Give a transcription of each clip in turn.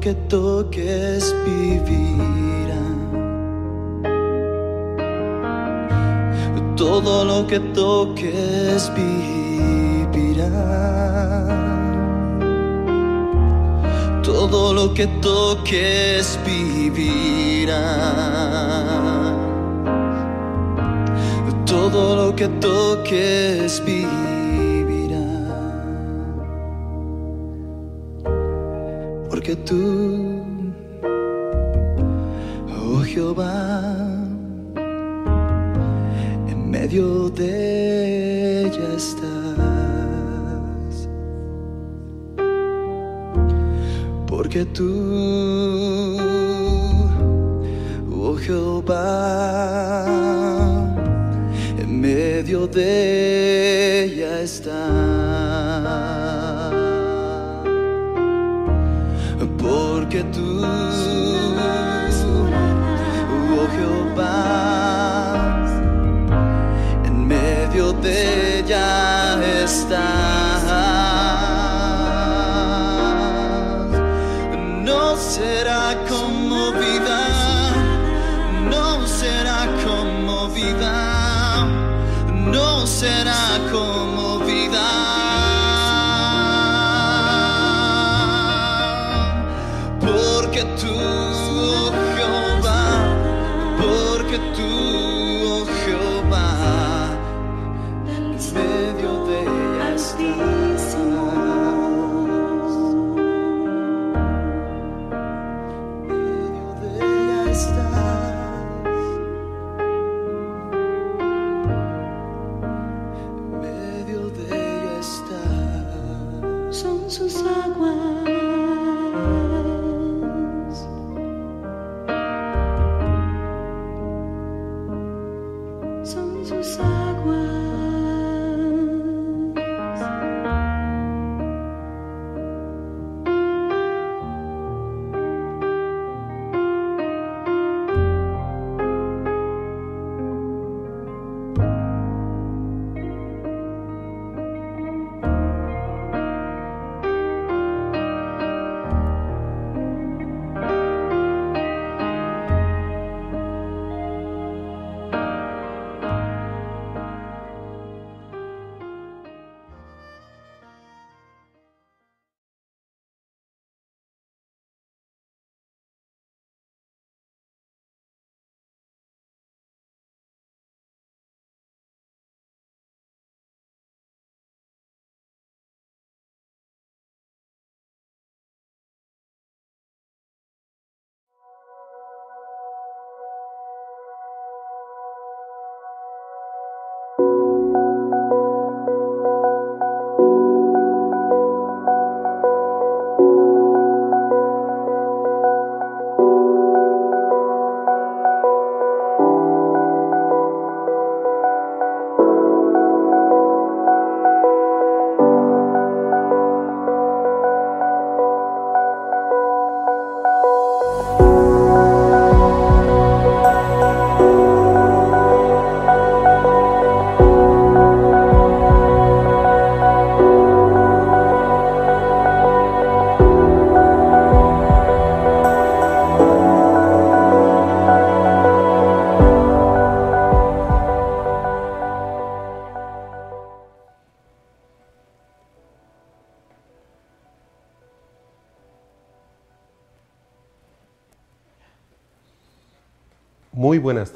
que toques vivirá. Todo lo que toques vivirá. Todo lo que toques vivirá. Todo lo que toques vivirá que tú, oh Jehová, en medio de ella estás. Porque tú, oh Jehová, en medio de ella estás. que é tu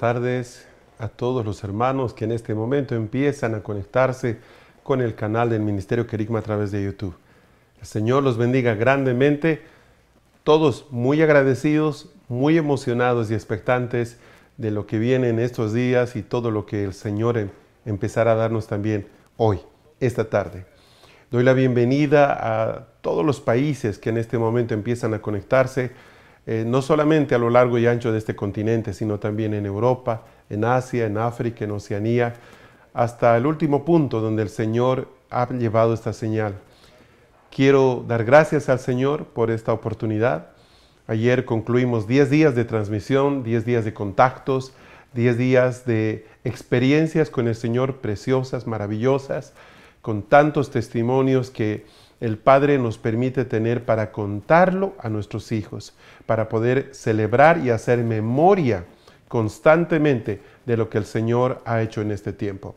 tardes a todos los hermanos que en este momento empiezan a conectarse con el canal del Ministerio Querigma a través de YouTube. El Señor los bendiga grandemente, todos muy agradecidos, muy emocionados y expectantes de lo que viene en estos días y todo lo que el Señor em- empezará a darnos también hoy, esta tarde. Doy la bienvenida a todos los países que en este momento empiezan a conectarse, eh, no solamente a lo largo y ancho de este continente, sino también en Europa, en Asia, en África, en Oceanía, hasta el último punto donde el Señor ha llevado esta señal. Quiero dar gracias al Señor por esta oportunidad. Ayer concluimos 10 días de transmisión, 10 días de contactos, 10 días de experiencias con el Señor preciosas, maravillosas, con tantos testimonios que el Padre nos permite tener para contarlo a nuestros hijos, para poder celebrar y hacer memoria constantemente de lo que el Señor ha hecho en este tiempo.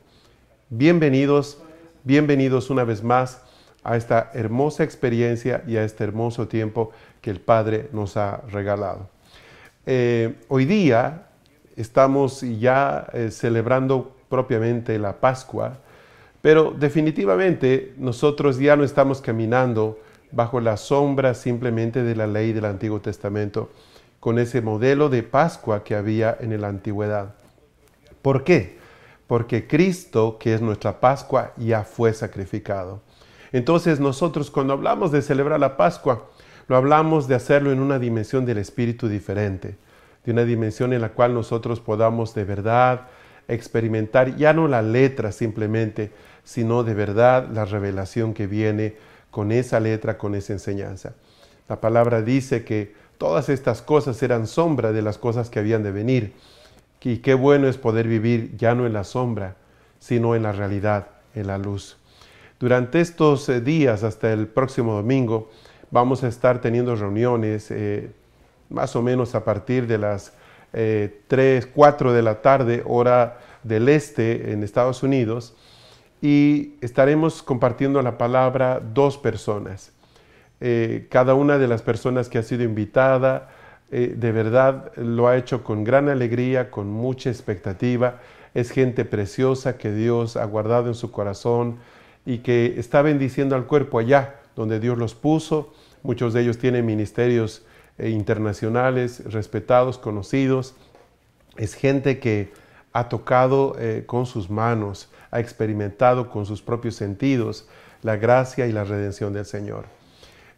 Bienvenidos, bienvenidos una vez más a esta hermosa experiencia y a este hermoso tiempo que el Padre nos ha regalado. Eh, hoy día estamos ya eh, celebrando propiamente la Pascua, pero definitivamente nosotros ya no estamos caminando bajo la sombra simplemente de la ley del Antiguo Testamento, con ese modelo de Pascua que había en la antigüedad. ¿Por qué? Porque Cristo, que es nuestra Pascua, ya fue sacrificado. Entonces nosotros cuando hablamos de celebrar la Pascua, lo hablamos de hacerlo en una dimensión del Espíritu diferente, de una dimensión en la cual nosotros podamos de verdad experimentar ya no la letra simplemente, sino de verdad la revelación que viene con esa letra, con esa enseñanza. La palabra dice que todas estas cosas eran sombra de las cosas que habían de venir. Y qué bueno es poder vivir ya no en la sombra, sino en la realidad, en la luz. Durante estos eh, días, hasta el próximo domingo, vamos a estar teniendo reuniones eh, más o menos a partir de las eh, 3, 4 de la tarde, hora del este en Estados Unidos, y estaremos compartiendo la palabra dos personas. Eh, cada una de las personas que ha sido invitada, eh, de verdad lo ha hecho con gran alegría, con mucha expectativa. Es gente preciosa que Dios ha guardado en su corazón y que está bendiciendo al cuerpo allá donde Dios los puso. Muchos de ellos tienen ministerios eh, internacionales, respetados, conocidos. Es gente que ha tocado con sus manos, ha experimentado con sus propios sentidos la gracia y la redención del Señor.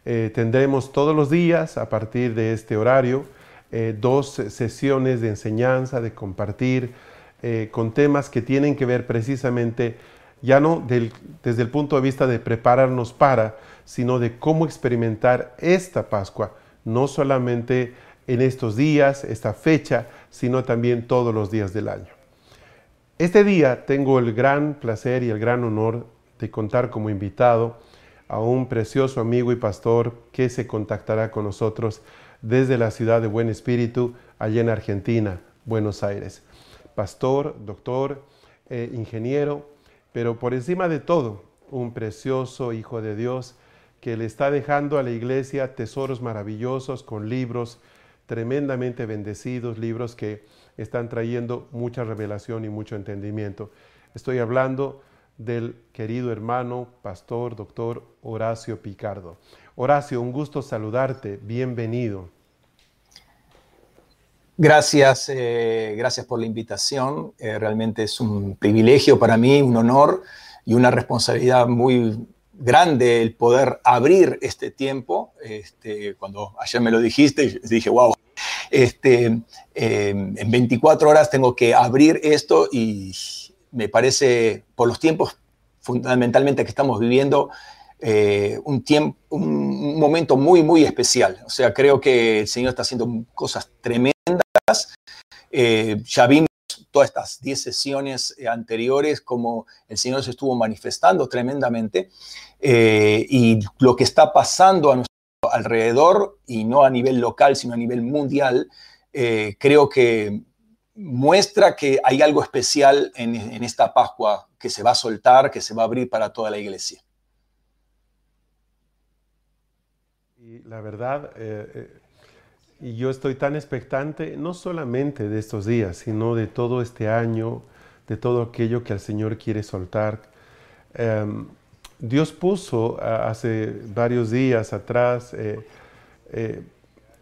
Eh, tendremos todos los días, a partir de este horario, eh, dos sesiones de enseñanza, de compartir, eh, con temas que tienen que ver precisamente, ya no desde el punto de vista de prepararnos para, sino de cómo experimentar esta Pascua, no solamente en estos días, esta fecha, sino también todos los días del año. Este día tengo el gran placer y el gran honor de contar como invitado a un precioso amigo y pastor que se contactará con nosotros desde la ciudad de Buen Espíritu, allá en Argentina, Buenos Aires. Pastor, doctor, eh, ingeniero, pero por encima de todo, un precioso hijo de Dios que le está dejando a la iglesia tesoros maravillosos con libros tremendamente bendecidos, libros que están trayendo mucha revelación y mucho entendimiento. Estoy hablando del querido hermano, pastor, doctor Horacio Picardo. Horacio, un gusto saludarte, bienvenido. Gracias, eh, gracias por la invitación. Eh, realmente es un privilegio para mí, un honor y una responsabilidad muy grande el poder abrir este tiempo. Este, cuando ayer me lo dijiste, dije, wow, este, eh, en 24 horas tengo que abrir esto y me parece, por los tiempos fundamentalmente que estamos viviendo, eh, un, tiempo, un momento muy, muy especial. O sea, creo que el Señor está haciendo cosas tremendas. Eh, ya vimos todas estas 10 sesiones eh, anteriores como el Señor se estuvo manifestando tremendamente eh, y lo que está pasando a nuestro alrededor, y no a nivel local, sino a nivel mundial, eh, creo que muestra que hay algo especial en, esta Pascua que se va a soltar, que se va a abrir para toda la iglesia. Y la verdad, y yo estoy tan expectante, no solamente de estos días, sino de todo este año, de todo aquello que el Señor quiere soltar. Em, Dios puso hace varios días atrás eh, eh,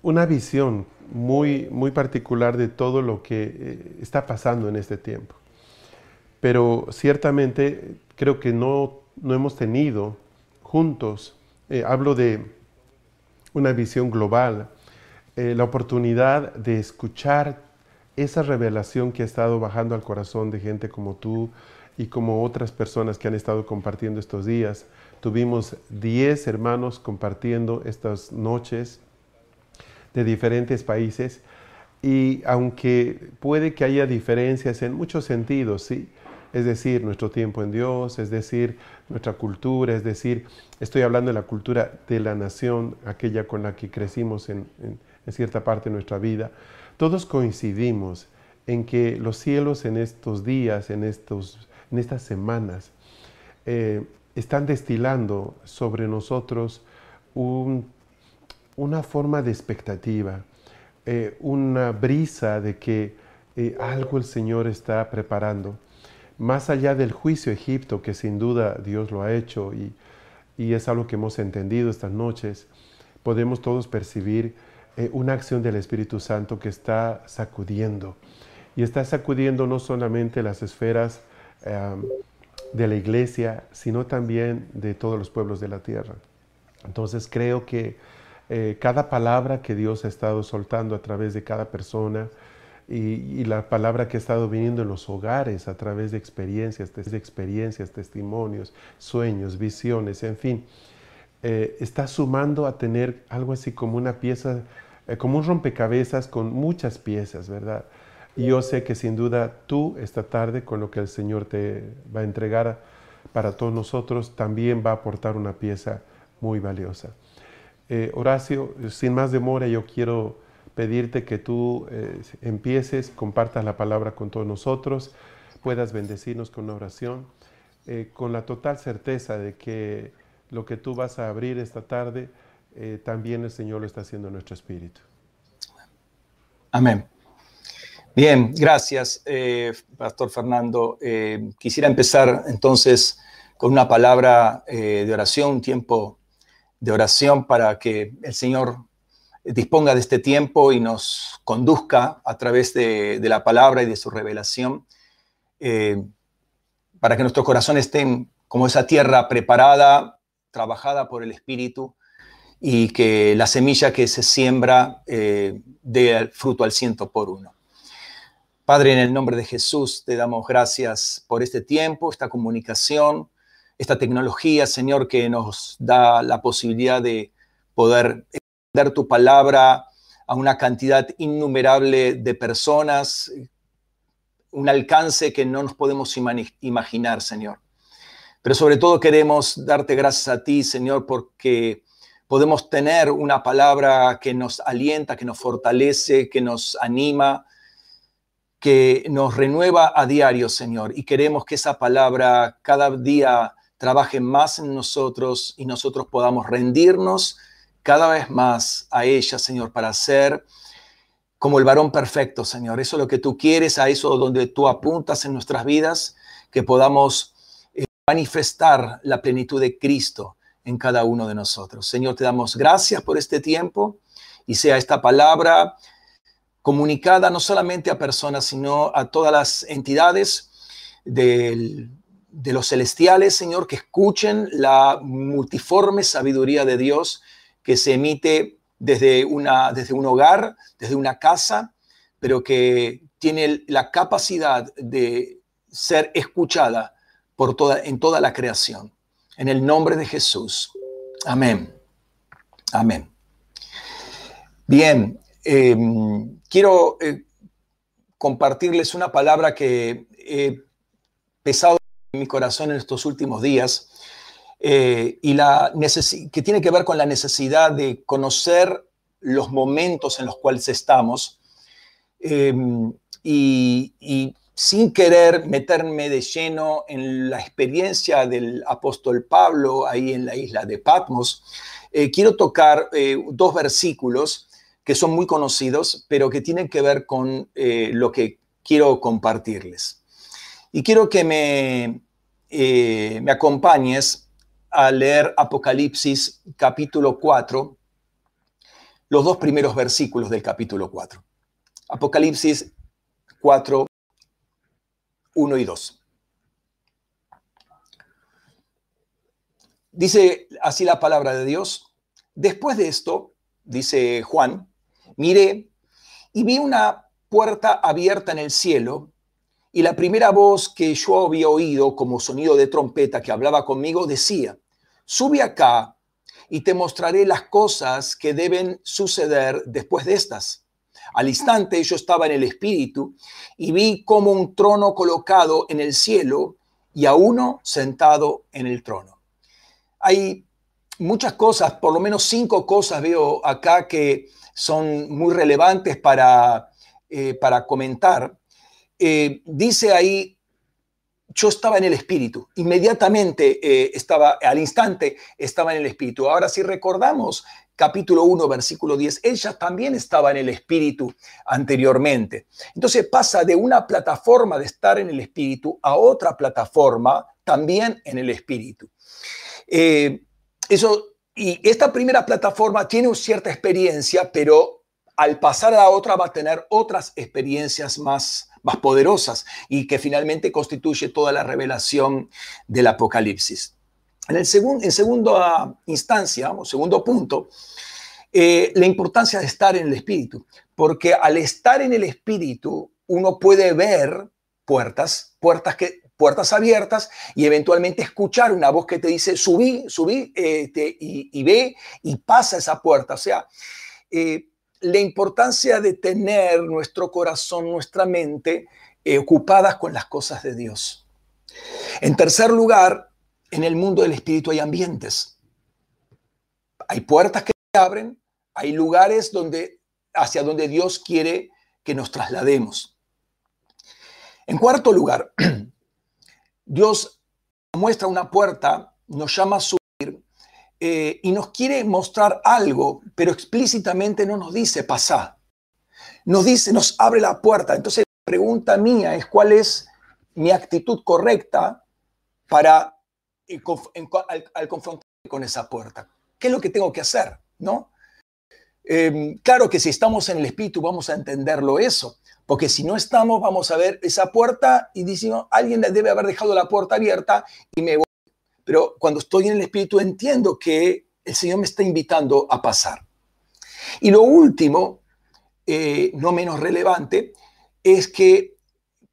una visión muy, muy particular de todo lo que eh, está pasando en este tiempo. Pero ciertamente creo que no, no hemos tenido juntos, hablo de una visión global, la oportunidad de escuchar esa revelación que ha estado bajando al corazón de gente como tú, y como otras personas que han estado compartiendo estos días. Tuvimos 10 hermanos compartiendo estas noches de diferentes países y aunque puede que haya diferencias en muchos sentidos, ¿sí? Es decir, nuestro tiempo en Dios, es decir, nuestra cultura, es decir, estoy hablando de la cultura de la nación, aquella con la que crecimos en cierta parte de nuestra vida. Todos coincidimos en que los cielos en estos días, en estos en estas semanas, eh, están destilando sobre nosotros una forma de expectativa, eh, una brisa de que eh, algo el Señor está preparando. Más allá del juicio Egipto, que sin duda Dios lo ha hecho y es algo que hemos entendido estas noches, podemos todos percibir una acción del Espíritu Santo que está sacudiendo. Y está sacudiendo no solamente las esferas Em, de la iglesia, sino también de todos los pueblos de la tierra. Entonces creo que eh, cada palabra que Dios ha estado soltando a través de cada persona y, la palabra que ha estado viniendo en los hogares a través de experiencias, de experiencias, testimonios, sueños, visiones, en fin, eh, está sumando a tener algo así como una pieza, eh, como un rompecabezas con muchas piezas, ¿verdad? Y yo sé que sin duda tú esta tarde con lo que el Señor te va a entregar para todos nosotros también va a aportar una pieza muy valiosa. Eh, Horacio, sin más demora, yo quiero pedirte que tú eh, empieces, compartas la palabra con todos nosotros, puedas bendecirnos con una oración, eh, con la total certeza de que lo que tú vas a abrir esta tarde, también el Señor lo está haciendo en nuestro espíritu. Amén. Bien, gracias, eh, Pastor Fernando. Eh, quisiera empezar entonces con una palabra eh, de oración, un tiempo de oración para que el Señor disponga de este tiempo y nos conduzca a través de la palabra y de su revelación, para que nuestros corazones estén como esa tierra preparada, trabajada por el Espíritu, y que la semilla que se siembra dé fruto al ciento por uno. Padre, en el nombre de Jesús, te damos gracias por este tiempo, esta comunicación, esta tecnología, Señor, que nos da la posibilidad de poder dar tu palabra a una cantidad innumerable de personas, un alcance que no nos podemos imaginar, Señor. Pero sobre todo queremos darte gracias a ti, Señor, porque podemos tener una palabra que nos alienta, que nos fortalece, que nos anima, que nos renueva a diario, Señor, y queremos que esa palabra cada día trabaje más en nosotros y nosotros podamos rendirnos cada vez más a ella, Señor, para ser como el varón perfecto, Señor. Eso es lo que tú quieres, a eso donde tú apuntas en nuestras vidas, que podamos eh, manifestar la plenitud de Cristo en cada uno de nosotros. Señor, te damos gracias por este tiempo y sea esta palabra comunicada no solamente a personas, sino a todas las entidades de los celestiales, Señor, que escuchen la multiforme sabiduría de Dios que se emite desde, una, desde un hogar, desde una casa, pero que tiene la capacidad de ser escuchada por toda, en toda la creación. En el nombre de Jesús. Amén. Amén. Bien, Em, quiero eh, compartirles una palabra que he pesado en mi corazón en estos últimos días eh, y la que tiene que ver con la necesidad de conocer los momentos en los cuales estamos em, y, sin querer meterme de lleno en la experiencia del apóstol Pablo ahí en la isla de Patmos, eh, quiero tocar dos versículos que son muy conocidos, pero que tienen que ver con eh, lo que quiero compartirles. Y quiero que me, eh, me acompañes a leer Apocalipsis capítulo 4, los dos primeros versículos del capítulo 4. Apocalipsis 4, 1 y 2. Dice así la palabra de Dios. Después de esto, dice Juan, miré y vi una puerta abierta en el cielo y la primera voz que yo había oído como sonido de trompeta que hablaba conmigo decía, sube acá y te mostraré las cosas que deben suceder después de estas. Al instante yo estaba en el espíritu y vi como un trono colocado en el cielo y a uno sentado en el trono hay muchas cosas, por lo menos cinco cosas veo acá que son muy relevantes para, eh, para comentar. Eh, dice ahí, yo estaba en el espíritu, inmediatamente eh, estaba, al instante estaba en el espíritu. Ahora si recordamos capítulo 1, versículo 10, ella también estaba en el espíritu anteriormente. Entonces pasa de una plataforma de estar en el espíritu a otra plataforma también en el espíritu. Eh, eso, y esta primera plataforma tiene una cierta experiencia, pero al pasar a la otra va a tener otras experiencias más, más poderosas y que finalmente constituye toda la revelación del Apocalipsis. En, el en segunda instancia, o segundo punto, eh, la importancia de estar en el Espíritu, porque al estar en el Espíritu uno puede ver puertas, puertas que puertas abiertas y eventualmente escuchar una voz que te dice, subí, subí este, y, ve y pasa esa puerta. O sea, eh, la importancia de tener nuestro corazón, nuestra mente eh, ocupadas con las cosas de Dios. En tercer lugar, en el mundo del espíritu hay ambientes. Hay puertas que se abren, hay lugares hacia donde Dios quiere que nos traslademos. En cuarto lugar, Dios muestra una puerta, nos llama a subir eh, y nos quiere mostrar algo, pero explícitamente no nos dice pasar. Nos dice, nos abre la puerta. Entonces la pregunta mía es cuál es mi actitud correcta para al, al confrontarme con esa puerta. ¿Qué es lo que tengo que hacer? ¿No? Em, claro que si estamos en el Espíritu vamos a entenderlo eso, porque si no estamos vamos a ver esa puerta y decimos, alguien debe haber dejado la puerta abierta y me voy. Pero cuando estoy en el Espíritu entiendo que el Señor me está invitando a pasar. Y lo último, eh, no menos relevante, es que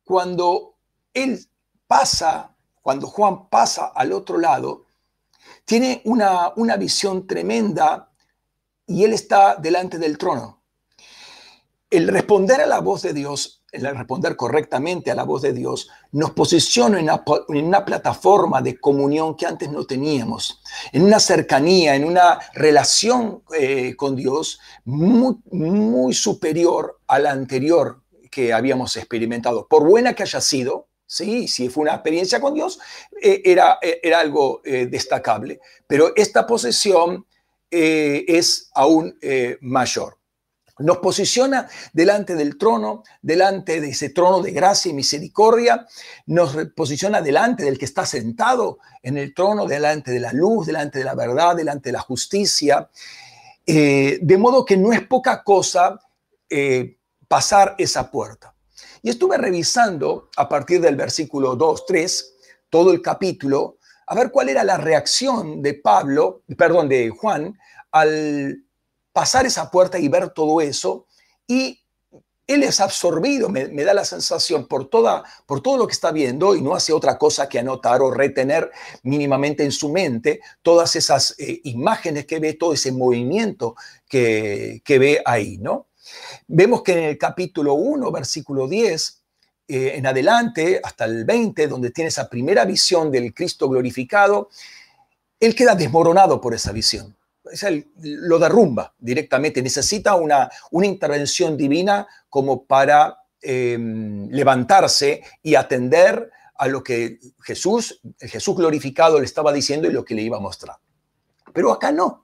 cuando Él pasa, cuando Juan pasa al otro lado, tiene una, una visión tremenda y Él está delante del trono. El responder a la voz de Dios, el responder correctamente a la voz de Dios, nos posiciona en una, plataforma de comunión que antes no teníamos, en una cercanía, en una relación eh, con Dios muy, superior a la anterior que habíamos experimentado. Por buena que haya sido, Sí, si fue una experiencia con Dios, eh, era, eh, era, algo destacable. Pero esta posesión eh, es aún eh, mayor. Nos posiciona delante del trono, delante de ese trono de gracia y misericordia, nos posiciona delante del que está sentado en el trono, delante de la luz, delante de la verdad, delante de la justicia, eh, de modo que no es poca cosa pasar esa puerta. Y estuve revisando a partir del versículo 2, 3, todo el capítulo, a ver cuál era la reacción de Pablo, perdón, de Juan, al pasar esa puerta y ver todo eso. Y él es absorbido, me, da la sensación, por, toda, por todo lo que está viendo y no hace otra cosa que anotar o retener mínimamente en su mente todas esas eh, imágenes que ve, todo ese movimiento que, ve ahí, ¿no? Vemos que en el capítulo 1, versículo 10, eh, en adelante, hasta el 20, donde tiene esa primera visión del Cristo glorificado, él queda desmoronado por esa visión. lo derrumba directamente, necesita una, una intervención divina como para em, levantarse y atender a lo que Jesús, el Jesús glorificado le estaba diciendo y lo que le iba a mostrar. Pero acá no.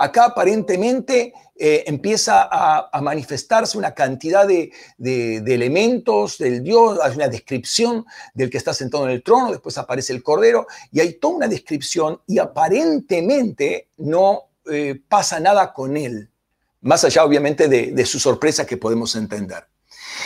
Acá aparentemente eh, empieza a, manifestarse una cantidad de, elementos del Dios, hay una descripción del que está sentado en el trono, después aparece el Cordero, y hay toda una descripción y aparentemente no eh, pasa nada con él, más allá obviamente de, de su sorpresa que podemos entender.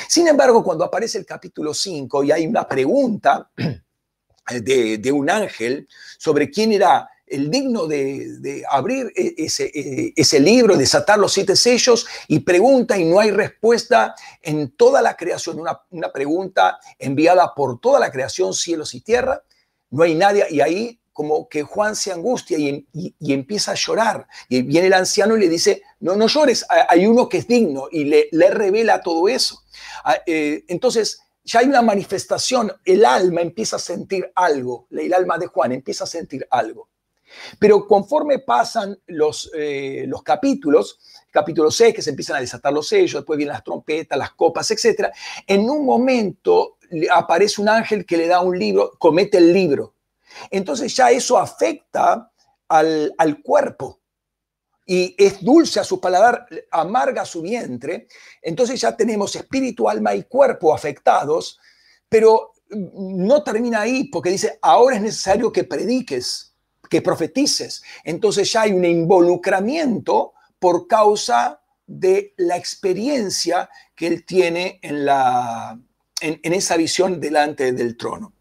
Sin embargo, cuando aparece el capítulo 5 y hay una pregunta de, de un ángel sobre quién era el digno de, abrir e- ese, eh, ese libro, desatar los siete sellos, y pregunta y no hay respuesta en toda la creación, una, pregunta enviada por toda la creación, cielos y tierra, no hay nadie, y ahí como que Juan se angustia y, y- empieza a llorar, y viene el anciano y le dice, no, no llores, hay- hay uno que es digno, y le, le revela todo eso. Ah, eh, Entonces, ya hay una manifestación, el alma empieza a sentir algo, el alma de Juan empieza a sentir algo. Pero conforme pasan los, eh, los capítulos, capítulo 6, que se empiezan a desatar los sellos, después vienen las trompetas, las copas, etc. En un momento aparece un ángel que le da un libro, comete el libro. Entonces ya eso afecta al, al cuerpo y es dulce a su paladar, amarga a su vientre. Entonces ya tenemos espíritu, alma y cuerpo afectados, pero no termina ahí porque dice, ahora es necesario que prediques, que profetices. Entonces ya hay un involucramiento por causa de la experiencia que él tiene en, la, en, esa visión delante del trono.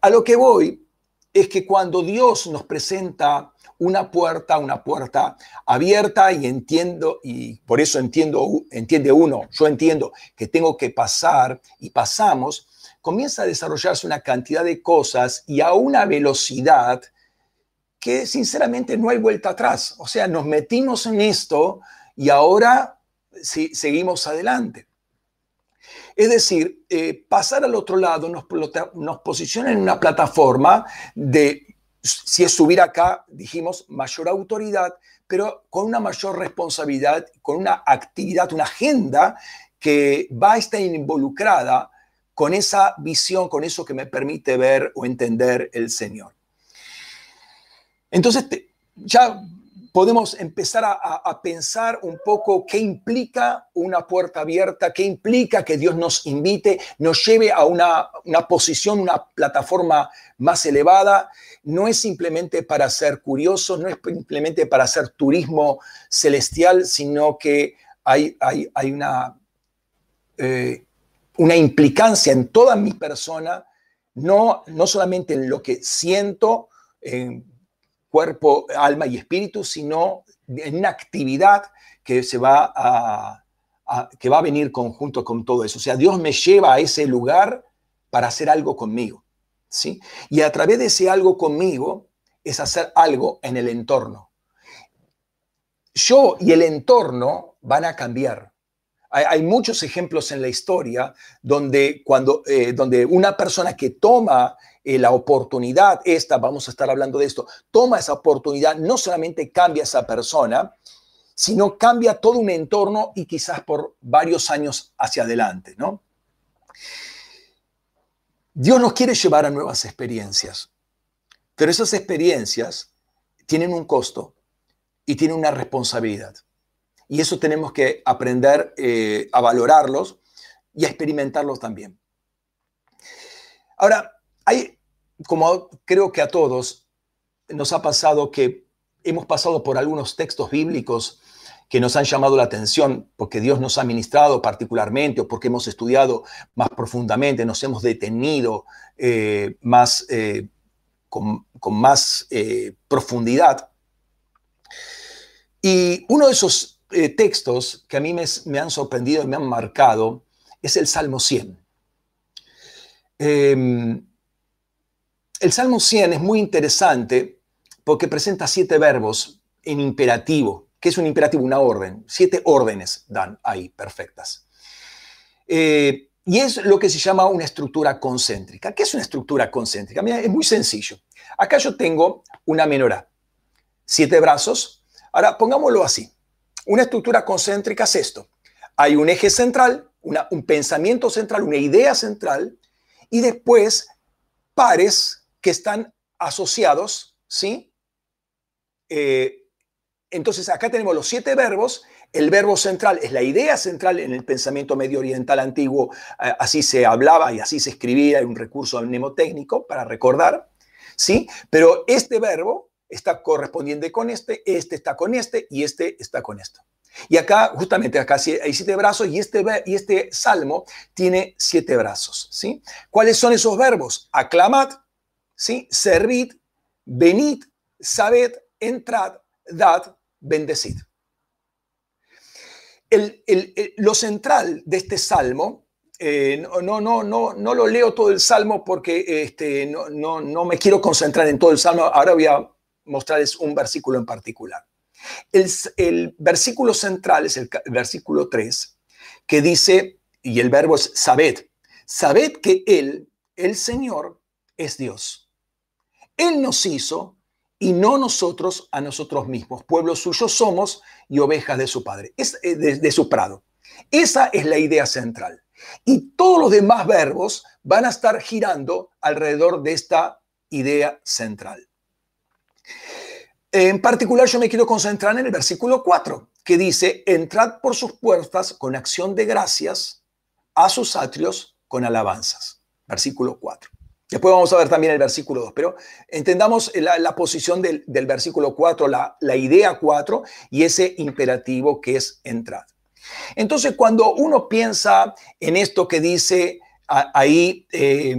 A lo que voy es que cuando Dios nos presenta una puerta, una puerta abierta y entiendo, y por eso entiendo, entiende uno, yo entiendo que tengo que pasar y pasamos, comienza a desarrollarse una cantidad de cosas y a una velocidad que sinceramente no hay vuelta atrás. O sea, nos metimos en esto y ahora sí, seguimos adelante. Es decir, eh, pasar al otro lado nos, nos posiciona en una plataforma de, si es subir acá, dijimos, mayor autoridad, pero con una mayor responsabilidad, con una actividad, una agenda que va a estar involucrada con esa visión, con eso que me permite ver o entender el Señor. Entonces, ya podemos empezar a, a, pensar un poco qué implica una puerta abierta, qué implica que Dios nos invite, nos lleve a una, una posición, una plataforma más elevada. No es simplemente para ser curiosos, no es simplemente para hacer turismo celestial, sino que hay, hay, hay una, eh, una implicancia en toda mi persona, no, no solamente en lo que siento, en cuerpo, alma y espíritu, sino en una actividad que se va a, a, que va a venir conjunto con todo eso. O sea, Dios me lleva a ese lugar para hacer algo conmigo, ¿sí? Y a través de ese algo conmigo es hacer algo en el entorno. Yo y el entorno van a cambiar. Hay, muchos ejemplos en la historia donde, cuando, eh, donde una persona que toma eh, la oportunidad, esta, vamos a estar hablando de esto, toma esa oportunidad, no solamente cambia a esa persona, sino cambia todo un entorno y quizás por varios años hacia adelante, ¿no? Dios nos quiere llevar a nuevas experiencias, pero esas experiencias tienen un costo y tienen una responsabilidad. Y eso tenemos que aprender eh, a valorarlos y a experimentarlos también. Ahora, hay, como creo que a todos nos ha pasado que hemos pasado por algunos textos bíblicos que nos han llamado la atención porque Dios nos ha ministrado particularmente o porque hemos estudiado más profundamente, nos hemos detenido eh, más, eh, con, con, más profundidad. Y uno de esos eh, textos que a mí me, han sorprendido y me han marcado es el Salmo 100. Eh, el Salmo 100 es muy interesante porque presenta siete verbos en imperativo. ¿Qué es un imperativo? Una orden. Siete órdenes dan ahí, perfectas. Eh, y es lo que se llama una estructura concéntrica. ¿Qué es una estructura concéntrica? Mira, es muy sencillo. Acá yo tengo una menorá, siete brazos. Ahora, pongámoslo así. Una estructura concéntrica es esto. Hay un eje central, un pensamiento central, una idea central, y después pares que están asociados, ¿sí? Eh, entonces acá tenemos los siete verbos. El verbo central es la idea central en el pensamiento medio oriental antiguo. eh, Así se hablaba y así se escribía, un recurso mnemotécnico para recordar. ¿sí? Pero este verbo está correspondiente con este, este está con este y este está con esto. Y acá, justamente acá hay siete brazos y este, y este salmo tiene siete brazos. ¿sí? ¿Cuáles son esos verbos? Aclamad, ¿sí? servid, venid, sabed, entrad, dad, bendecid. El- el- lo central de este salmo, eh, no, no, no, no, no lo leo todo el salmo porque este, no, no, no me quiero concentrar en todo el salmo, ahora voy a mostrarles un versículo en particular. El, versículo central es el versículo 3, que dice, y el verbo es sabed, sabed que Él, el Señor, es Dios. Él nos hizo y no nosotros a nosotros mismos. Pueblo suyo somos y ovejas de su Padre, es, eh, de, de su prado. Esa es la idea central. Y todos los demás verbos van a estar girando alrededor de esta idea central. En particular, yo me quiero concentrar en el versículo 4, que dice, entrad por sus puertas con acción de gracias, a sus atrios con alabanzas. Versículo 4. Después vamos a ver también el versículo 2, pero entendamos la, posición del, del versículo 4, la, la idea 4 y ese imperativo que es entrad. Entonces, cuando uno piensa en esto que dice ahí, eh,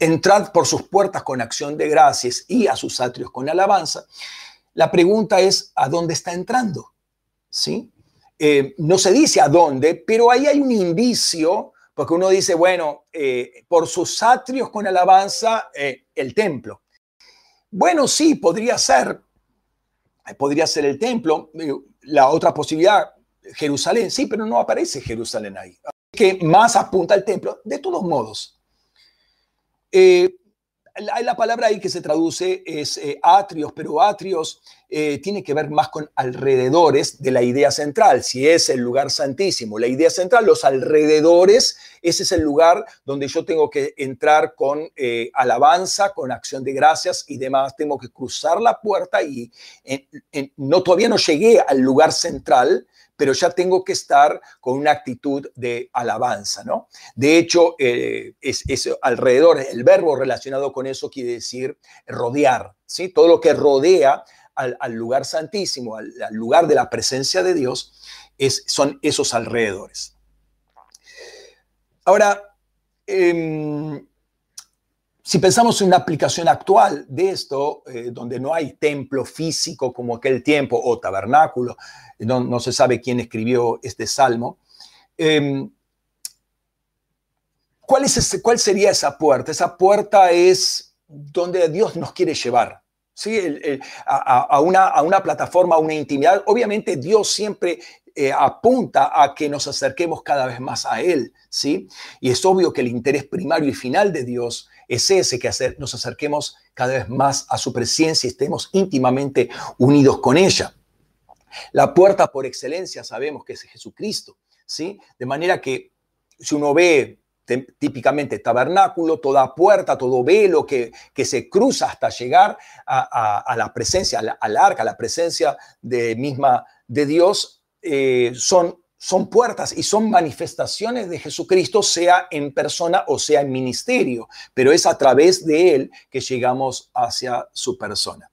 entrad por sus puertas con acción de gracias y a sus atrios con alabanza, la pregunta es, ¿a dónde está entrando? ¿Sí? Eh, no se dice a dónde, pero ahí hay un indicio, porque uno dice, bueno, eh, por sus atrios con alabanza, eh, el templo. Bueno, sí, podría ser, podría ser el templo. La otra posibilidad, Jerusalén, sí, pero no aparece Jerusalén ahí. Que más apunta al templo, de todos modos. Eh, la, la palabra ahí que se traduce es eh, atrios, pero atrios eh, tiene que ver más con alrededores de la idea central. Si es el lugar santísimo, la idea central, los alrededores, ese es el lugar donde yo tengo que entrar con eh, alabanza, con acción de gracias y demás. Tengo que cruzar la puerta y no todavía no llegué al lugar central, pero ya tengo que estar con una actitud de alabanza, ¿no? De hecho, eh, es, alrededor, el verbo relacionado con eso quiere decir rodear, ¿sí? Todo lo que rodea al, lugar santísimo, al, al lugar de la presencia de Dios, es, son esos alrededores. Ahora, em, si pensamos en una aplicación actual de esto, eh, donde no hay templo físico como aquel tiempo o tabernáculo, no, no se sabe quién escribió este salmo, em, ¿cuál, es ¿cuál sería esa puerta? Esa puerta es donde Dios nos quiere llevar. ¿sí? A una, a una plataforma, a una intimidad. Obviamente Dios siempre eh, apunta a que nos acerquemos cada vez más a Él, ¿sí? Y es obvio que el interés primario y final de Dios es ese, que hacer, nos acerquemos cada vez más a su presencia y estemos íntimamente unidos con ella. La puerta por excelencia sabemos que es Jesucristo, ¿sí? De manera que si uno ve te- típicamente tabernáculo, toda puerta, todo velo que, que se cruza hasta llegar a, a- la presencia, al arca, a la presencia de misma de Dios, eh, son, son puertas y son manifestaciones de Jesucristo, sea en persona o sea en ministerio, pero es a través de Él que llegamos hacia su persona.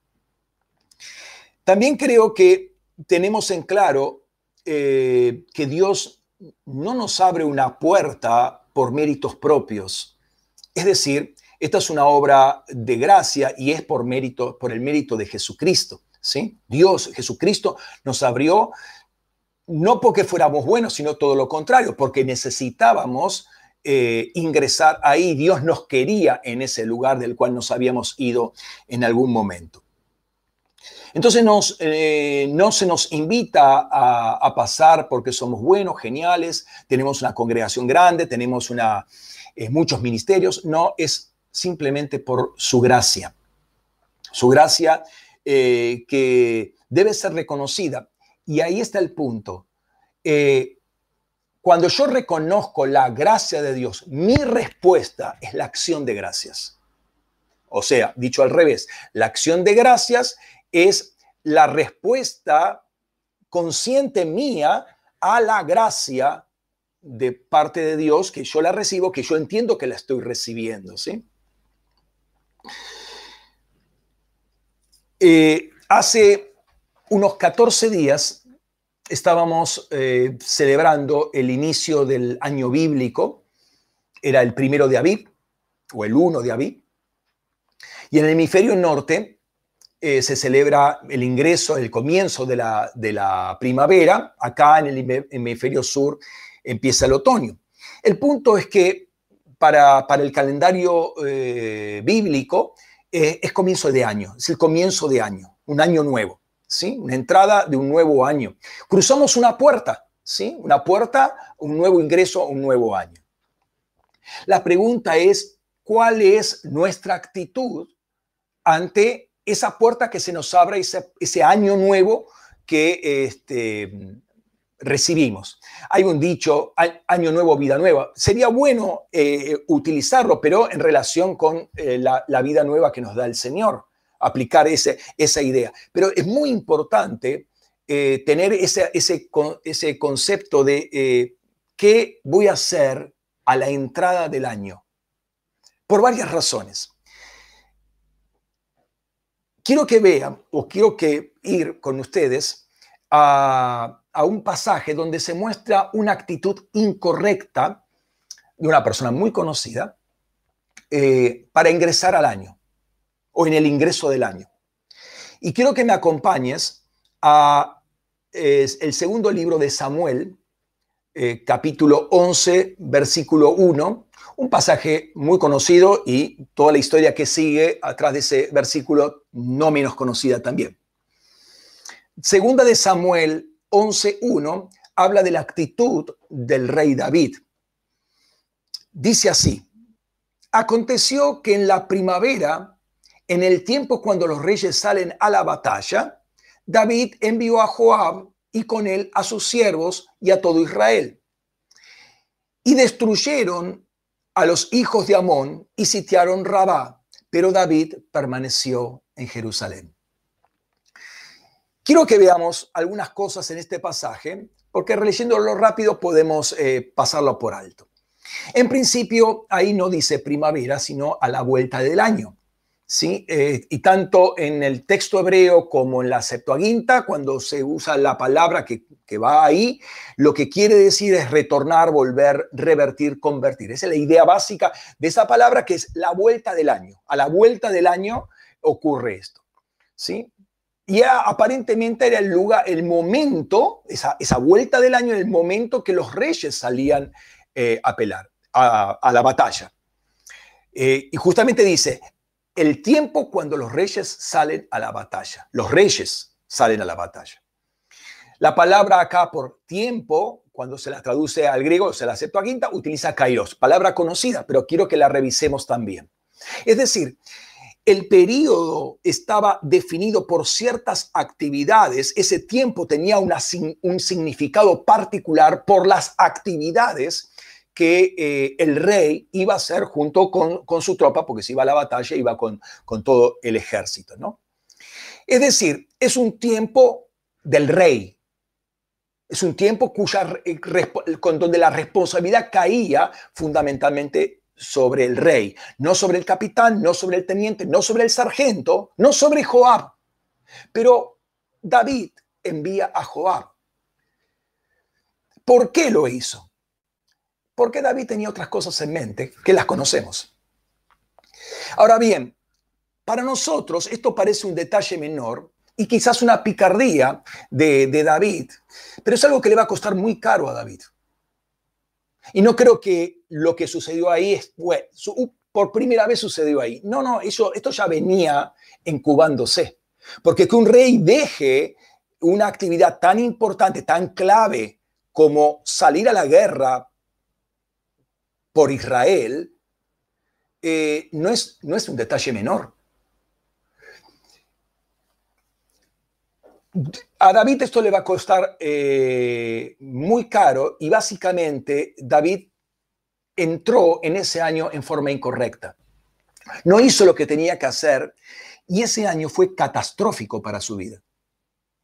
También creo que tenemos en claro eh, que Dios no nos abre una puerta por méritos propios. Es decir, esta es una obra de gracia y es por mérito, por el mérito de Jesucristo. ¿sí? Dios, Jesucristo, nos abrió no porque fuéramos buenos, sino todo lo contrario, porque necesitábamos eh, ingresar ahí. Dios nos quería en ese lugar del cual nos habíamos ido en algún momento. Entonces nos, eh, no se nos invita a, pasar porque somos buenos, geniales, tenemos una congregación grande, tenemos una, eh, muchos ministerios. No, es simplemente por su gracia. Su gracia que debe ser reconocida. Y ahí está el punto. Eh, cuando yo reconozco la gracia de Dios, mi respuesta es la acción de gracias. O sea, dicho al revés, la acción de gracias es la respuesta consciente mía a la gracia de parte de Dios, que yo la recibo, que yo entiendo que la estoy recibiendo, ¿sí? Eh, hace unos 14 días estábamos eh, celebrando el inicio del año bíblico, era el primero de Aviv, o el 1 de Aviv, y en el hemisferio norte eh, se celebra el ingreso, el comienzo de la, de la primavera, acá en el hemisferio sur empieza el otoño. El punto es que para, para el calendario eh, bíblico es comienzo de año, es el comienzo de año, un año nuevo, ¿sí? Una entrada de un nuevo año. Cruzamos una puerta, ¿sí? Una puerta, un nuevo ingreso, un nuevo año. La pregunta es, ¿cuál es nuestra actitud ante esa puerta que se nos abre, ese, ese año nuevo que este, recibimos. Hay un dicho, año nuevo, vida nueva. Sería bueno eh, utilizarlo, pero en relación con eh, la, vida nueva que nos da el Señor, aplicar ese, esa idea. Pero es muy importante eh, tener ese, ese, ese, concepto de qué voy a hacer a la entrada del año, por varias razones. Quiero que vean, o quiero que ir con ustedes a a un pasaje donde se muestra una actitud incorrecta de una persona muy conocida eh, para ingresar al año o en el ingreso del año. Y quiero que me acompañes a el segundo libro de Samuel, eh, capítulo 11, versículo 1, un pasaje muy conocido y toda la historia que sigue atrás de ese versículo no menos conocida también. Segunda de Samuel 11.1 habla de la actitud del rey David. Dice así, aconteció que en la primavera, en el tiempo cuando los reyes salen a la batalla, David envió a Joab y con él a sus siervos y a todo Israel. Y destruyeron a los hijos de Amón y sitiaron Rabá, pero David permaneció en Jerusalén. Quiero que veamos algunas cosas en este pasaje, porque releyéndolo rápido podemos eh, pasarlo por alto. En principio, ahí no dice primavera, sino a la vuelta del año. ¿Sí? Eh, y tanto en el texto hebreo como en la Septuaginta, cuando se usa la palabra que, que, va ahí, lo que quiere decir es retornar, volver, revertir, convertir. Esa es la idea básica de esa palabra que es la vuelta del año. A la vuelta del año ocurre esto. ¿sí? Y aparentemente era el lugar, el momento, esa, esa, vuelta del año, el momento que los reyes salían eh, a pelar, a, la batalla. Eh, y justamente dice, el tiempo cuando los reyes salen a la batalla. Los reyes salen a la batalla. La palabra acá por tiempo, cuando se la traduce al griego, se la quinta, utiliza kairos, palabra conocida, pero quiero que la revisemos también. Es decir, el periodo estaba definido por ciertas actividades, ese tiempo tenía un significado particular por las actividades que eh, el rey iba a hacer junto con, su tropa, porque si iba a la batalla iba con, con todo el ejército, ¿no? Es decir, es un tiempo del rey, es un tiempo cuya, con donde la responsabilidad caía fundamentalmente sobre el rey, no sobre el capitán, no sobre el teniente, no sobre el sargento, no sobre Joab. Pero David envía a Joab. ¿Por qué lo hizo? Porque David tenía otras cosas en mente que las conocemos. Ahora bien, para nosotros esto parece un detalle menor y quizás una picardía de, David, pero es algo que le va a costar muy caro a David. Y no creo que lo que sucedió ahí es, bueno, por primera vez sucedió ahí. No, no, eso, esto ya venía incubándose. Porque que un rey deje una actividad tan importante, tan clave como salir a la guerra por Israel, eh, no, es, no es un detalle menor. A David esto le va a costar eh, muy caro y básicamente David entró en ese año en forma incorrecta. No hizo lo que tenía que hacer y ese año fue catastrófico para su vida.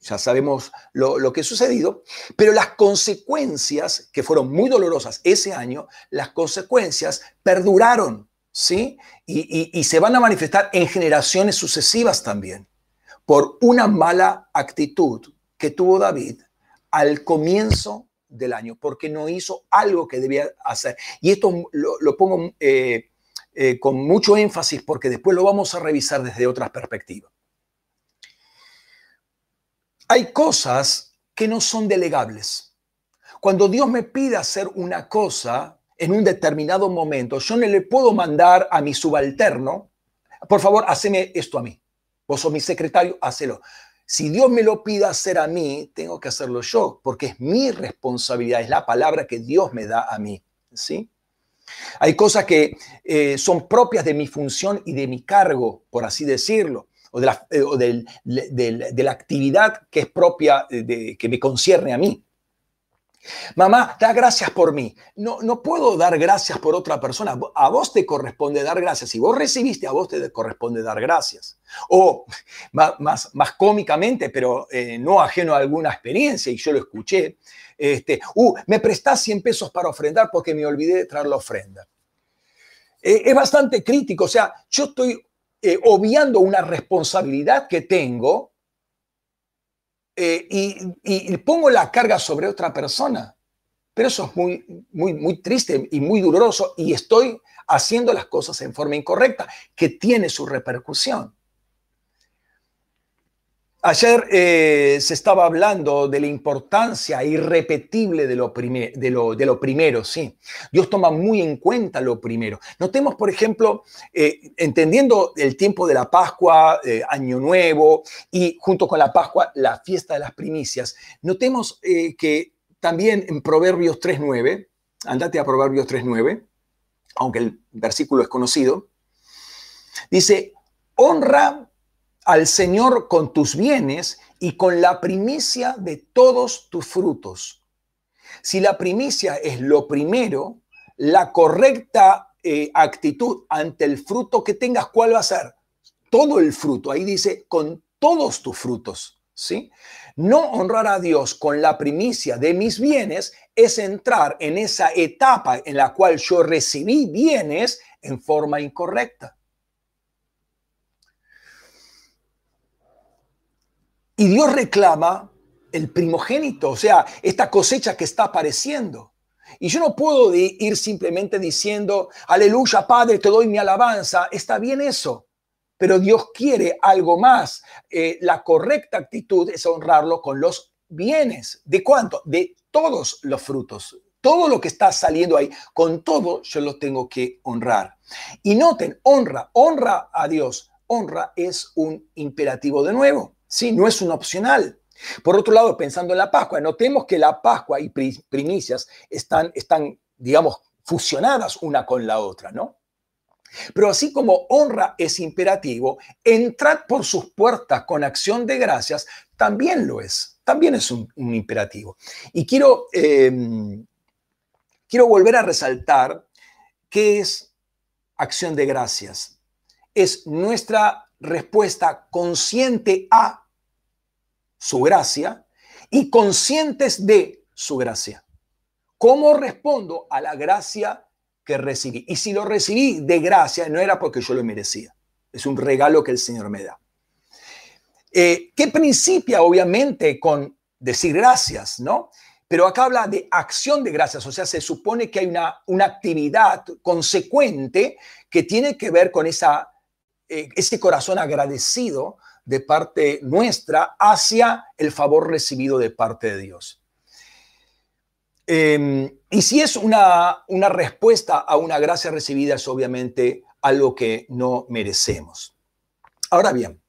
Ya sabemos lo, que ha sucedido, pero las consecuencias, que fueron muy dolorosas ese año, las consecuencias perduraron, ¿sí? Y, se van a manifestar en generaciones sucesivas también, por una mala actitud que tuvo David al comienzo del año, porque no hizo algo que debía hacer. Y esto lo, lo pongo eh, eh, con mucho énfasis porque después lo vamos a revisar desde otras perspectivas. Hay cosas que no son delegables. Cuando Dios me pide hacer una cosa en un determinado momento, yo no le puedo mandar a mi subalterno, por favor, haceme esto a mí. Vos sos mi secretario, hacelo. Si Dios me lo pide hacer a mí, tengo que hacerlo yo, porque es mi responsabilidad, es la palabra que Dios me da a mí. ¿sí? Hay cosas que eh, son propias de mi función y de mi cargo, por así decirlo, o de la, eh, o del- de la actividad que es propia, de- de- que me concierne a mí. Mamá, da gracias por mí. No, no puedo dar gracias por otra persona. A vos te corresponde dar gracias. Si vos recibiste, a vos te corresponde dar gracias. O más, más, cómicamente, pero eh, no ajeno a alguna experiencia, y yo lo escuché, este, uh, me prestás 100 pesos para ofrendar porque me olvidé de traer la ofrenda. Eh, es bastante crítico, o sea, yo estoy eh, obviando una responsabilidad que tengo eh, y, pongo la carga sobre otra persona. Pero eso es muy, muy, muy triste y muy doloroso y estoy haciendo las cosas en forma incorrecta, que tiene su repercusión. Ayer eh, se estaba hablando de la importancia irrepetible de lo, primero, sí. Dios toma muy en cuenta lo primero. Notemos, por ejemplo, eh, entendiendo el tiempo de la Pascua, eh, Año Nuevo y junto con la Pascua, la fiesta de las primicias, notemos que también en Proverbios 3.9, andate a Proverbios 3.9, aunque el versículo es conocido, dice, honra al Señor con tus bienes y con la primicia de todos tus frutos. Si la primicia es lo primero, la correcta eh, actitud ante el fruto que tengas, ¿cuál va a ser? Todo el fruto. Ahí dice, con todos tus frutos. ¿Sí? No honrar a Dios con la primicia de mis bienes es entrar en esa etapa en la cual yo recibí bienes en forma incorrecta. Y Dios reclama el primogénito, o sea, esta cosecha que está apareciendo. Y yo no puedo ir simplemente diciendo, aleluya, Padre, te doy mi alabanza. Está bien eso, pero Dios quiere algo más. Eh, la correcta actitud es honrarlo con los bienes. ¿De cuánto? De todos los frutos. Todo lo que está saliendo ahí, con todo yo lo tengo que honrar. Y noten, honra, honra a Dios. Honra es un imperativo de nuevo, ¿sí? No es un opcional. Por otro lado, pensando en la Pascua, notemos que la Pascua y pri- primicias están, están, digamos, fusionadas una con la otra, ¿no? Pero así como honra es imperativo, entrar por sus puertas con acción de gracias también lo es, también es un, imperativo. Y quiero, eh, quiero volver a resaltar qué es acción de gracias. Es nuestra respuesta consciente a su gracia y conscientes de su gracia. ¿Cómo respondo a la gracia que recibí? Y si lo recibí de gracia, no era porque yo lo merecía. Es un regalo que el Señor me da. Eh, que principia obviamente con decir gracias, ¿no? Pero acá habla de acción de gracias, o sea, se supone que hay una, una actividad consecuente que tiene que ver con esa, eh, ese corazón agradecido de parte nuestra hacia el favor recibido de parte de Dios. Eh, y si es una, una respuesta a una gracia recibida, es obviamente algo que no merecemos. Ahora bien,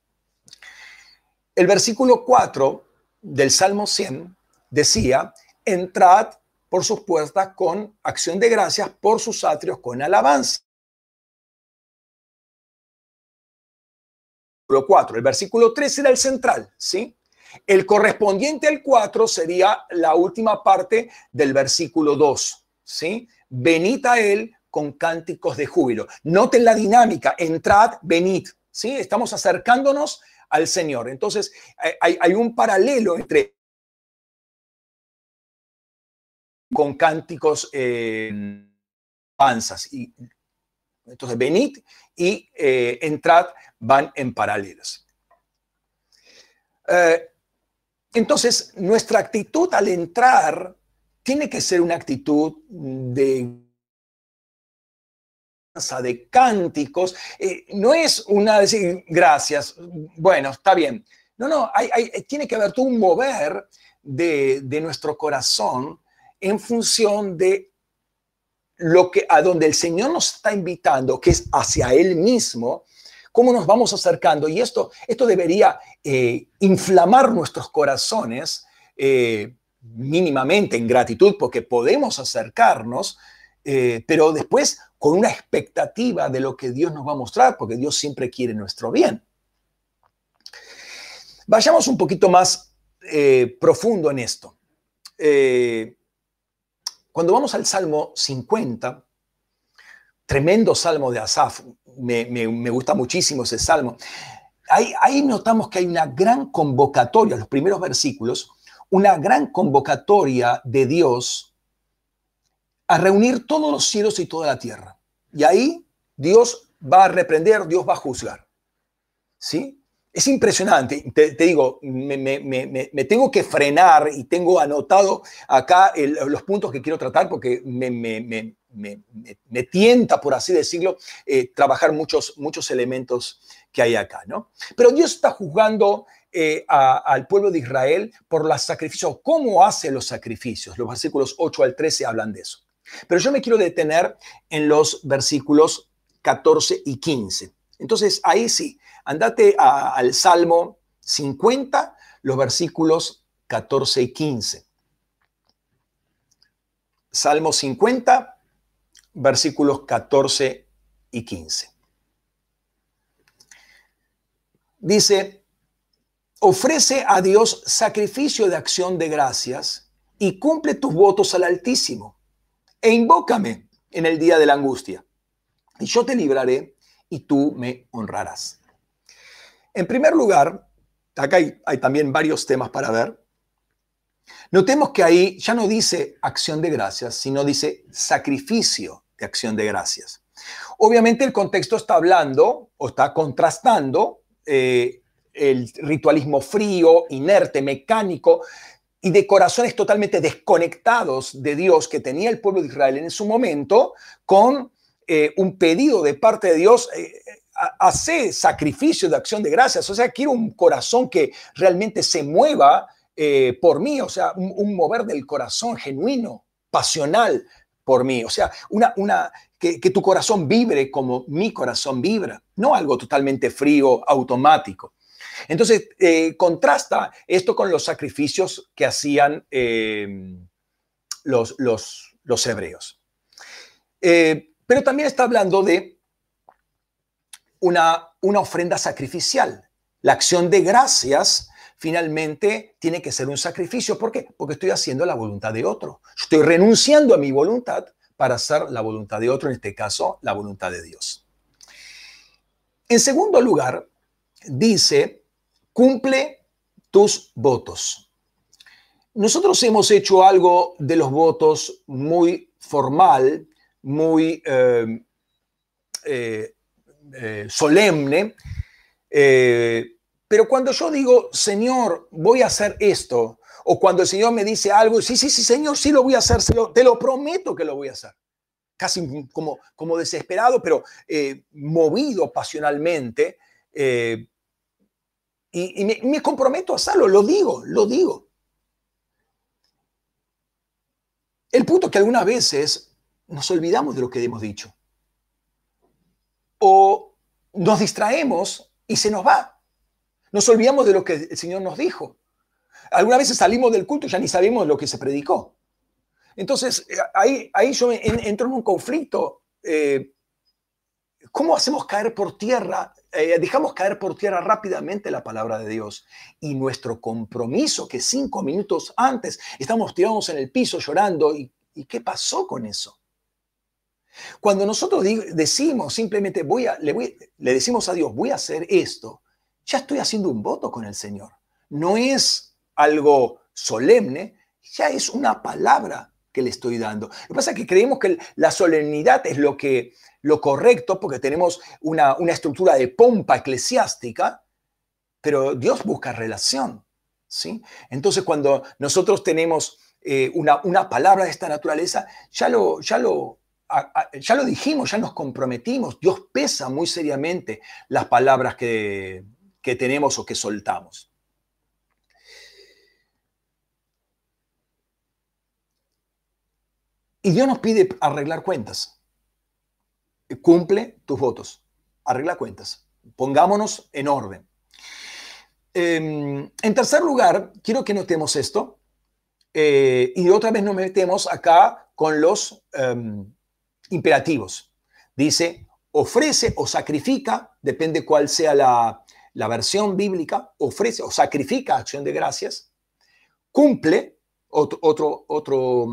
el versículo 4 del Salmo 100 decía, entrad por sus puertas con acción de gracias, por sus atrios con alabanza. 4. El versículo 3 era el central, ¿sí? El correspondiente al 4 sería la última parte del versículo 2, ¿sí? Venid a él con cánticos de júbilo. Noten la dinámica, entrad, venid, ¿sí? Estamos acercándonos al Señor. Entonces, hay, hay un paralelo entre con cánticos eh, panzas. Y, entonces, venid y eh, entrad van en paralelos. Eh, entonces, nuestra actitud al entrar tiene que ser una actitud de de cánticos, eh, no es una decir gracias, bueno, está bien. No, no, tiene que haber todo un mover de, de, nuestro corazón en función de lo que a donde el Señor nos está invitando, que es hacia Él mismo, cómo nos vamos acercando. Y esto, esto debería eh, inflamar nuestros corazones eh, mínimamente en gratitud, porque podemos acercarnos, eh, pero después con una expectativa de lo que Dios nos va a mostrar, porque Dios siempre quiere nuestro bien. Vayamos un poquito más profundo en esto. Cuando vamos al Salmo 50, tremendo salmo de Asaf, me, gusta muchísimo ese salmo, ahí, ahí notamos que hay una gran convocatoria, los primeros versículos, una gran convocatoria de Dios a reunir todos los cielos y toda la tierra. Y ahí Dios va a reprender, Dios va a juzgar. ¿Sí? Es impresionante, te, digo, me, tengo que frenar y tengo anotado acá los puntos que quiero tratar porque me, tienta, por así decirlo, eh, trabajar muchos, muchos elementos que hay acá, ¿no? Pero Dios está juzgando eh, al pueblo de Israel por los sacrificios. ¿Cómo hace los sacrificios? Los versículos 8 al 13 hablan de eso. Pero yo me quiero detener en los versículos 14 y 15. Entonces, ahí sí, andate al Salmo 50, los versículos 14 y 15. Salmo 50, versículos 14 y 15. Dice, ofrece a Dios sacrificio de acción de gracias y cumple tus votos al Altísimo e invócame en el día de la angustia y yo te libraré y tú me honrarás. En primer lugar, acá hay, también varios temas para ver. Notemos que ahí ya no dice acción de gracias, sino dice sacrificio de acción de gracias. Obviamente el contexto está hablando o está contrastando eh, el ritualismo frío, inerte, mecánico y de corazones totalmente desconectados de Dios que tenía el pueblo de Israel en su momento con eh, un pedido de parte de Dios, eh, hace sacrificio de acción de gracias. O sea, quiero un corazón que realmente se mueva eh, por mí, o sea, un, mover del corazón genuino, pasional por mí. O sea, una, una, que, tu corazón vibre como mi corazón vibra, no algo totalmente frío, automático. Entonces, contrasta esto con los sacrificios que hacían los, los, los hebreos. Pero también está hablando de una, una ofrenda sacrificial. La acción de gracias finalmente tiene que ser un sacrificio. ¿Por qué? Porque estoy haciendo la voluntad de otro. Estoy renunciando a mi voluntad para hacer la voluntad de otro, en este caso, la voluntad de Dios. En segundo lugar, dice, cumple tus votos. Nosotros hemos hecho algo de los votos muy formal muy eh, eh, eh, solemne, pero cuando yo digo, Señor, voy a hacer esto, o cuando el Señor me dice algo, sí, sí, sí, Señor, sí lo voy a hacer, te lo prometo que lo voy a hacer. Casi como, como desesperado, pero movido pasionalmente. y, me, me comprometo a hacerlo, lo digo, lo digo. El punto es que algunas veces nos olvidamos de lo que hemos dicho. O nos distraemos y se nos va. Nos olvidamos de lo que el Señor nos dijo. Algunas veces salimos del culto y ya ni sabemos lo que se predicó. Entonces, eh, ahí, ahí yo entro en un conflicto. Eh, ¿Cómo hacemos caer por tierra? Eh, dejamos caer por tierra rápidamente la palabra de Dios. Y nuestro compromiso, que cinco minutos antes estamos tirados en el piso llorando, ¿y, ¿y qué pasó con eso? Cuando nosotros decimos simplemente, voy a, le, le decimos a Dios, voy a hacer esto, ya estoy haciendo un voto con el Señor. No es algo solemne, ya es una palabra que le estoy dando. Lo que pasa es que creemos que la solemnidad es lo, que, lo correcto porque tenemos una, una estructura de pompa eclesiástica, pero Dios busca relación. ¿sí? Entonces cuando nosotros tenemos eh, una, una, palabra de esta naturaleza, ya lo, ya, lo, ya lo dijimos, ya nos comprometimos. Dios pesa muy seriamente las palabras que, que tenemos o que soltamos. Y Dios nos pide arreglar cuentas. Cumple tus votos. Arregla cuentas. Pongámonos en orden. Em, en tercer lugar, quiero que notemos esto. Eh, y otra vez nos metemos acá con los em, imperativos. Dice, ofrece o sacrifica, depende cuál sea la, la versión bíblica, ofrece o sacrifica acción de gracias, cumple, otro, otro, otro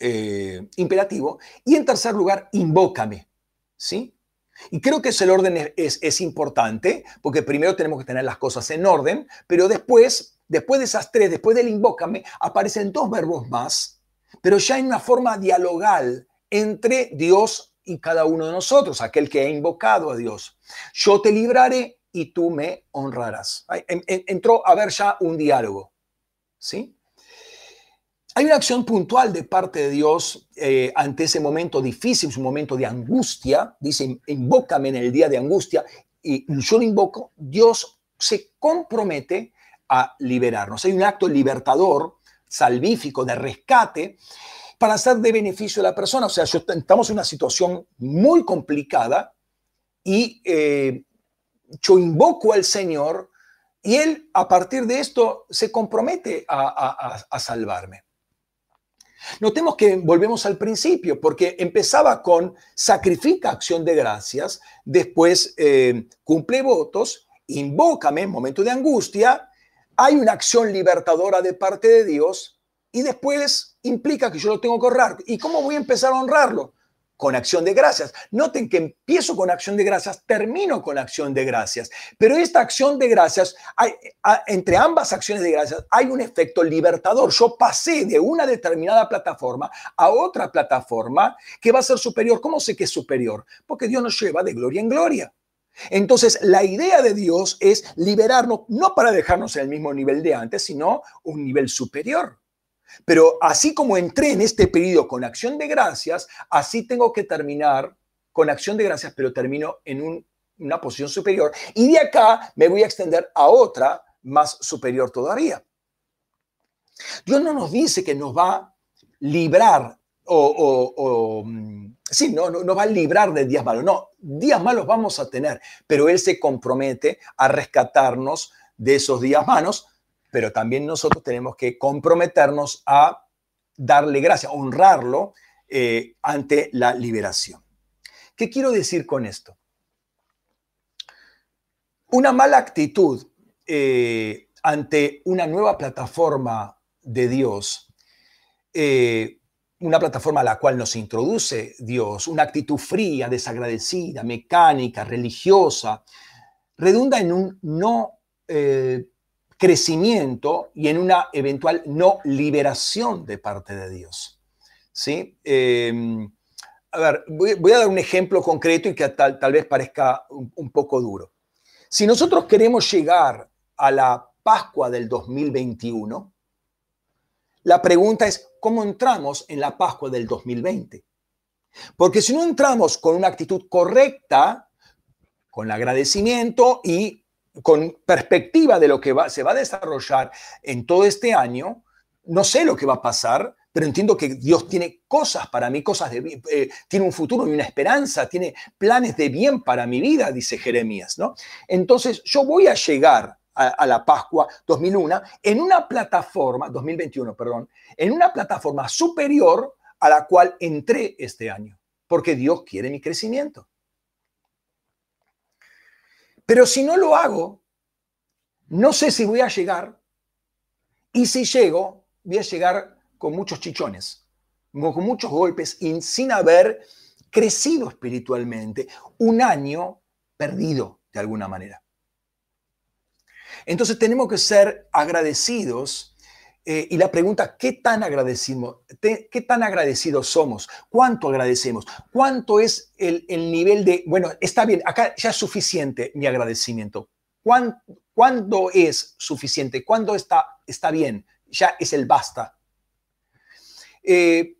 eh, imperativo. Y en tercer lugar, invócame. ¿Sí? Y creo que ese orden es, es, importante, porque primero tenemos que tener las cosas en orden, pero después, después de esas tres, después del invócame, aparecen dos verbos más, pero ya en una forma dialogal entre Dios y cada uno de nosotros, aquel que ha invocado a Dios. Yo te libraré y tú me honrarás. Entró a ver ya un diálogo. ¿Sí? Hay una acción puntual de parte de Dios eh, ante ese momento difícil, un momento de angustia. Dice, invócame en el día de angustia. Y yo lo invoco. Dios se compromete a liberarnos. Hay un acto libertador, salvífico, de rescate, para hacer de beneficio a la persona. O sea, estamos en una situación muy complicada y eh, yo invoco al Señor y Él a partir de esto se compromete a salvarme. Notemos que volvemos al principio, porque empezaba con sacrifica acción de gracias, después eh, cumple votos, invócame en momento de angustia, hay una acción libertadora de parte de Dios y después implica que yo lo tengo que honrar. ¿Y cómo voy a empezar a honrarlo? con acción de gracias. Noten que empiezo con acción de gracias, termino con acción de gracias. Pero esta acción de gracias, hay, entre ambas acciones de gracias, hay un efecto libertador. Yo pasé de una determinada plataforma a otra plataforma que va a ser superior. ¿Cómo sé que es superior? Porque Dios nos lleva de gloria en gloria. Entonces, la idea de Dios es liberarnos, no para dejarnos en el mismo nivel de antes, sino un nivel superior. Pero así como entré en este periodo con acción de gracias, así tengo que terminar con acción de gracias, pero termino en una posición superior. Y de acá me voy a extender a otra más superior todavía. Dios no nos dice que nos va a librar o, mm, sí, no, no, no, va a librar de días malos. No, días malos vamos a tener, pero Él se compromete a rescatarnos de esos días malos pero también nosotros tenemos que comprometernos a darle gracias, honrarlo eh, ante la liberación. ¿Qué quiero decir con esto? Una mala actitud eh, ante una nueva plataforma de Dios, eh, una plataforma a la cual nos introduce Dios, una actitud fría, desagradecida, mecánica, religiosa, redunda en un no crecimiento y en una eventual no liberación de parte de Dios. ¿Sí? Em, a ver, voy, a dar un ejemplo concreto y que tal, tal vez parezca un, poco duro. Si nosotros queremos llegar a la Pascua del 2021, la pregunta es, ¿cómo entramos en la Pascua del 2020? Porque si no entramos con una actitud correcta, con agradecimiento y con perspectiva de lo que se va a desarrollar en todo este año, no sé lo que va a pasar, pero entiendo que Dios tiene cosas para mí, cosas de eh, tiene un futuro y una esperanza, tiene planes de bien para mi vida, dice Jeremías, ¿no? Entonces, yo voy a llegar a, a, la Pascua 2001 en una plataforma, 2021, perdón, en una plataforma superior a la cual entré este año, porque Dios quiere mi crecimiento. Pero si no lo hago, no sé si voy a llegar. Y si llego, voy a llegar con muchos chichones, con muchos golpes y sin haber crecido espiritualmente. Un año perdido de alguna manera. Entonces tenemos que ser agradecidos. Eh, y la pregunta, ¿qué tan, agradecimos, ¿qué tan agradecidos somos? ¿Cuánto agradecemos? ¿Cuánto es el, el nivel de, bueno, está bien, acá ya es suficiente mi agradecimiento? ¿Cuán- ¿Cuándo es suficiente? ¿Cuándo está, está bien? Ya es el basta. Eh,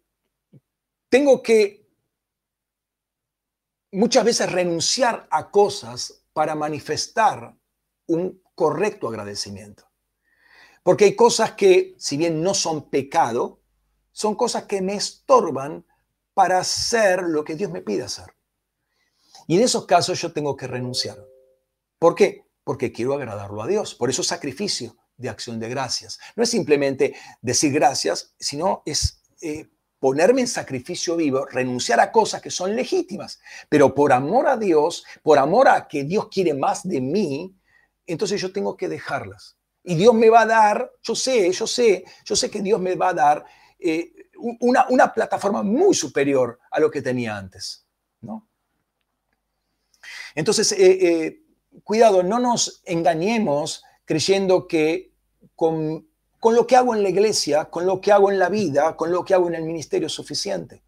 tengo que muchas veces renunciar a cosas para manifestar un correcto agradecimiento. Porque hay cosas que, si bien no son pecado, son cosas que me estorban para hacer lo que Dios me pide hacer. Y en esos casos yo tengo que renunciar. ¿Por qué? Porque quiero agradarlo a Dios. Por eso sacrificio de acción de gracias. No es simplemente decir gracias, sino es eh, ponerme en sacrificio vivo, renunciar a cosas que son legítimas, pero por amor a Dios, por amor a que Dios quiere más de mí, entonces yo tengo que dejarlas. Y Dios me va a dar, yo sé, yo sé, yo sé que Dios me va a dar eh, una, una plataforma muy superior a lo que tenía antes, ¿no? Entonces, eh, eh, cuidado, no nos engañemos creyendo que con, con lo que hago en la iglesia, con lo que hago en la vida, con lo que hago en el ministerio es suficiente.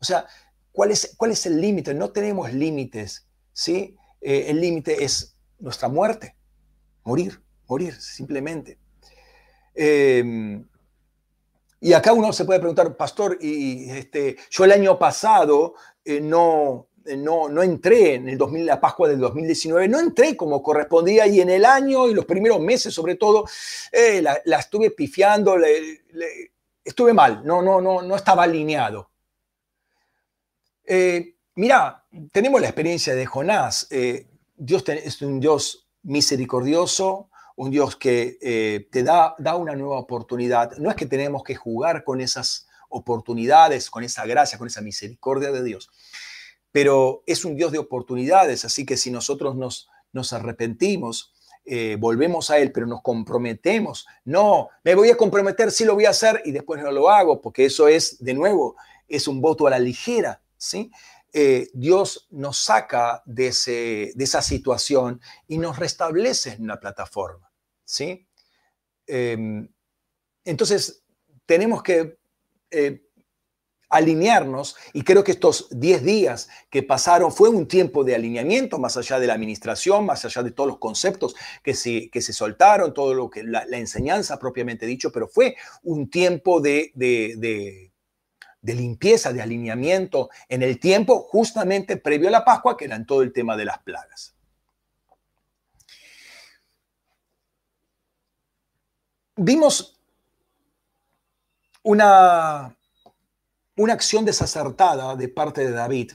O sea, ¿cuál es, cuál es el límite? No tenemos límites, ¿sí? El límite es nuestra muerte, morir, morir, simplemente. Eh, y acá uno se puede preguntar, pastor, y este, yo el año pasado eh, no, no, no entré en el 2000, la Pascua del 2019, no entré como correspondía y en el año y los primeros meses sobre todo, eh, la, la, estuve pifiando, estuve mal, no, no, no, no estaba alineado. Eh, mira, tenemos la experiencia de Jonás. Eh, Dios es un Dios misericordioso, un Dios que eh, te da, da una nueva oportunidad. No es que tenemos que jugar con esas oportunidades, con esa gracia, con esa misericordia de Dios, pero es un Dios de oportunidades, así que si nosotros nos, nos arrepentimos, eh, volvemos a Él, pero nos comprometemos, no, me voy a comprometer, sí lo voy a hacer y después no lo hago, porque eso es, de nuevo, es un voto a la ligera, ¿sí? Eh, Dios nos saca de, esa situación y nos restablece en una plataforma, ¿sí? Eh, entonces, tenemos que eh, alinearnos y creo que estos 10 días que pasaron fue un tiempo de alineamiento más allá de la administración, más allá de todos los conceptos que se, que se soltaron, todo lo que la, enseñanza propiamente dicho, pero fue un tiempo de, de, limpieza, de alineamiento en el tiempo justamente previo a la Pascua, que era en todo el tema de las plagas. Vimos una una acción desacertada de parte de David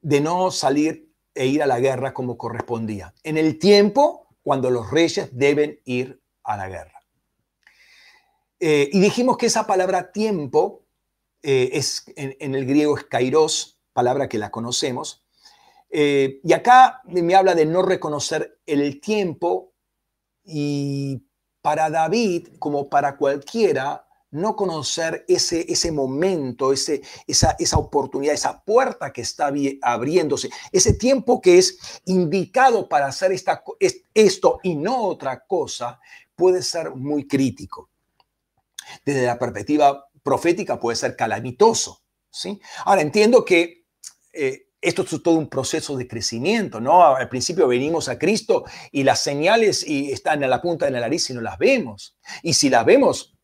de no salir e ir a la guerra como correspondía, en el tiempo cuando los reyes deben ir a la guerra. Eh, y dijimos que esa palabra tiempo eh, es, en, el griego es kairos, palabra que la conocemos, eh, y acá me habla de no reconocer el tiempo y para David, como para cualquiera, no conocer ese, ese momento, ese, esa, esa oportunidad, esa puerta que está abriéndose, ese tiempo que es indicado para hacer esta, esto y no otra cosa, puede ser muy crítico. Desde la perspectiva profética puede ser calamitoso. ¿sí? Ahora entiendo que eh, esto es todo un proceso de crecimiento, ¿no? Al principio venimos a Cristo y las señales y están a la punta de la nariz y no las vemos. Y si las vemos,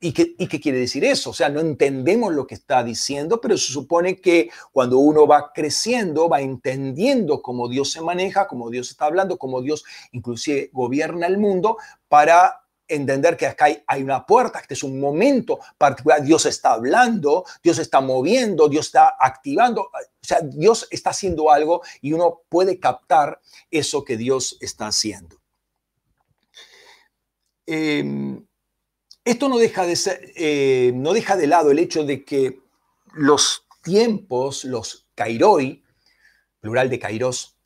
¿Y qué, ¿Y qué, quiere decir eso? O sea, no entendemos lo que está diciendo, pero se supone que cuando uno va creciendo, va entendiendo cómo Dios se maneja, cómo Dios está hablando, cómo Dios inclusive gobierna el mundo, para entender que acá hay, una puerta, este es un momento particular, Dios está hablando, Dios está moviendo, Dios está activando, o sea, Dios está haciendo algo y uno puede captar eso que Dios está haciendo. Eh, esto no deja de, eh, no deja de lado el hecho de que los tiempos, los kairoi, plural de kairos,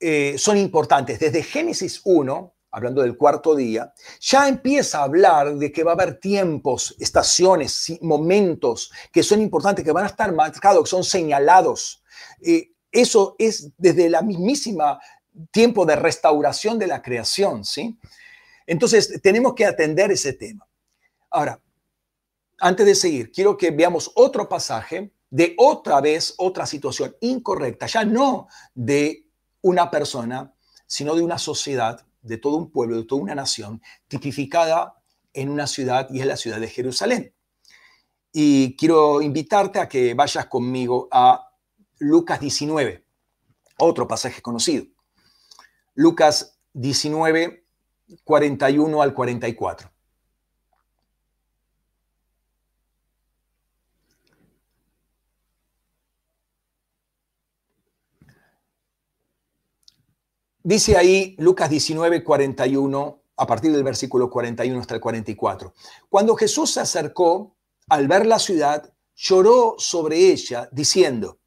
eh, son importantes. Desde Génesis 1, hablando del cuarto día, ya empieza a hablar de que va a haber tiempos, estaciones, momentos que son importantes, que van a estar marcados, que son señalados. Eh, eso es desde la mismísima tiempo de restauración de la creación, ¿sí? Entonces, tenemos que atender ese tema. Ahora, antes de seguir, quiero que veamos otro pasaje de otra vez otra situación incorrecta, ya no de una persona, sino de una sociedad, de todo un pueblo, de toda una nación, tipificada en una ciudad y es la ciudad de Jerusalén. Y quiero invitarte a que vayas conmigo a Lucas 19, otro pasaje conocido. Lucas 19, 41 al 44. Dice ahí Lucas 19, 41, a partir del versículo 41 hasta el 44. Cuando Jesús se acercó, al ver la ciudad, lloró sobre ella, diciendo,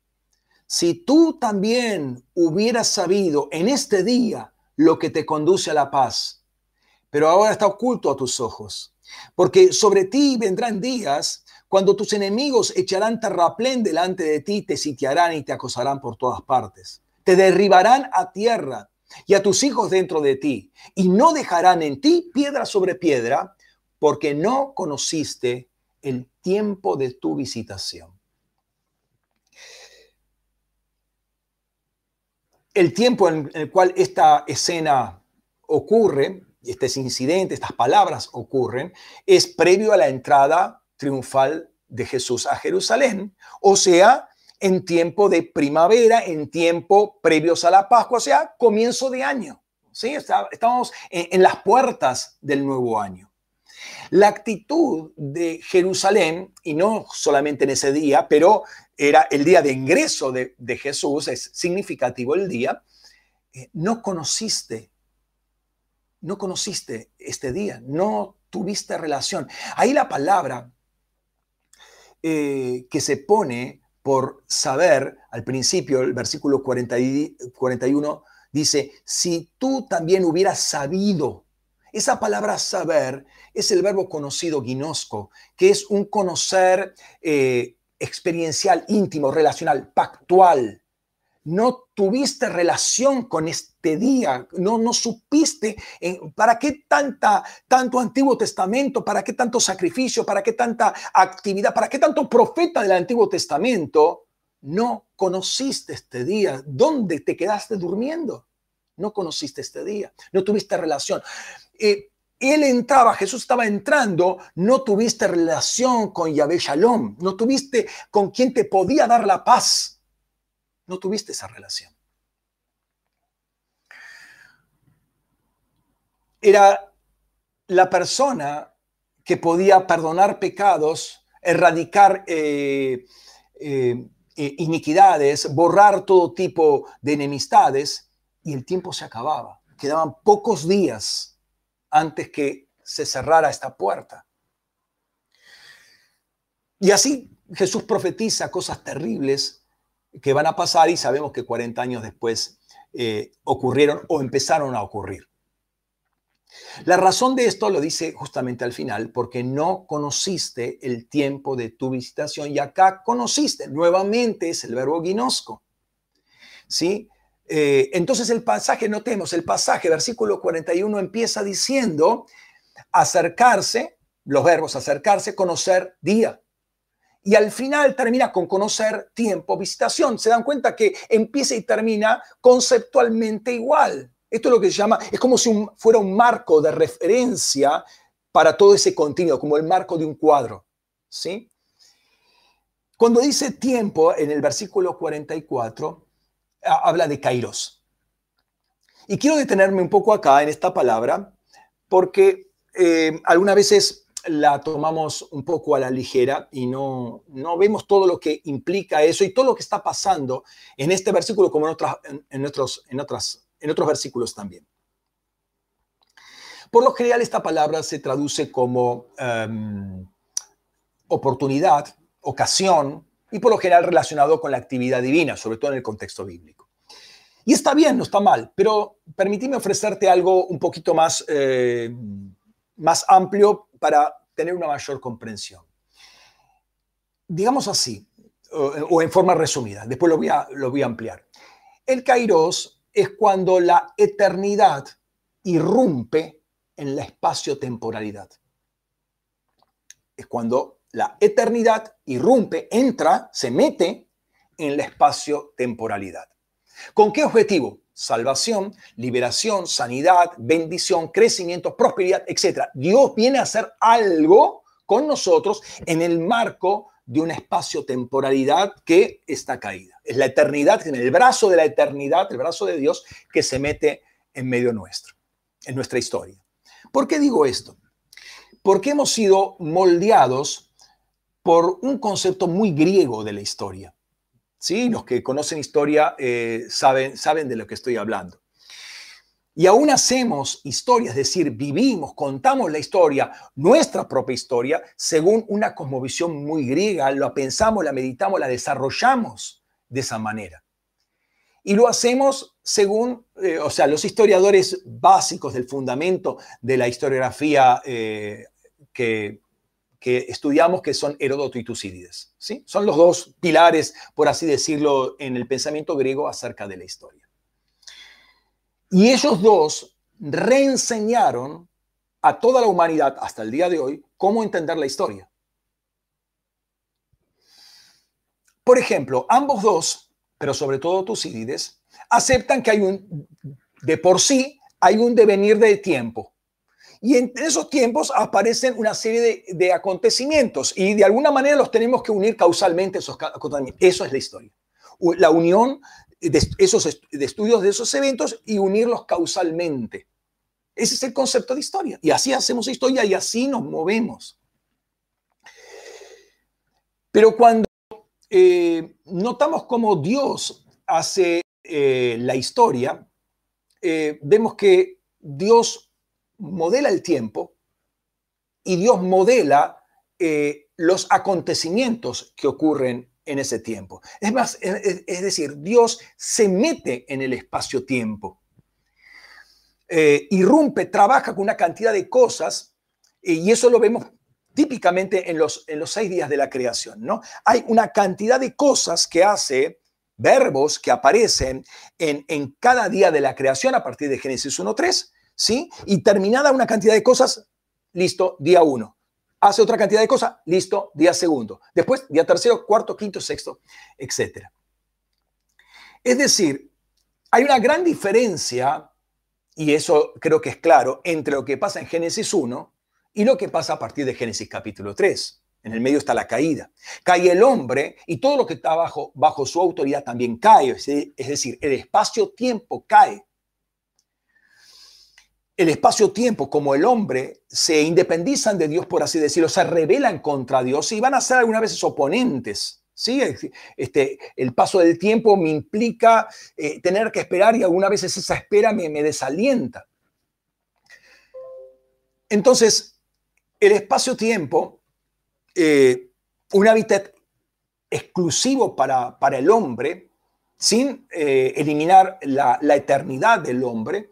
si tú también hubieras sabido en este día lo que te conduce a la paz, pero ahora está oculto a tus ojos, porque sobre ti vendrán días cuando tus enemigos echarán terraplén delante de ti, te sitiarán y te acosarán por todas partes. Te derribarán a tierra y a tus hijos dentro de ti, y no dejarán en ti piedra sobre piedra, porque no conociste el tiempo de tu visitación. El tiempo en el cual esta escena ocurre, este incidente, estas palabras ocurren, es previo a la entrada triunfal de Jesús a Jerusalén, o sea, en tiempo de primavera, en tiempo previos a la Pascua, o sea, comienzo de año. ¿sí? Estamos en, las puertas del nuevo año. La actitud de Jerusalén, y no solamente en ese día, pero era el día de ingreso de, Jesús, es significativo el día, eh, no conociste, no conociste este día, no tuviste relación. Ahí la palabra eh, que se pone por saber, al principio, el versículo 41 dice, si tú también hubieras sabido, esa palabra saber es el verbo conocido ginosco, que es un conocer eh, experiencial, íntimo, relacional, pactual, no tuviste relación con este día, no, no supiste para qué tanta, tanto Antiguo Testamento, para qué tanto sacrificio, para qué tanta actividad, para qué tanto profeta del Antiguo Testamento, no conociste este día. ¿Dónde te quedaste durmiendo? No conociste este día, no tuviste relación. Eh, él entraba, Jesús estaba entrando, no tuviste relación con Yahvé Shalom, no tuviste con quien te podía dar la paz no tuviste esa relación. Era la persona que podía perdonar pecados, erradicar eh, eh, eh, iniquidades, borrar todo tipo de enemistades, y el tiempo se acababa. Quedaban pocos días antes que se cerrara esta puerta. Y así Jesús profetiza cosas terribles que van a pasar y sabemos que 40 años después eh, ocurrieron o empezaron a ocurrir. La razón de esto lo dice justamente al final, porque no conociste el tiempo de tu visitación y acá conociste, nuevamente es el verbo ginosco. ¿Sí? Eh, entonces el pasaje, notemos, el pasaje, versículo 41 empieza diciendo acercarse, los verbos acercarse, conocer día y al final termina con conocer tiempo, visitación. Se dan cuenta que empieza y termina conceptualmente igual. Esto es lo que se llama, es como si fuera un marco de referencia para todo ese contenido, como el marco de un cuadro. ¿sí? Cuando dice tiempo en el versículo 44, habla de kairos. Y quiero detenerme un poco acá en esta palabra, porque eh, algunas veces la tomamos un poco a la ligera y no, no vemos todo lo que implica eso y todo lo que está pasando en este versículo como en, en, otros, en, otras, en otros versículos también. Por lo general esta palabra se traduce como em, oportunidad, ocasión y por lo general relacionado con la actividad divina, sobre todo en el contexto bíblico. Y está bien, no está mal, pero permíteme ofrecerte algo un poquito más, eh, más amplio para tener una mayor comprensión. Digamos así, o, en forma resumida, después lo voy a, lo voy a ampliar. El kairos es cuando la eternidad irrumpe en la espacio-temporalidad. Es cuando la eternidad irrumpe, entra, se mete en la espacio-temporalidad. ¿Con qué objetivo? Salvación, liberación, sanidad, bendición, crecimiento, prosperidad, etc. Dios viene a hacer algo con nosotros en el marco de una espacio-temporalidad que está caída. Es la eternidad, en el brazo de la eternidad, el brazo de Dios, que se mete en medio nuestro, en nuestra historia. ¿Por qué digo esto? Porque hemos sido moldeados por un concepto muy griego de la historia. ¿Sí? Los que conocen historia eh, saben, saben de lo que estoy hablando. Y aún hacemos historias, es decir, vivimos, contamos la historia, nuestra propia historia, según una cosmovisión muy griega, la pensamos, la meditamos, la desarrollamos de esa manera. Y lo hacemos según, eh, o sea, los historiadores básicos del fundamento de la historiografía eh, que, que, estudiamos, que son Heródoto y Tucídides. ¿sí? Son los dos pilares, por así decirlo, en el pensamiento griego acerca de la historia. Y ellos dos reenseñaron a toda la humanidad hasta el día de hoy cómo entender la historia. Por ejemplo, ambos dos, pero sobre todo Tucídides, aceptan que hay un, de por sí, hay un devenir de tiempo. Y en esos tiempos aparecen una serie de, acontecimientos y de alguna manera los tenemos que unir causalmente esos acontecimientos. Eso es la historia. La unión de esos de estudios de esos eventos y unirlos causalmente. Ese es el concepto de historia. Y así hacemos historia y así nos movemos. Pero cuando eh, notamos cómo Dios hace eh, la historia, eh, vemos que Dios modela el tiempo y Dios modela los acontecimientos que ocurren en ese tiempo. Es más, es, decir, Dios se mete en el espacio-tiempo, eh, irrumpe, trabaja con una cantidad de cosas, y eso lo vemos típicamente en los, en los seis días de la creación, ¿no? Hay una cantidad de cosas que hace, verbos que aparecen en, en cada día de la creación a partir de Génesis 1.3, ¿sí? Y terminada una cantidad de cosas, listo, día 1 hace otra cantidad de cosas, listo, día segundo. Después, día tercero, cuarto, quinto, sexto, etc. Es decir, hay una gran diferencia, y eso creo que es claro, entre lo que pasa en Génesis 1 y lo que pasa a partir de Génesis capítulo 3. En el medio está la caída. Cae el hombre y todo lo que está bajo, bajo su autoridad también cae. Es decir, el espacio-tiempo cae el espacio-tiempo como el hombre se independizan de Dios, por así decirlo, se rebelan contra Dios y van a ser algunas veces oponentes. ¿sí? Este, el paso del tiempo me implica eh, tener que esperar y algunas veces esa espera me, desalienta. Entonces, el espacio-tiempo, eh, un hábitat exclusivo para, para el hombre, sin eh, eliminar la, la eternidad del hombre,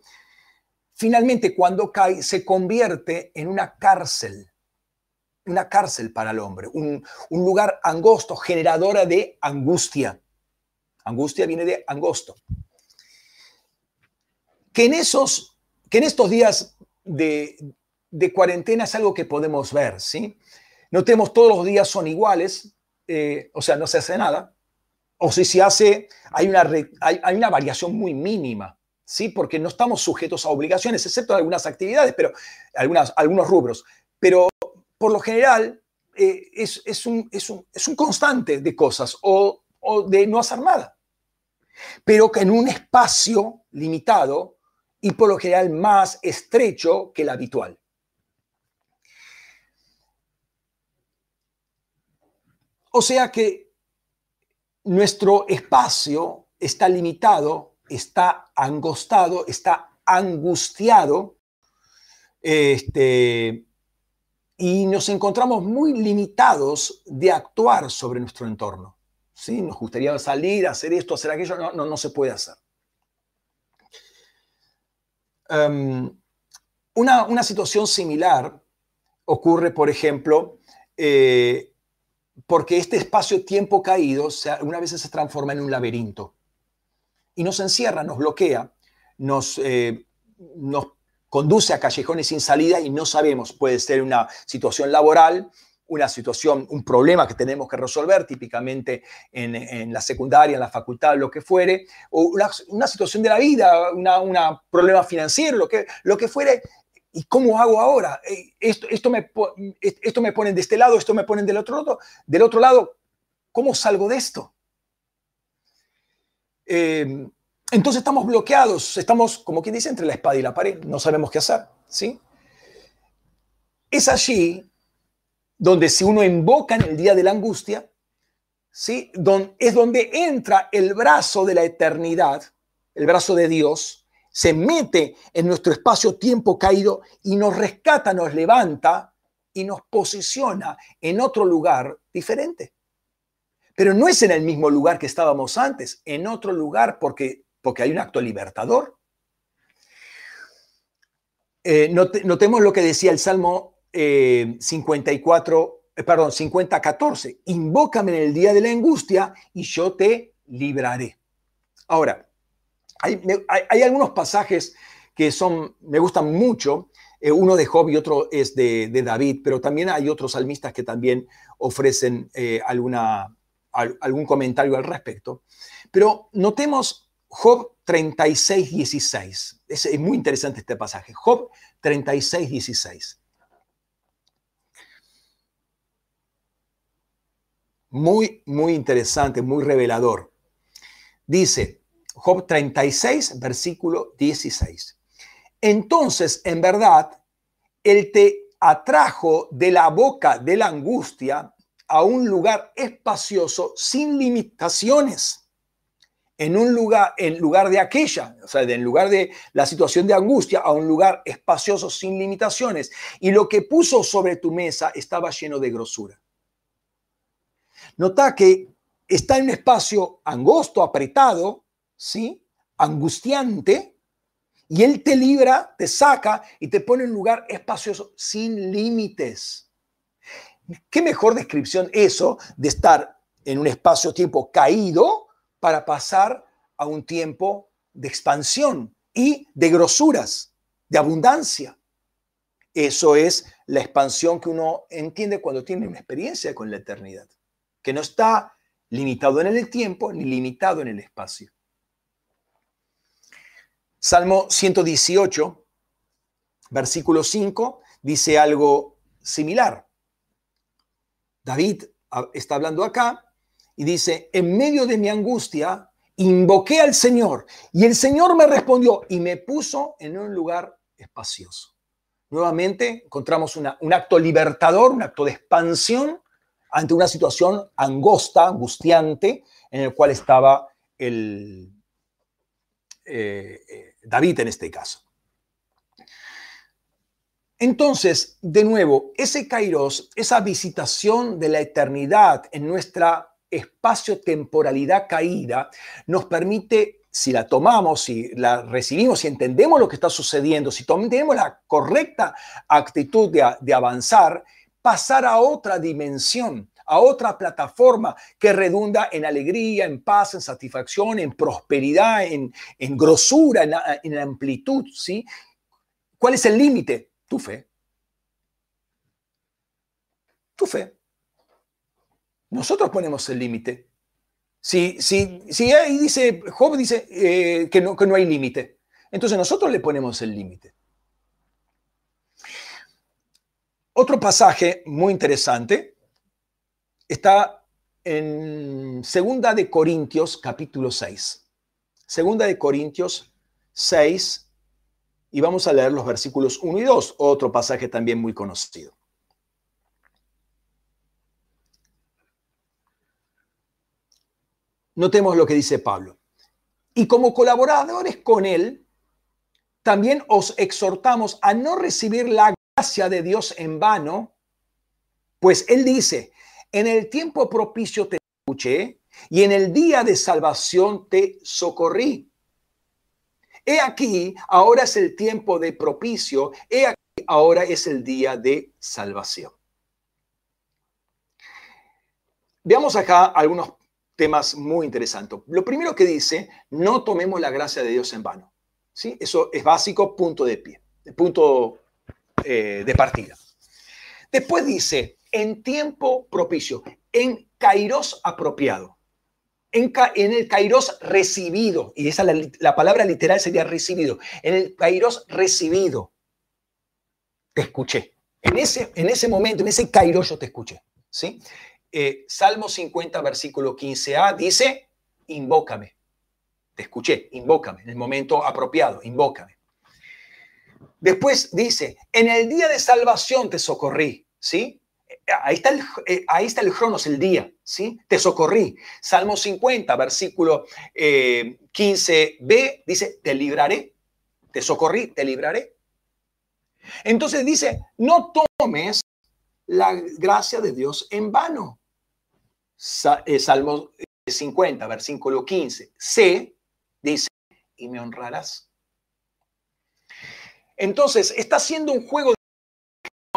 finalmente cuando cae se convierte en una cárcel, una cárcel para el hombre, un, lugar angosto, generadora de angustia. Angustia viene de angosto. Que en, esos, que en estos días de, cuarentena es algo que podemos ver, ¿sí? Notemos todos los días son iguales, eh, o sea, no se hace nada, o si se hace, hay una, hay una variación muy mínima. ¿Sí? Porque no estamos sujetos a obligaciones, excepto en algunas actividades, pero algunos rubros. Pero por lo general eh, es, un, es, un, constante de cosas o, de no hacer nada. Pero que en un espacio limitado y por lo general más estrecho que el habitual. O sea que nuestro espacio está limitado está angostado, está angustiado, este, y nos encontramos muy limitados de actuar sobre nuestro entorno. ¿sí? Nos gustaría salir, hacer esto, hacer aquello, no, no, se puede hacer. Em, una, situación similar ocurre, por ejemplo, eh, porque este espacio-tiempo caído una vez se transforma en un laberinto y nos encierra, nos bloquea, nos, eh, nos conduce a callejones sin salida y no sabemos, puede ser una situación laboral, una situación, un problema que tenemos que resolver, típicamente en, la secundaria, en la facultad, lo que fuere, o una, situación de la vida, un problema financiero, lo que, lo que fuere. ¿Y cómo hago ahora? Eh, esto, esto, me, esto me ponen de este lado, esto me ponen del otro. Del otro lado, ¿cómo salgo de esto? Eh, entonces estamos bloqueados, estamos, como quien dice, entre la espada y la pared, no sabemos qué hacer, ¿sí? Es allí donde si uno invoca en el día de la angustia, ¿sí? es donde entra el brazo de la eternidad, el brazo de Dios, se mete en nuestro espacio-tiempo caído y nos rescata, nos levanta y nos posiciona en otro lugar diferente. Pero no es en el mismo lugar que estábamos antes, en otro lugar porque, porque hay un acto libertador. Eh, notemos lo que decía el Salmo 54, eh, perdón, 50, 14. Invócame en el día de la angustia y yo te libraré. Ahora, hay, algunos pasajes que son, me gustan mucho. Eh, uno de Job y otro es de, David, pero también hay otros salmistas que también ofrecen eh, alguna, algún comentario al respecto. Pero notemos Job 36, 16. Es, muy interesante este pasaje. Job 36, 16. muy, muy interesante, muy revelador. Dice Job 36, versículo 16. Entonces, en verdad, Él te atrajo de la boca de la angustia a un lugar espacioso sin limitaciones. En un lugar, en lugar de aquella, o sea, en lugar de la situación de angustia, a un lugar espacioso sin limitaciones. Y lo que puso sobre tu mesa estaba lleno de grosura. Nota que está en un espacio angosto, apretado, ¿sí? angustiante, y Él te libra, te saca y te pone en un lugar espacioso, sin límites. ¿Qué mejor descripción eso de estar en un espacio-tiempo caído para pasar a un tiempo de expansión y de grosuras, de abundancia? Eso es la expansión que uno entiende cuando tiene una experiencia con la eternidad que no está limitado en el tiempo ni limitado en el espacio. Salmo 118, versículo 5, dice algo similar. David está hablando acá y dice, en medio de mi angustia, invoqué al Señor y el Señor me respondió y me puso en un lugar espacioso. Nuevamente encontramos un acto libertador, un acto de expansión ante una situación angosta, angustiante, en el cual estaba el, eh, eh, David en este caso. Entonces, de nuevo, ese kairos, esa visitación de la eternidad en nuestra espacio-temporalidad caída, nos permite, si la tomamos, si la recibimos, si entendemos lo que está sucediendo, si tenemos la correcta actitud de, de avanzar, pasar a otra dimensión, a otra plataforma que redunda en alegría, en paz, en satisfacción, en prosperidad, en, grosura, en, amplitud, ¿sí? ¿Cuál es el límite? Tu fe. Tu fe. Nosotros ponemos el límite. Si, si, si ahí dice, Job dice eh, que, no, que no hay límite, entonces nosotros le ponemos el límite. Otro pasaje muy interesante está en Segunda de Corintios capítulo 6. Segunda de Corintios 6 y vamos a leer los versículos 1 y 2, otro pasaje también muy conocido. Notemos lo que dice Pablo. Y como colaboradores con él, también os exhortamos a no recibir la de Dios en vano, pues Él dice, en el tiempo propicio te escuché y en el día de salvación te socorrí. He aquí, ahora es el tiempo de propicio, he aquí, ahora es el día de salvación. Veamos acá algunos temas muy interesantes. Lo primero que dice, no tomemos la gracia de Dios en vano. ¿Sí? Eso es básico, punto de pie, punto eh, de partida. Después dice, en tiempo propicio, en kairos apropiado, en, el kairos recibido, y esa la, la, palabra literal sería recibido, en el kairos recibido, te escuché. En ese, en ese momento, en ese kairos yo te escuché. ¿sí? Eh, Salmo 50, versículo 15a, dice, invócame. Te escuché, invócame, en el momento apropiado, invócame. Después dice, en el día de salvación te socorrí, ¿sí? Ahí está el, eh, ahí está el cronos, el día, ¿sí? Te socorrí. Salmo 50, versículo 15b, eh, dice, te libraré, te socorrí, te libraré. Entonces dice, no tomes la gracia de Dios en vano. Eh, Salmo 50, versículo 15. C dice, y me honrarás. Entonces, está haciendo un juego.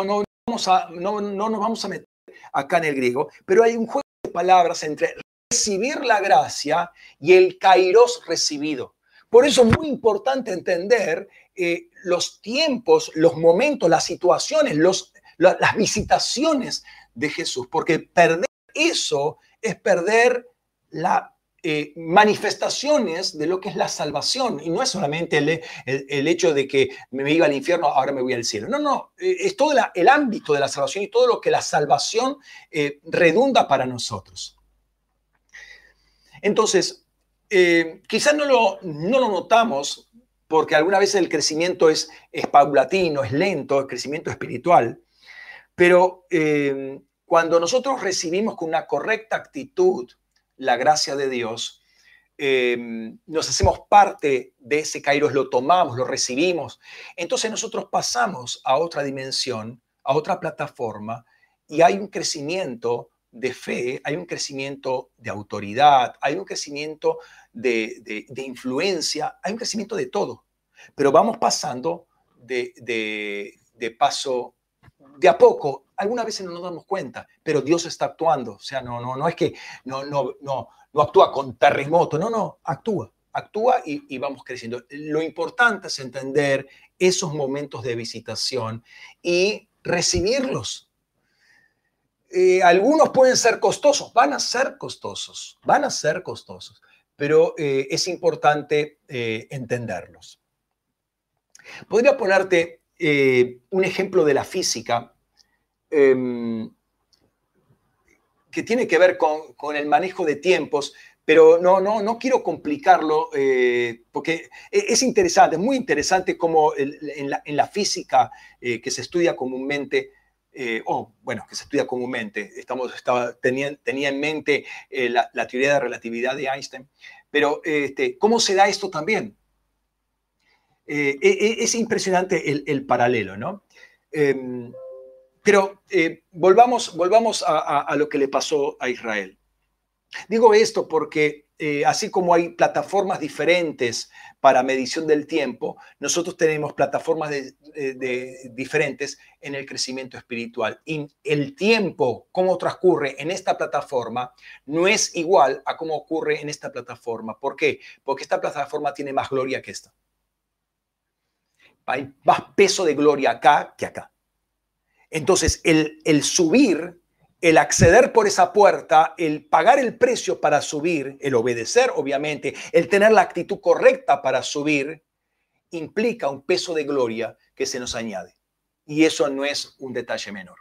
No, a, no, no nos vamos a meter acá en el griego, pero hay un juego de palabras entre recibir la gracia y el kairos recibido. Por eso es muy importante entender eh, los tiempos, los momentos, las situaciones, los, las visitaciones de Jesús, porque perder eso es perder las eh, manifestaciones de lo que es la salvación. Y no es solamente el, hecho de que me iba al infierno, ahora me voy al cielo. No, no, eh, es todo el ámbito de la salvación y todo lo que la salvación redunda para nosotros. Entonces, quizás no lo, no lo notamos porque alguna vez el crecimiento es, paulatino, es lento, el crecimiento espiritual, pero eh, cuando nosotros recibimos con una correcta actitud la gracia de Dios, eh, nos hacemos parte de ese kairos, lo tomamos, lo recibimos, entonces nosotros pasamos a otra dimensión, a otra plataforma, y hay un crecimiento de fe, hay un crecimiento de autoridad, hay un crecimiento de, influencia, hay un crecimiento de todo. Pero vamos pasando de, de, paso de a poco. Algunas veces no nos damos cuenta, pero Dios está actuando. O sea, no, no, no es que no, no, no, no actúa con terremoto, no, no, actúa actúa y, vamos creciendo. Lo importante es entender esos momentos de visitación y recibirlos. Eh, algunos pueden ser costosos, van a ser costosos, van a ser costosos, pero eh, es importante eh, entenderlos. Podría ponerte eh, un ejemplo de la física em, que tiene que ver con, el manejo de tiempos, pero no, no, no quiero complicarlo porque e, es interesante, es muy interesante como en, la, física que se estudia comúnmente, o bueno, que se estudia comúnmente, estamos, estaba, tenía, tenía en mente la, la, teoría de relatividad de Einstein, pero este, ¿cómo se da esto también? Eh, e, e, es impresionante el, paralelo, ¿no? Em, pero eh, volvamos, volvamos a, lo que le pasó a Israel. Digo esto porque eh, así como hay plataformas diferentes para medición del tiempo, nosotros tenemos plataformas diferentes en el crecimiento espiritual. Y el tiempo, cómo transcurre en esta plataforma, no es igual a cómo ocurre en esta plataforma. ¿Por qué? Porque esta plataforma tiene más gloria que esta. Hay más peso de gloria acá que acá. Entonces, el, el subir el acceder por esa puerta, el pagar el precio para subir, el obedecer, obviamente, el tener la actitud correcta para subir, implica un peso de gloria que se nos añade. Y eso no es un detalle menor.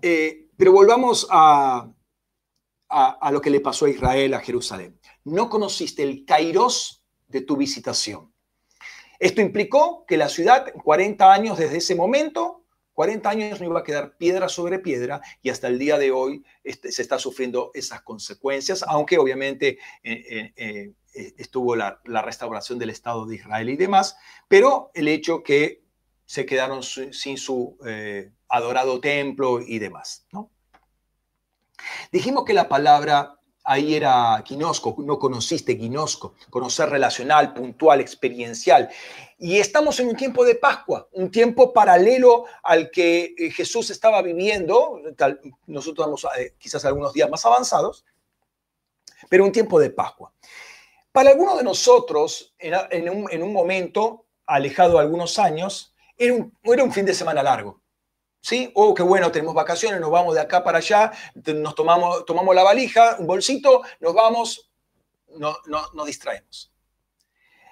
Eh, pero volvamos a, a, lo que le pasó a Israel, a Jerusalén. No conociste el kairos de tu visitación. Esto implicó que la ciudad, 40 años desde ese momento, 40 años no iba a quedar piedra sobre piedra y hasta el día de hoy este, se está sufriendo esas consecuencias, aunque obviamente eh, eh, eh, estuvo la, restauración del Estado de Israel y demás, pero el hecho que se quedaron sin su adorado templo y demás. ¿no? Dijimos que la palabra ahí era Quinosco, no conociste Quinosco, conocer relacional, puntual, experiencial. Y estamos en un tiempo de Pascua, un tiempo paralelo al que eh, Jesús estaba viviendo, nosotros vamos eh, quizás algunos días más avanzados, pero un tiempo de Pascua. Para algunos de nosotros, en un, en un momento, alejado algunos años, era un, era un fin de semana largo. ¿Sí? Oh, qué bueno, tenemos vacaciones, nos vamos de acá para allá, nos tomamos, tomamos la valija, un bolsito, nos vamos, no, no, nos distraemos.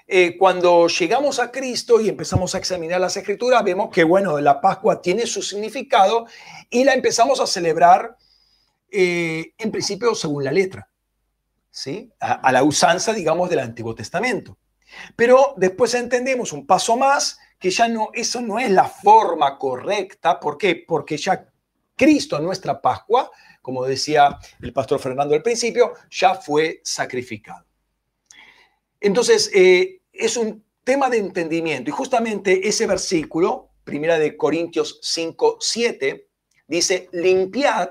Eh, cuando llegamos a Cristo y empezamos a examinar las escrituras, vemos que, bueno, la Pascua tiene su significado y la empezamos a celebrar, eh, en principio, según la letra, ¿sí? a la usanza, digamos, del Antiguo Testamento. Pero después entendemos un paso más que ya no, eso no es la forma correcta. ¿Por qué? Porque ya Cristo, nuestra Pascua, como decía el pastor Fernando al principio, ya fue sacrificado. Entonces, eh, es un tema de entendimiento. Y justamente ese versículo, primera de Corintios 5, 7, dice, limpiad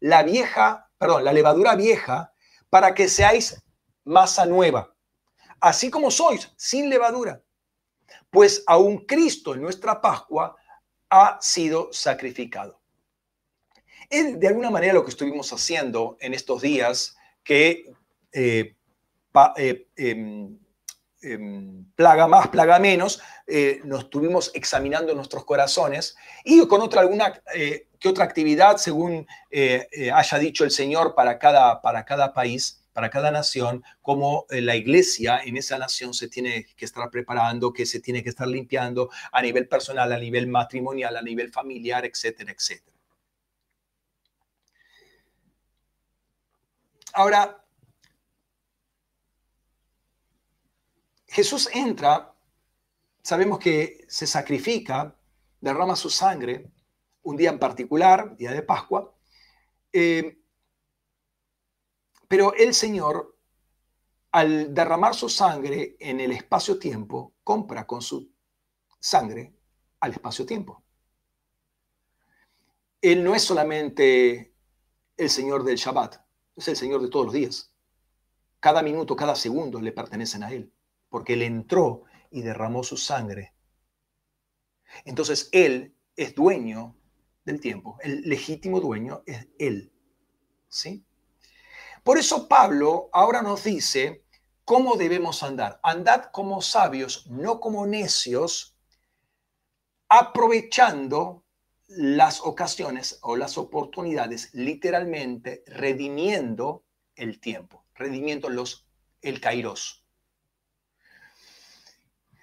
la vieja, perdón, la levadura vieja para que seáis masa nueva, así como sois, sin levadura pues aún Cristo en nuestra Pascua ha sido sacrificado. Es de alguna manera lo que estuvimos haciendo en estos días que eh, eh, em, em, plaga más, plaga menos, eh, nos estuvimos examinando nuestros corazones y con otra alguna otra actividad según haya dicho el Señor para cada, para cada país para cada nación, cómo eh, la iglesia en esa nación se tiene que estar preparando, que se tiene que estar limpiando a nivel personal, a nivel matrimonial, a nivel familiar, etcétera, etcétera. Ahora, Jesús entra, sabemos que se sacrifica, derrama su sangre, un día en particular, día de Pascua, eh, pero el Señor, al derramar su sangre en el espacio-tiempo, compra con su sangre al espacio-tiempo. Él no es solamente el Señor del Shabbat, es el Señor de todos los días. Cada minuto, cada segundo le pertenecen a Él, porque Él entró y derramó su sangre. Entonces Él es dueño del tiempo, el legítimo dueño es Él. ¿Sí? Por eso Pablo ahora nos dice cómo debemos andar. Andad como sabios, no como necios, aprovechando las ocasiones o las oportunidades, literalmente redimiendo el tiempo, redimiendo los, el kairos.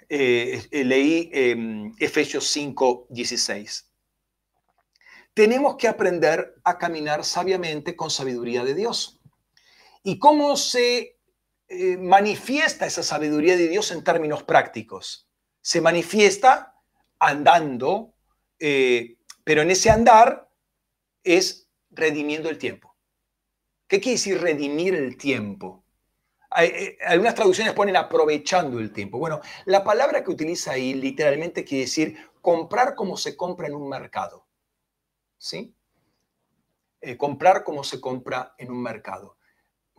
Eh, leí eh, Efesios 5, 16. Tenemos que aprender a caminar sabiamente con sabiduría de Dios. ¿Y cómo se eh, manifiesta esa sabiduría de Dios en términos prácticos? Se manifiesta andando, eh, pero en ese andar es redimiendo el tiempo. ¿Qué quiere decir redimir el tiempo? Eh, algunas traducciones ponen aprovechando el tiempo. Bueno, la palabra que utiliza ahí literalmente quiere decir comprar como se compra en un mercado. ¿Sí? comprar como se compra en un mercado.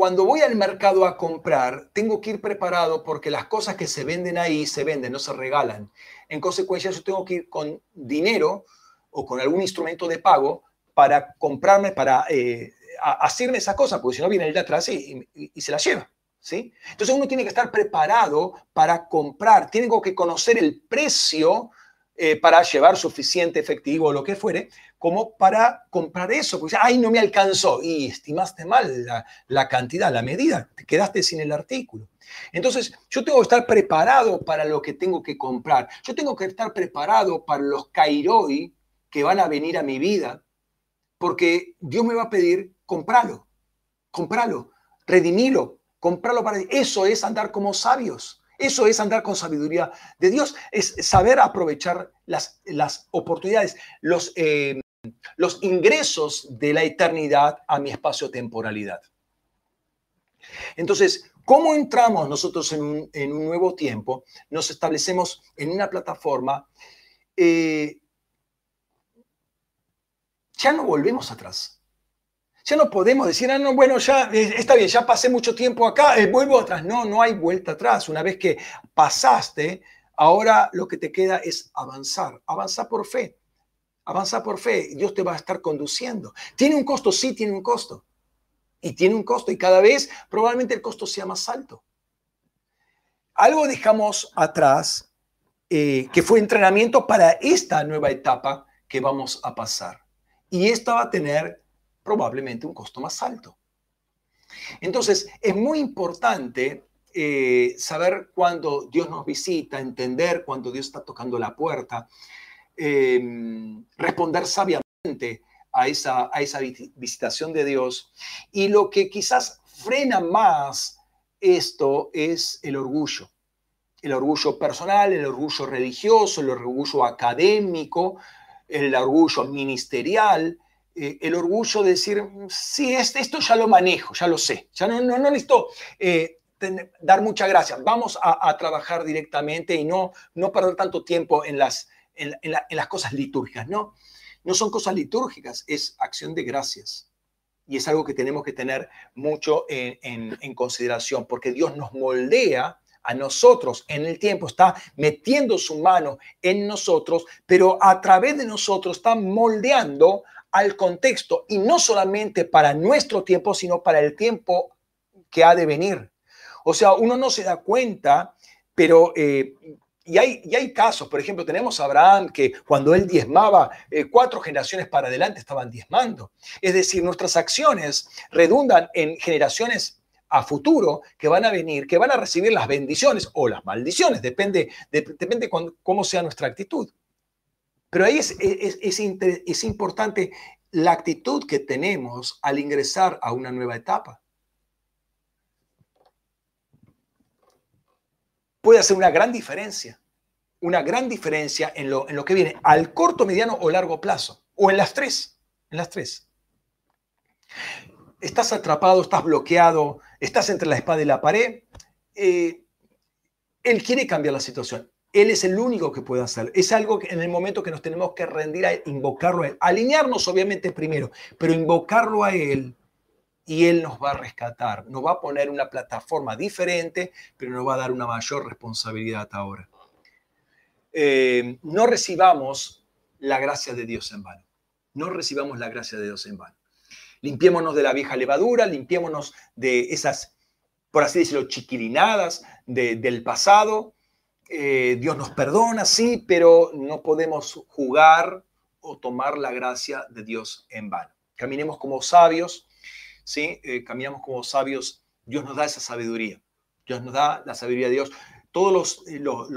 Cuando voy al mercado a comprar, tengo que ir preparado porque las cosas que se venden ahí se venden, no se regalan. En consecuencia, yo tengo que ir con dinero o con algún instrumento de pago para comprarme, para eh, hacerme esa cosa, porque si no viene el de atrás y, se la lleva. ¿sí? Entonces uno tiene que estar preparado para comprar, tengo que conocer el precio eh, para llevar suficiente efectivo o lo que fuere, como para comprar eso. Porque, ay, no me alcanzó. Y estimaste mal la, cantidad, la medida, te quedaste sin el artículo. Entonces, yo tengo que estar preparado para lo que tengo que comprar. Yo tengo que estar preparado para los kairoi que van a venir a mi vida, porque Dios me va a pedir, compralo, compralo, redimilo, compralo para... Eso es andar como sabios. Eso es andar con sabiduría de Dios, es saber aprovechar las, las oportunidades, los, eh, los ingresos de la eternidad a mi espacio-temporalidad. Entonces, ¿cómo entramos nosotros en un, nuevo tiempo? Nos establecemos en una plataforma. Eh, ya no volvemos atrás. Ya no podemos decir, ah, no, bueno, ya eh, está bien, ya pasé mucho tiempo acá, eh, vuelvo atrás. No, no hay vuelta atrás. Una vez que pasaste, ahora lo que te queda es avanzar, avanzar por fe. Avanza por fe, Dios te va a estar conduciendo. ¿Tiene un costo? Sí, tiene un costo. Y tiene un costo y cada vez probablemente el costo sea más alto. Algo dejamos atrás eh, que fue entrenamiento para esta nueva etapa que vamos a pasar. Y esta va a tener probablemente un costo más alto. Entonces, es muy importante eh, saber cuándo Dios nos visita, entender cuándo Dios está tocando la puerta, em, responder sabiamente a esa, a esa visitación de Dios. Y lo que quizás frena más esto es el orgullo. El orgullo personal, el orgullo religioso, el orgullo académico, el orgullo ministerial, eh, el orgullo de decir, sí, esto ya lo manejo, ya lo sé, ya no, no, no necesito eh, dar muchas gracias, vamos a, trabajar directamente y no, no perder tanto tiempo en las, en, las cosas litúrgicas, ¿no? No son cosas litúrgicas, es acción de gracias. Y es algo que tenemos que tener mucho en, en consideración, porque Dios nos moldea a nosotros en el tiempo, está metiendo su mano en nosotros, pero a través de nosotros está moldeando al contexto y no solamente para nuestro tiempo, sino para el tiempo que ha de venir. O sea, uno no se da cuenta, pero... Eh, y hay, y hay, casos, por ejemplo, tenemos a Abraham que cuando él diezmaba, eh, cuatro generaciones para adelante estaban diezmando. Es decir, nuestras acciones redundan en generaciones a futuro que van a venir, que van a recibir las bendiciones o las maldiciones, depende, de, depende cómo sea nuestra actitud. Pero ahí es, importante la actitud que tenemos al ingresar a una nueva etapa. Puede hacer una gran diferencia, una gran diferencia en lo, en lo que viene, al corto, mediano o largo plazo, o en las tres, en las tres. Estás atrapado, estás bloqueado, estás entre la espada y la pared. Eh, él quiere cambiar la situación. Él es el único que puede hacer. Es algo que en el momento que nos tenemos que rendir a invocarlo a Él. Alinearnos obviamente primero, pero invocarlo a Él y Él nos va a rescatar. Nos va a poner una plataforma diferente, pero nos va a dar una mayor responsabilidad ahora. Eh, no recibamos la gracia de Dios en vano. No recibamos la gracia de Dios en vano. Limpiémonos de la vieja levadura, limpiémonos de esas, por así decirlo, chiquilinadas del pasado eh, Dios nos perdona, sí, pero no podemos jugar o tomar la gracia de Dios en vano. Caminemos como sabios, ¿sí? Eh, caminamos como sabios, Dios nos da esa sabiduría, Dios nos da la sabiduría de Dios. Todos los, eh, los,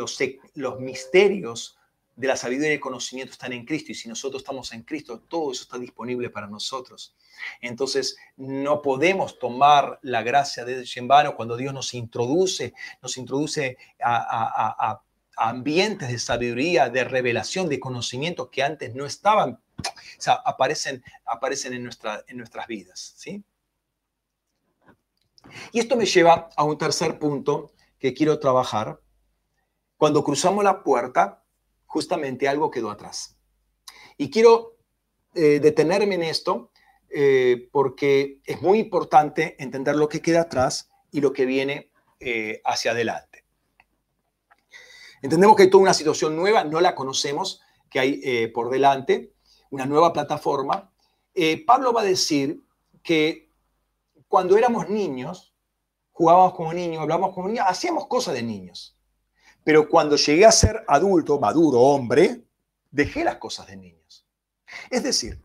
los, misterios de la sabiduría y el conocimiento están en Cristo y si nosotros estamos en Cristo, todo eso está disponible para nosotros. Entonces, no podemos tomar la gracia de Dios en vano cuando Dios nos introduce, nos introduce a, ambientes de sabiduría, de revelación, de conocimientos que antes no estaban, o sea, aparecen, aparecen en, nuestra, en nuestras vidas, ¿sí? Y esto me lleva a un tercer punto que quiero trabajar. Cuando cruzamos la puerta, justamente algo quedó atrás. Y quiero eh, detenerme en esto eh, porque es muy importante entender lo que queda atrás y lo que viene eh, hacia adelante. Entendemos que hay toda una situación nueva, no la conocemos, que hay por delante, una nueva plataforma. Pablo va a decir que cuando éramos niños, jugábamos como niños, hablábamos como niños, hacíamos cosas de niños. Pero cuando llegué a ser adulto, maduro, hombre, dejé las cosas de niños. Es decir,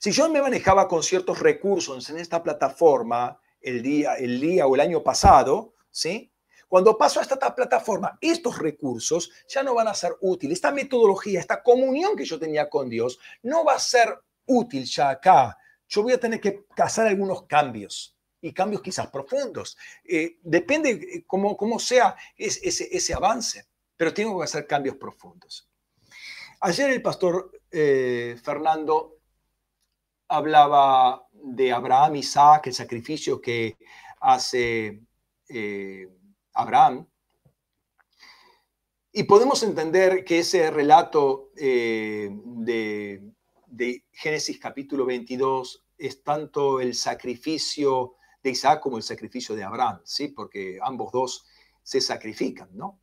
si yo me manejaba con ciertos recursos en esta plataforma el día, el día o el año pasado, ¿sí? Cuando paso a esta plataforma, estos recursos ya no van a ser útiles. Esta metodología, esta comunión que yo tenía con Dios, no va a ser útil ya acá. Yo voy a tener que hacer algunos cambios y cambios quizás profundos. Eh, depende eh, cómo, cómo sea ese, ese, avance, pero tengo que hacer cambios profundos. Ayer el pastor eh, Fernando hablaba de Abraham, Isaac, el sacrificio que hace Abraham. Y podemos entender que ese relato de, de Génesis capítulo 22 es tanto el sacrificio de Isaac como el sacrificio de Abraham, ¿sí? Porque ambos dos se sacrifican, ¿no?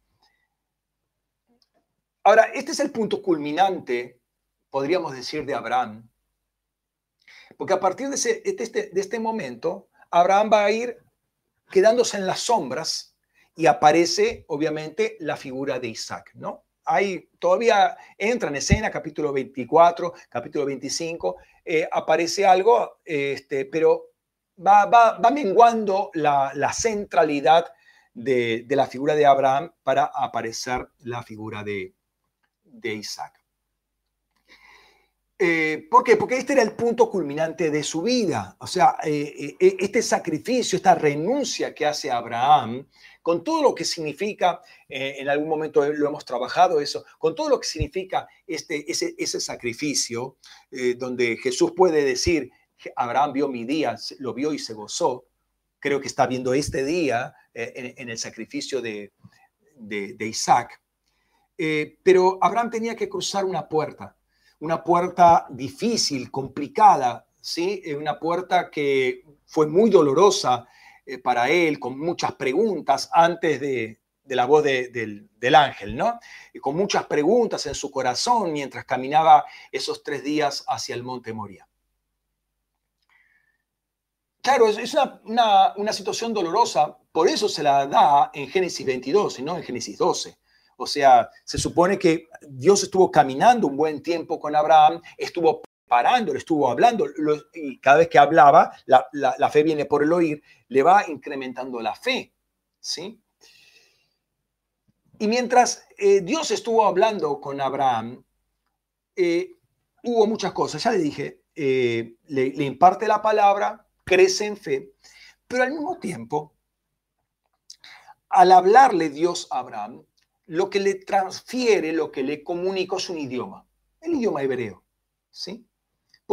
Ahora, este es el punto culminante, podríamos decir, de Abraham. Porque a partir de, este, de este momento, Abraham va a ir quedándose en las sombras y aparece, obviamente, la figura de Isaac, ¿no? Ahí todavía entra en escena, capítulo 24, capítulo 25, eh, aparece algo, este, pero va, va, va menguando la, la centralidad de, de, la figura de Abraham para aparecer la figura de, de Isaac. Eh, ¿Por qué? Porque este era el punto culminante de su vida. O sea, eh, este sacrificio, esta renuncia que hace Abraham, con todo lo que significa, eh, en algún momento lo hemos trabajado eso, con todo lo que significa este, ese, ese sacrificio, eh, donde Jesús puede decir, Abraham vio mi día, lo vio y se gozó, creo que está viendo este día eh, en, el sacrificio de, de, de Isaac. pero Abraham tenía que cruzar una puerta una puerta difícil, complicada, ¿sí? Una puerta que fue muy dolorosa eh, para él, con muchas preguntas antes de, la voz de, del, ángel, ¿no? Y con muchas preguntas en su corazón mientras caminaba esos tres días hacia el monte Moria. Claro, es, una, una, situación dolorosa, por eso se la da en Génesis 22 y no en Génesis 12. O sea, se supone que Dios estuvo caminando un buen tiempo con Abraham, estuvo parando, le estuvo hablando, y cada vez que hablaba, la, la, la, fe viene por el oír, le va incrementando la fe, ¿sí? Y mientras eh, Dios estuvo hablando con Abraham, eh, hubo muchas cosas, ya le dije, eh, le, le imparte la palabra, crece en fe, pero al mismo tiempo, al hablarle Dios a Abraham, lo que le transfiere, lo que le comunica es un idioma, el idioma hebreo, ¿sí?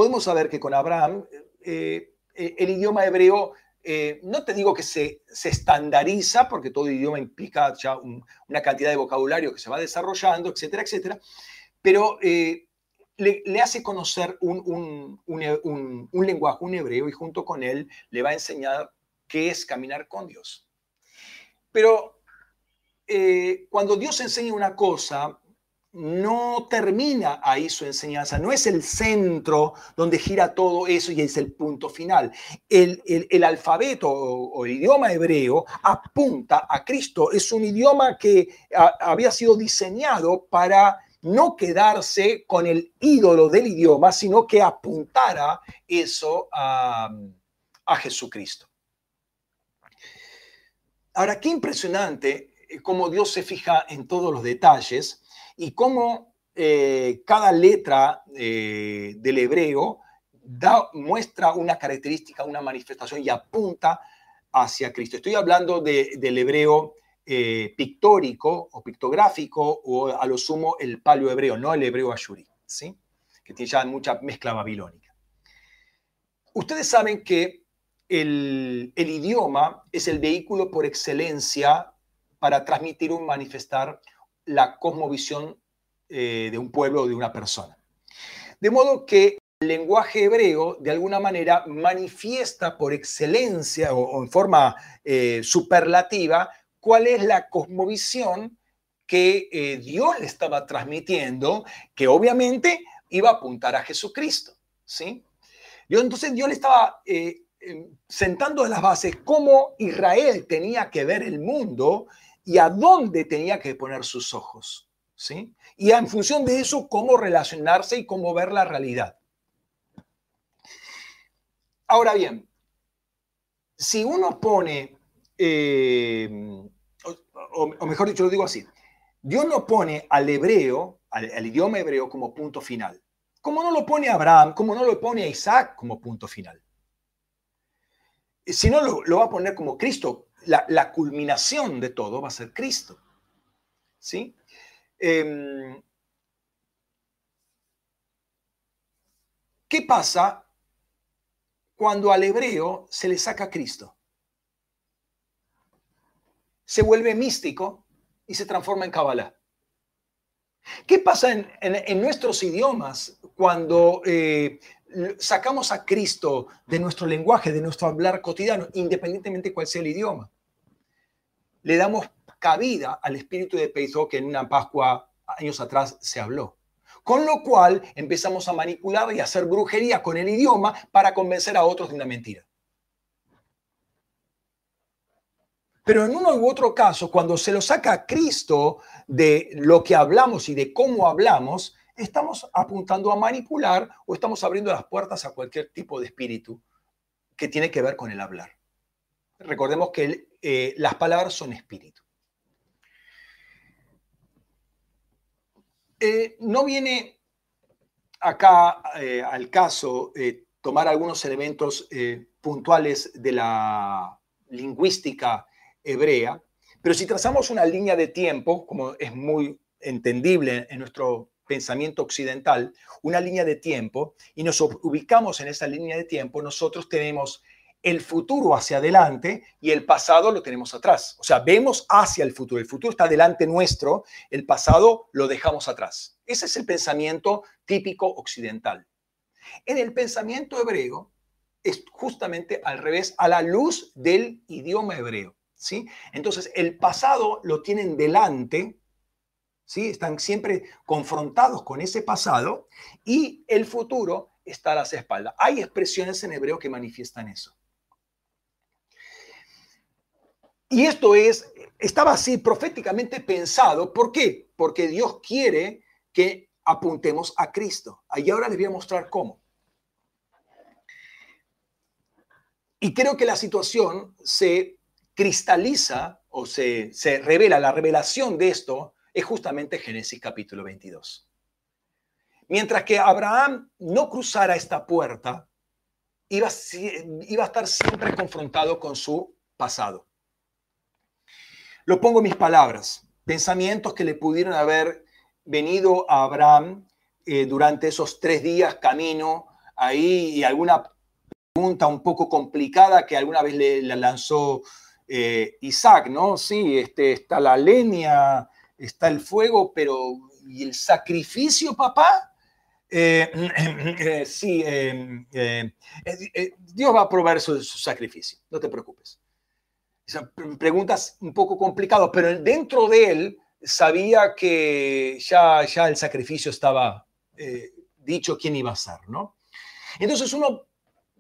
Podemos saber que con Abraham eh, eh, el idioma hebreo, eh, no te digo que se, se, estandariza, porque todo idioma implica ya un, una cantidad de vocabulario que se va desarrollando, etcétera, etcétera, pero le, le, hace conocer un, un, un, un lenguaje, un hebreo, y junto con él le va a enseñar qué es caminar con Dios. Pero eh, cuando Dios enseña una cosa, no termina ahí su enseñanza, no es el centro donde gira todo eso y es el punto final. El, el, alfabeto o, el idioma hebreo apunta a Cristo, es un idioma que había sido diseñado para no quedarse con el ídolo del idioma, sino que apuntara eso a, a Jesucristo. Ahora, qué impresionante cómo Dios se fija en todos los detalles y cómo eh, cada letra eh, del hebreo muestra una característica, una manifestación y apunta hacia Cristo. Estoy hablando de, del hebreo eh, pictórico o pictográfico o a lo sumo el palio hebreo, no el hebreo ashuri, ¿sí? que tiene ya mucha mezcla babilónica. Ustedes saben que el, el idioma es el vehículo por excelencia para transmitir o manifestar la cosmovisión eh, de un pueblo o de una persona. De modo que el lenguaje hebreo, de alguna manera, manifiesta por excelencia o, en forma eh, superlativa cuál es la cosmovisión que eh, Dios le estaba transmitiendo, que obviamente iba a apuntar a Jesucristo. ¿sí? Yo, entonces Dios le estaba eh, sentando las bases cómo Israel tenía que ver el mundo y a dónde tenía que poner sus ojos. ¿sí? Y en función de eso, cómo relacionarse y cómo ver la realidad. Ahora bien, si uno pone, eh, o, mejor dicho, lo digo así, Dios no pone al hebreo, al, idioma hebreo como punto final, como no lo pone Abraham, como no lo pone Isaac como punto final. Si no, lo va a poner como Cristo la, la, culminación de todo va a ser Cristo. ¿Sí? Eh, ¿Qué pasa cuando al hebreo se le saca Cristo? Se vuelve místico y se transforma en Kabbalah. ¿Qué pasa en, en, en nuestros idiomas cuando eh, sacamos a Cristo de nuestro lenguaje, de nuestro hablar cotidiano, independientemente cuál sea el idioma. Le damos cabida al espíritu de Peizó que en una Pascua años atrás se habló. Con lo cual empezamos a manipular y a hacer brujería con el idioma para convencer a otros de una mentira. Pero en uno u otro caso, cuando se lo saca a Cristo de lo que hablamos y de cómo hablamos, estamos apuntando a manipular o estamos abriendo las puertas a cualquier tipo de espíritu que tiene que ver con el hablar. Recordemos que eh, las palabras son espíritu. Eh, no viene acá eh, al caso tomar algunos elementos puntuales de la lingüística hebrea, pero si trazamos una línea de tiempo, como es muy entendible en nuestro pensamiento occidental, una línea de tiempo, y nos ubicamos en esa línea de tiempo, nosotros tenemos el futuro hacia adelante y el pasado lo tenemos atrás. O sea, vemos hacia el futuro. El futuro está delante nuestro, el pasado lo dejamos atrás. Ese es el pensamiento típico occidental. En el pensamiento hebreo es justamente al revés, a la luz del idioma hebreo. ¿sí? Entonces, el pasado lo tienen delante ¿sí? Están siempre confrontados con ese pasado y el futuro está a las espaldas. Hay expresiones en hebreo que manifiestan eso. Y esto es, estaba así proféticamente pensado. ¿Por qué? Porque Dios quiere que apuntemos a Cristo. Y ahora les voy a mostrar cómo. Y creo que la situación se cristaliza o se, se revela, la revelación de esto es justamente Génesis capítulo 22. Mientras que Abraham no cruzara esta puerta, iba, iba a estar siempre confrontado con su pasado. Lo pongo en mis palabras, pensamientos que le pudieron haber venido a Abraham eh, durante esos tres días camino ahí y alguna pregunta un poco complicada que alguna vez le, lanzó eh, Isaac, ¿no? Sí, este, está la leña, está el fuego, pero ¿y el sacrificio, papá? Eh, eh, sí, eh, Dios va a proveer su, sacrificio, no te preocupes. preguntas un poco complicadas, pero dentro de él sabía que ya, ya el sacrificio estaba dicho quién iba a ser, ¿no? Entonces uno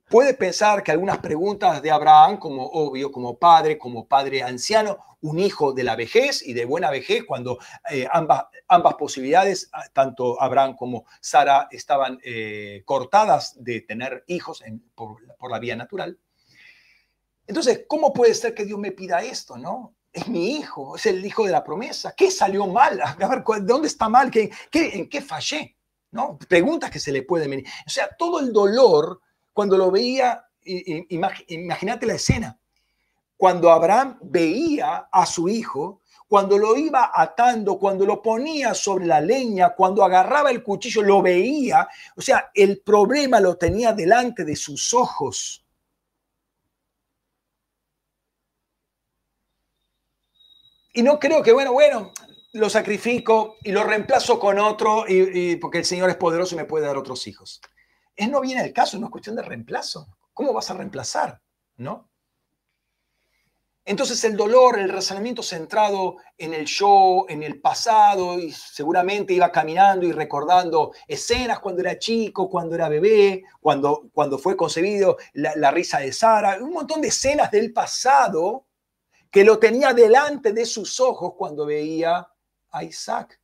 puede pensar que algunas preguntas de Abraham, como obvio, como padre, como padre anciano, un hijo de la vejez y de buena vejez, cuando eh, ambas, ambas posibilidades, ah, tanto Abraham como Sara, estaban eh, cortadas de tener hijos por, la vía natural. Entonces, ¿cómo puede ser que Dios me pida esto, no? Es mi hijo, es el hijo de la promesa. ¿Qué salió mal? A ver, ¿dónde está mal? ¿Qué, en qué fallé? ¿No? Preguntas que se le pueden venir. O sea, todo el dolor, cuando lo veía, imagínate la escena cuando Abraham veía a su hijo, cuando lo iba atando, cuando lo ponía sobre la leña, cuando agarraba el cuchillo, lo veía. O sea, el problema lo tenía delante de sus ojos. Y no creo que, bueno, bueno, lo sacrifico y lo reemplazo con otro, y, porque el Señor es poderoso y me puede dar otros hijos. Es no viene el caso, no es cuestión de reemplazo. ¿Cómo vas a reemplazar? ¿No? Entonces el dolor, el razonamiento centrado en el yo, en el pasado, y seguramente iba caminando y recordando escenas cuando era chico, cuando era bebé, cuando, cuando fue concebido, la, risa de Sara, un montón de escenas del pasado que lo tenía delante de sus ojos cuando veía a Isaac.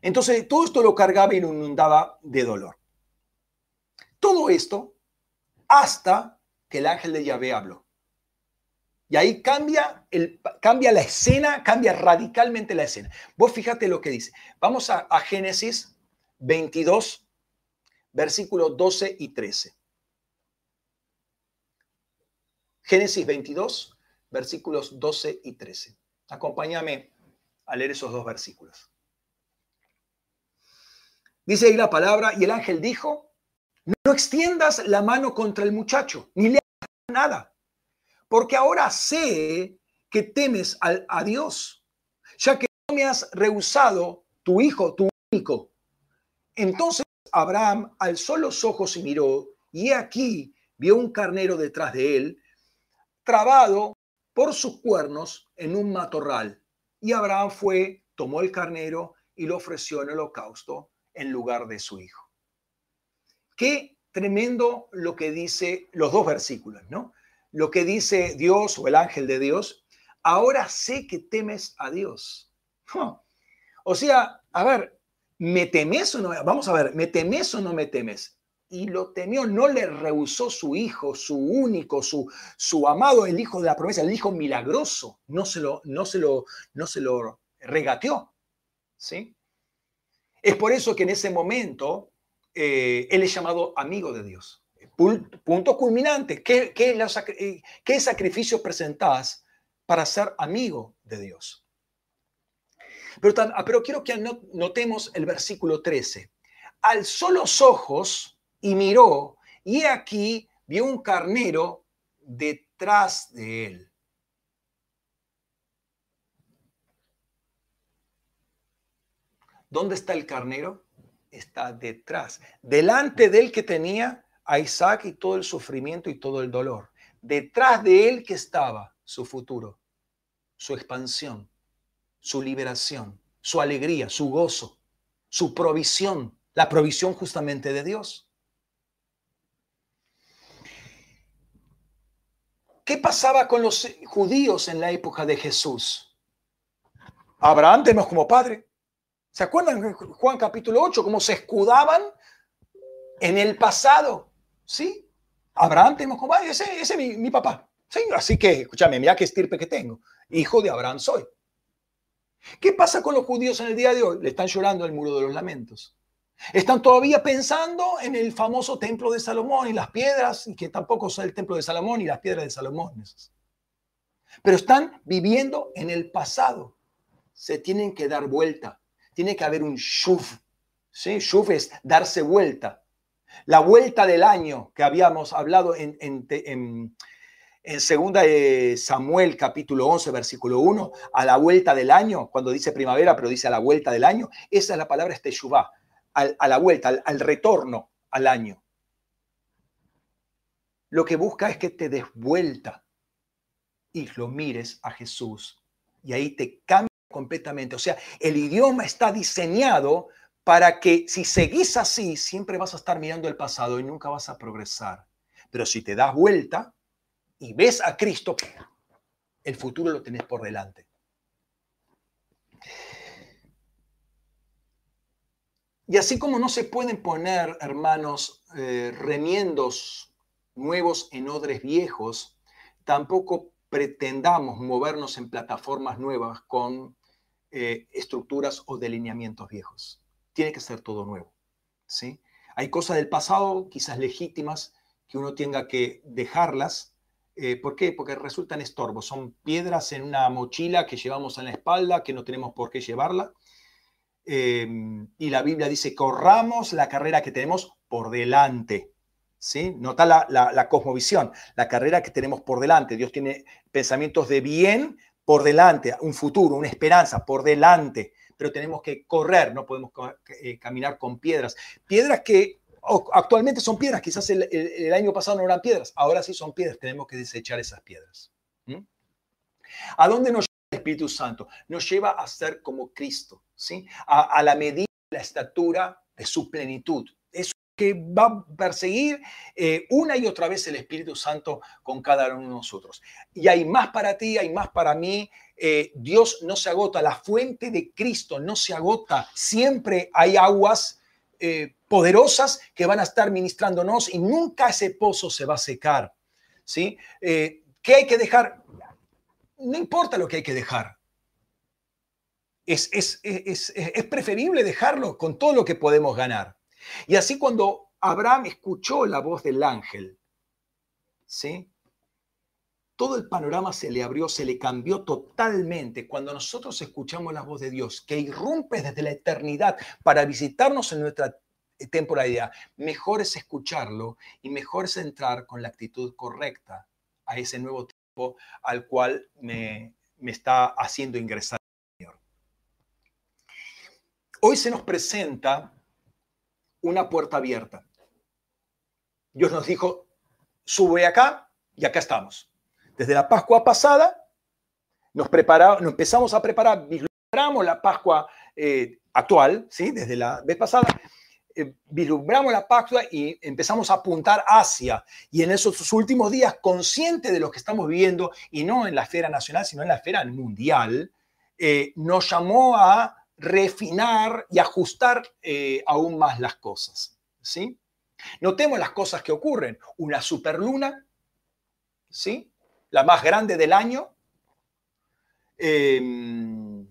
Entonces todo esto lo cargaba y lo inundaba de dolor. Todo esto hasta que el ángel de Yahvé habló. Y ahí cambia, el, cambia la escena, cambia radicalmente la escena. Vos fíjate lo que dice. Vamos a, a Génesis 22, versículos 12 y 13. Génesis 22, versículos 12 y 13. Acompáñame a leer esos dos versículos. Dice ahí la palabra, y el ángel dijo, no extiendas la mano contra el muchacho, ni le nada, porque ahora sé que temes a, Dios, ya que no me has rehusado tu hijo, tu único. Entonces Abraham alzó los ojos y miró, y aquí vio un carnero detrás de él, trabado por sus cuernos en un matorral. Y Abraham fue, tomó el carnero y lo ofreció en holocausto en lugar de su hijo. Qué tremendo lo que dice los dos versículos, ¿no? Lo que dice Dios o el ángel de Dios, ahora sé que temes a Dios. O sea, a ver, ¿me temes o no? Vamos a ver, ¿me temes o no me temes? Y lo temió, no le rehusó su hijo, su único, su, su amado, el hijo de la promesa, el hijo milagroso, no se lo, no se lo, no se lo regateó. ¿sí? Es por eso que en ese momento eh, él es llamado amigo de Dios. Punto culminante. ¿Qué, qué, eh, qué sacrificio presentás para ser amigo de Dios? Pero, ah, pero quiero que notemos el versículo 13. Alzó los ojos y miró, y aquí vio un carnero detrás de él. ¿Dónde está el carnero? Está detrás, delante de él que tenía a Isaac y todo el sufrimiento y todo el dolor. Detrás de él que estaba su futuro, su expansión, su liberación, su alegría, su gozo, su provisión, la provisión justamente de Dios. ¿Qué pasaba con los judíos en la época de Jesús? Abraham tenemos como padre. ¿Se acuerdan Juan capítulo 8 cómo se escudaban en el pasado? ¿Sí? Abraham tenemos como padre, ese, es mi, papá. ¿Sí? Así que, escúchame, mira qué estirpe que tengo. Hijo de Abraham soy. ¿Qué pasa con los judíos en el día de hoy? Le están llorando el muro de los lamentos. Están todavía pensando en el famoso templo de Salomón y las piedras, y que tampoco son el templo de Salomón y las piedras de Salomón. Pero están viviendo en el pasado. Se tienen que dar vuelta. Tiene que haber un shuf. ¿sí? Shuf es darse vuelta. La vuelta del año que habíamos hablado en, en, segunda de Samuel capítulo 11 versículo 1, a la vuelta del año, cuando dice primavera, pero dice a la vuelta del año, esa es la palabra esteshuvá a la vuelta, al, retorno al año. Lo que busca es que te des vuelta y lo mires a Jesús. Y ahí te cambia completamente. O sea, el idioma está diseñado para que si seguís así, siempre vas a estar mirando el pasado y nunca vas a progresar. Pero si te das vuelta y ves a Cristo, el futuro lo tenés por delante. Y así como no se pueden poner, hermanos, eh, remiendos nuevos en odres viejos, tampoco pretendamos movernos en plataformas nuevas con eh, estructuras o delineamientos viejos. Tiene que ser todo nuevo. ¿sí? Hay cosas del pasado, quizás legítimas, que uno tenga que dejarlas. Eh, ¿Por qué? Porque resultan estorbos. Son piedras en una mochila que llevamos en la espalda, que no tenemos por qué llevarla. Em, y la Biblia dice, corramos la carrera que tenemos por delante. ¿Sí? Nota la, la, cosmovisión, la carrera que tenemos por delante. Dios tiene pensamientos de bien por delante, un futuro, una esperanza por delante, pero tenemos que correr, no podemos eh, caminar con piedras. Piedras que actualmente son piedras, quizás el, año pasado no eran piedras, ahora sí son piedras, tenemos que desechar esas piedras. ¿A dónde nos Espíritu Santo nos lleva a ser como Cristo, ¿sí? A, la medida, la estatura de su plenitud. Que va a perseguir eh, una y otra vez el Espíritu Santo con cada uno de nosotros. Y hay más para ti, hay más para mí. Eh, Dios no se agota, la fuente de Cristo no se agota. Siempre hay aguas eh, poderosas que van a estar ministrándonos y nunca ese pozo se va a secar. ¿sí? ¿Qué hay que dejar? no importa lo que hay que dejar. Es, preferible dejarlo con todo lo que podemos ganar. Y así cuando Abraham escuchó la voz del ángel, ¿sí? Todo el panorama se le abrió, se le cambió totalmente cuando nosotros escuchamos la voz de Dios, que irrumpe desde la eternidad para visitarnos en nuestra temporalidad. Mejor es escucharlo y mejor es entrar con la actitud correcta a ese nuevo al cual me, está haciendo ingresar el Señor. Hoy se nos presenta una puerta abierta. Dios nos dijo, sube acá y acá estamos. Desde la Pascua pasada nos, empezamos a preparar, vislumbramos la Pascua eh, actual, ¿sí? desde la vez pasada, eh, vislumbramos la Pascua y empezamos a apuntar hacia. Y en esos últimos días, consciente de lo que estamos viviendo, y no en la esfera nacional, sino en la esfera mundial, eh, nos llamó a refinar y ajustar eh, aún más las cosas. ¿sí? Notemos las cosas que ocurren. Una superluna, ¿sí? la más grande del año. un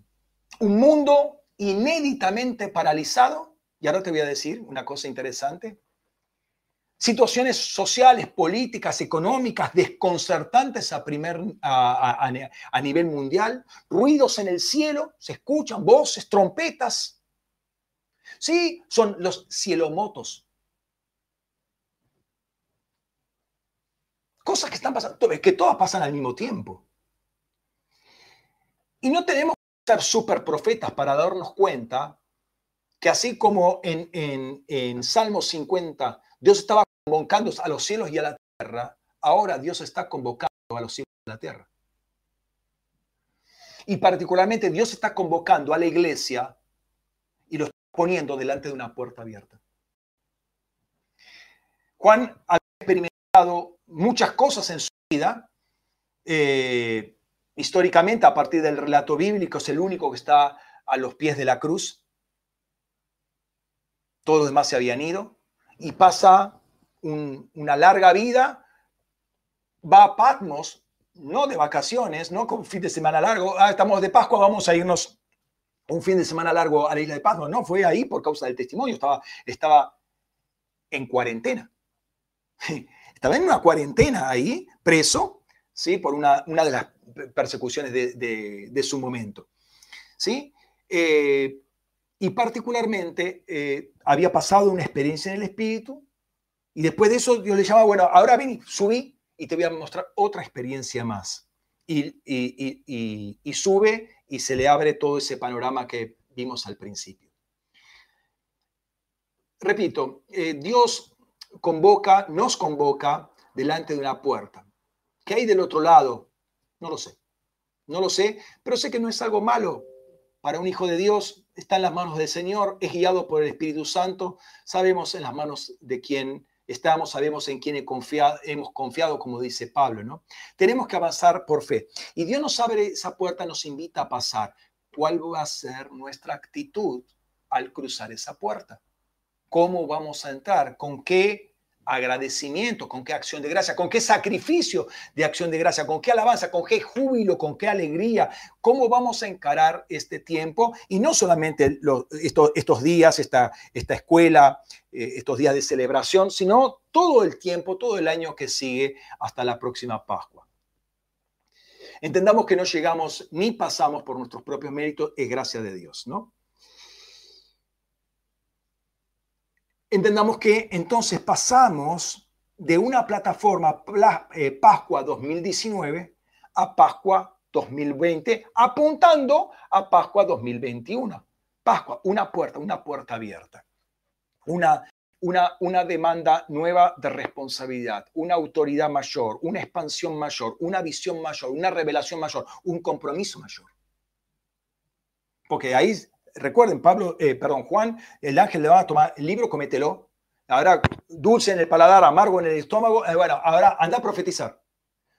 mundo inéditamente paralizado y ahora te voy a decir una cosa interesante. Situaciones sociales, políticas, económicas desconcertantes a, primer, a, nivel mundial, ruidos en el cielo, se escuchan voces, trompetas. Sí, son los cielomotos. Cosas que están pasando, que todas pasan al mismo tiempo. Y no tenemos que ser super profetas para darnos cuenta que así como en, en, en Salmo 50 Dios estaba convocando a los cielos y a la tierra, ahora Dios está convocando a los cielos y a la tierra. Y particularmente Dios está convocando a la iglesia y lo está poniendo delante de una puerta abierta. Juan ha experimentado muchas cosas en su vida. Eh, históricamente, a partir del relato bíblico, es el único que está a los pies de la cruz todos los demás se habían ido, y pasa una larga vida, va a Patmos, no de vacaciones, no con fin de semana largo, ah, estamos de Pascua, vamos a irnos un fin de semana largo a la isla de Patmos, no, fue ahí por causa del testimonio, estaba, estaba en cuarentena. Estaba en una cuarentena ahí, preso, ¿sí? por una, una de las persecuciones de, de, su momento. ¿sí? Eh, y particularmente eh, había pasado una experiencia en el espíritu y después de eso Dios le llama, bueno, ahora ven, subí y te voy a mostrar otra experiencia más. Y, y, sube y se le abre todo ese panorama que vimos al principio. Repito, eh, Dios convoca, nos convoca delante de una puerta. ¿Qué hay del otro lado? No lo sé. No lo sé, pero sé que no es algo malo para un hijo de Dios está en las manos del Señor, es guiado por el Espíritu Santo, sabemos en las manos de quién estamos, sabemos en quién confiado, hemos confiado, como dice Pablo, ¿no? Tenemos que avanzar por fe. Y Dios nos abre esa puerta, nos invita a pasar. ¿Cuál va a ser nuestra actitud al cruzar esa puerta? ¿Cómo vamos a entrar? ¿Con qué agradecimiento, con qué acción de gracia, con qué sacrificio de acción de gracia, con qué alabanza, con qué júbilo, con qué alegría, cómo vamos a encarar este tiempo y no solamente estos, días, esta, escuela, eh, estos días de celebración, sino todo el tiempo, todo el año que sigue hasta la próxima Pascua. Entendamos que no llegamos ni pasamos por nuestros propios méritos, es gracia de Dios, ¿no? Entendamos que entonces pasamos de una plataforma eh, Pascua 2019 a Pascua 2020, apuntando a Pascua 2021. Pascua, una puerta, una puerta abierta. Una, una, una demanda nueva de responsabilidad, una autoridad mayor, una expansión mayor, una visión mayor, una revelación mayor, un compromiso mayor. Porque ahí recuerden, Pablo, eh, perdón, Juan, el ángel le va a tomar el libro, comételo. Ahora, dulce en el paladar, amargo en el estómago. Eh, bueno, ahora anda a profetizar.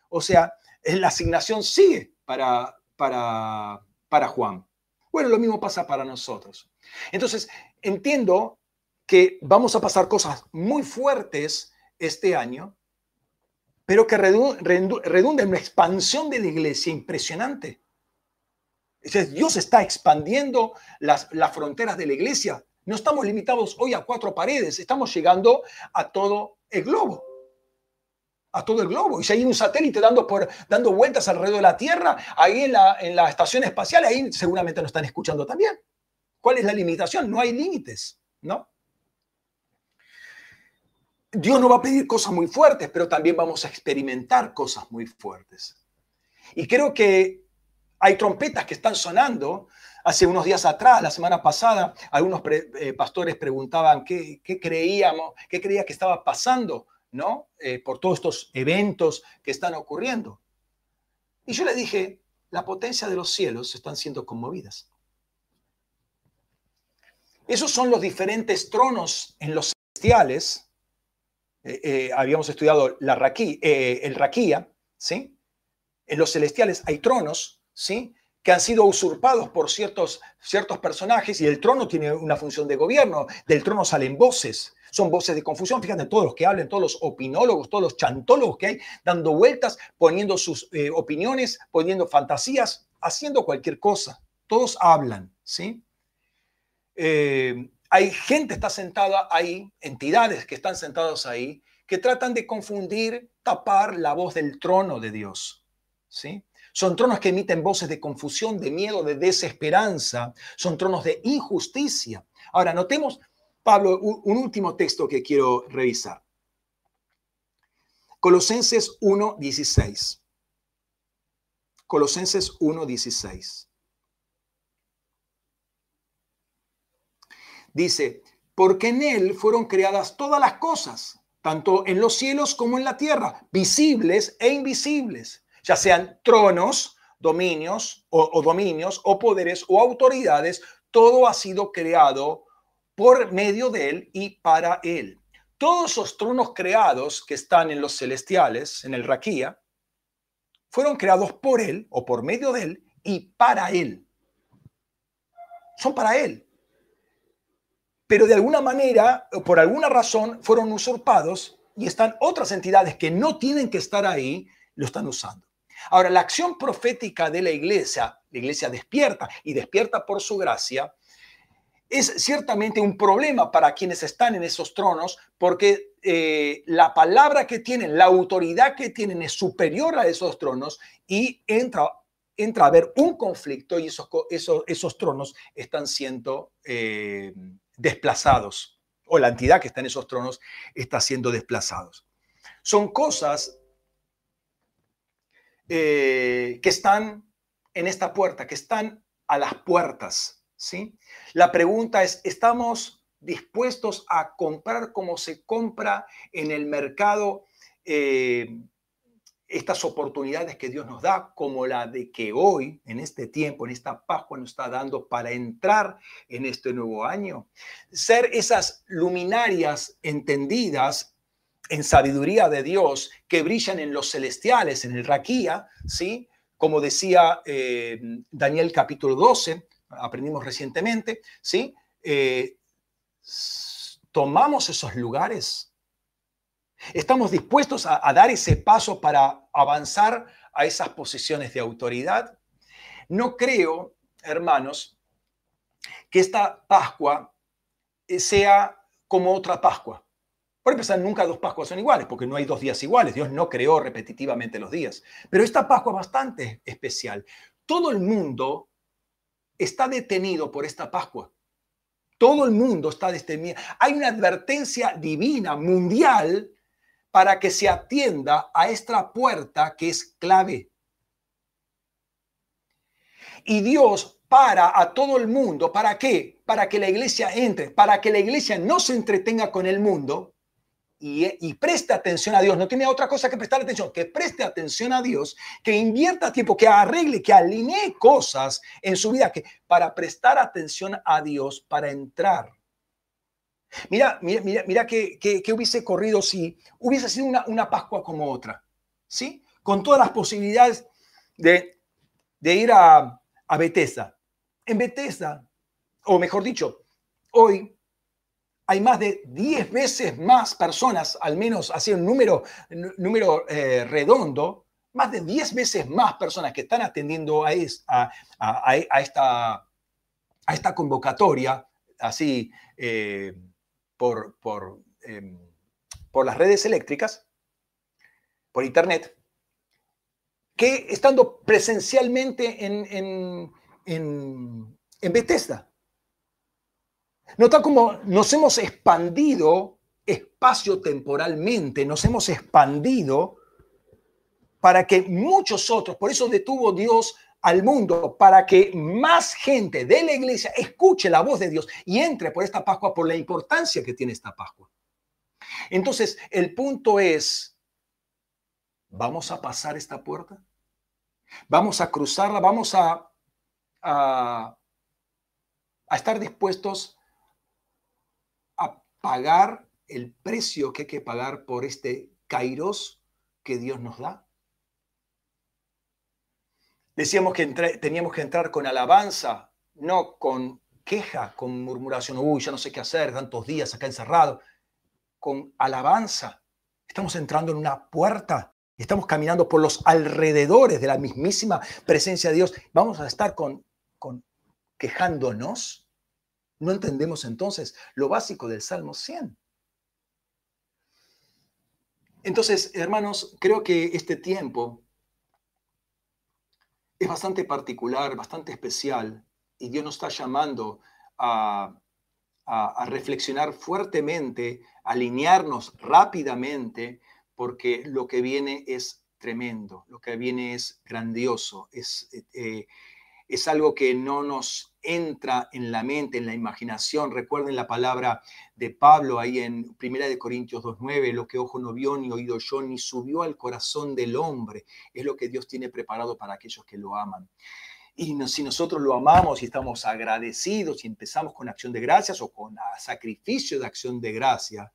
O sea, la asignación sigue para, para, para Juan. Bueno, lo mismo pasa para nosotros. Entonces, entiendo que vamos a pasar cosas muy fuertes este año, pero que redunda en una expansión de la iglesia impresionante. Dios está expandiendo las, fronteras de la iglesia. No estamos limitados hoy a cuatro paredes, estamos llegando a todo el globo. A todo el globo. Y si hay un satélite dando, por, dando vueltas alrededor de la Tierra, ahí en la, en la estación espacial, ahí seguramente nos están escuchando también. ¿Cuál es la limitación? No hay límites, ¿no? Dios no va a pedir cosas muy fuertes, pero también vamos a experimentar cosas muy fuertes. Y creo que hay trompetas que están sonando Hace unos días atrás, la semana pasada, algunos eh, pastores preguntaban qué, creíamos, qué creía que estaba pasando, ¿no? Eh, por todos estos eventos que están ocurriendo. Y yo les dije, la potencia de los cielos están siendo conmovidas. Esos son los diferentes tronos en los celestiales. Eh, habíamos estudiado raquí- el raquía, ¿sí? En los celestiales hay tronos, ¿sí? Que han sido usurpados por ciertos, ciertos personajes y el trono tiene una función de gobierno. Del trono salen voces, son voces de confusión. Fíjate, todos los que hablan, todos los opinólogos, todos los chantólogos que hay dando vueltas, poniendo sus eh, opiniones, poniendo fantasías, haciendo cualquier cosa. Todos hablan, ¿sí? Eh, hay gente que está sentada ahí, entidades que están sentadas ahí, que tratan de confundir, tapar la voz del trono de Dios. ¿sí? Son tronos que emiten voces de confusión, de miedo, de desesperanza. Son tronos de injusticia. Ahora, notemos, Pablo, un, último texto que quiero revisar. Colosenses 1.16. Colosenses 1.16. Dice, porque en Él fueron creadas todas las cosas, tanto en los cielos como en la tierra, visibles e invisibles, ya sean tronos, dominios o, dominios o poderes o autoridades, todo ha sido creado por medio de Él y para Él. Todos esos tronos creados que están en los celestiales, en el Raquía, fueron creados por Él o por medio de Él y para Él. Son para Él pero de alguna manera, o por alguna razón, fueron usurpados y están otras entidades que no tienen que estar ahí, lo están usando. Ahora, la acción profética de la iglesia, la iglesia despierta y despierta por su gracia, es ciertamente un problema para quienes están en esos tronos, porque eh, la palabra que tienen, la autoridad que tienen es superior a esos tronos y entra, entra a haber un conflicto y esos, esos, esos tronos están siendo... Eh, desplazados, o la entidad que está en esos tronos está siendo desplazados. Son cosas eh, que están en esta puerta, que están a las puertas, ¿sí? La pregunta es, ¿estamos dispuestos a comprar como se compra en el mercado eh, estas oportunidades que Dios nos da, como la de que hoy, en este tiempo, en esta Pascua, nos está dando para entrar en este nuevo año. Ser esas luminarias entendidas en sabiduría de Dios que brillan en los celestiales, en el Raquía, ¿sí? Como decía eh, Daniel capítulo 12, aprendimos recientemente, ¿sí? Eh, tomamos esos lugares ¿Estamos dispuestos a, a, dar ese paso para avanzar a esas posiciones de autoridad? No creo, hermanos, que esta Pascua sea como otra Pascua. Empezar, nunca dos Pascuas son iguales, porque no hay dos días iguales. Dios no creó repetitivamente los días. Pero esta Pascua es bastante especial. Todo el mundo está detenido por esta Pascua. Todo el mundo está detenido. Hay una advertencia divina, mundial, para que se atienda a esta puerta que es clave. Y Dios para a todo el mundo, ¿para qué? Para que la iglesia entre, para que la iglesia no se entretenga con el mundo y, preste atención a Dios. No tiene otra cosa que prestar atención, que preste atención a Dios, que invierta tiempo, que arregle, que alinee cosas en su vida, que para prestar atención a Dios, para entrar Mira, mira, mira, mira que, que, que, hubiese corrido si hubiese sido una, una, Pascua como otra, ¿sí? Con todas las posibilidades de, de ir a, a Bethesda. En Bethesda, o mejor dicho, hoy hay más de 10 veces más personas, al menos así un número, eh, redondo, más de 10 veces más personas que están atendiendo a, es, a, a, a esta, convocatoria, así... Eh, por, por, las redes eléctricas, por internet, que estando presencialmente en, en, en, en Bethesda. Nota cómo nos hemos expandido espacio-temporalmente, nos hemos expandido para que muchos otros, por eso detuvo Dios al mundo para que más gente de la iglesia escuche la voz de Dios y entre por esta Pascua por la importancia que tiene esta Pascua. Entonces, el punto es, ¿vamos a pasar esta puerta? ¿Vamos a cruzarla? ¿Vamos a, a, estar dispuestos pagar el precio que hay que pagar por este kairos que Dios nos da? Decíamos que teníamos que entrar con alabanza, no con queja, con murmuración. Uy, ya no sé qué hacer, tantos días acá encerrado. Con alabanza. Estamos entrando en una puerta. Estamos caminando por los alrededores de la mismísima presencia de Dios. Vamos a estar con, con quejándonos. No entendemos entonces lo básico del Salmo 100. Entonces, hermanos, creo que este tiempo es bastante particular, bastante especial, y Dios nos está llamando a, reflexionar fuertemente, alinearnos rápidamente, porque lo que viene es tremendo, lo que viene es grandioso, es, eh, es algo que no nos entra en la mente, en la imaginación. Recuerden la palabra de Pablo ahí en 1 Corintios 2.9, lo que ojo no vio, ni oído yo, ni subió al corazón del hombre, es lo que Dios tiene preparado para aquellos que lo aman. Y si nosotros lo amamos y estamos agradecidos y empezamos con acción de gracias o con sacrificio de acción de gracia,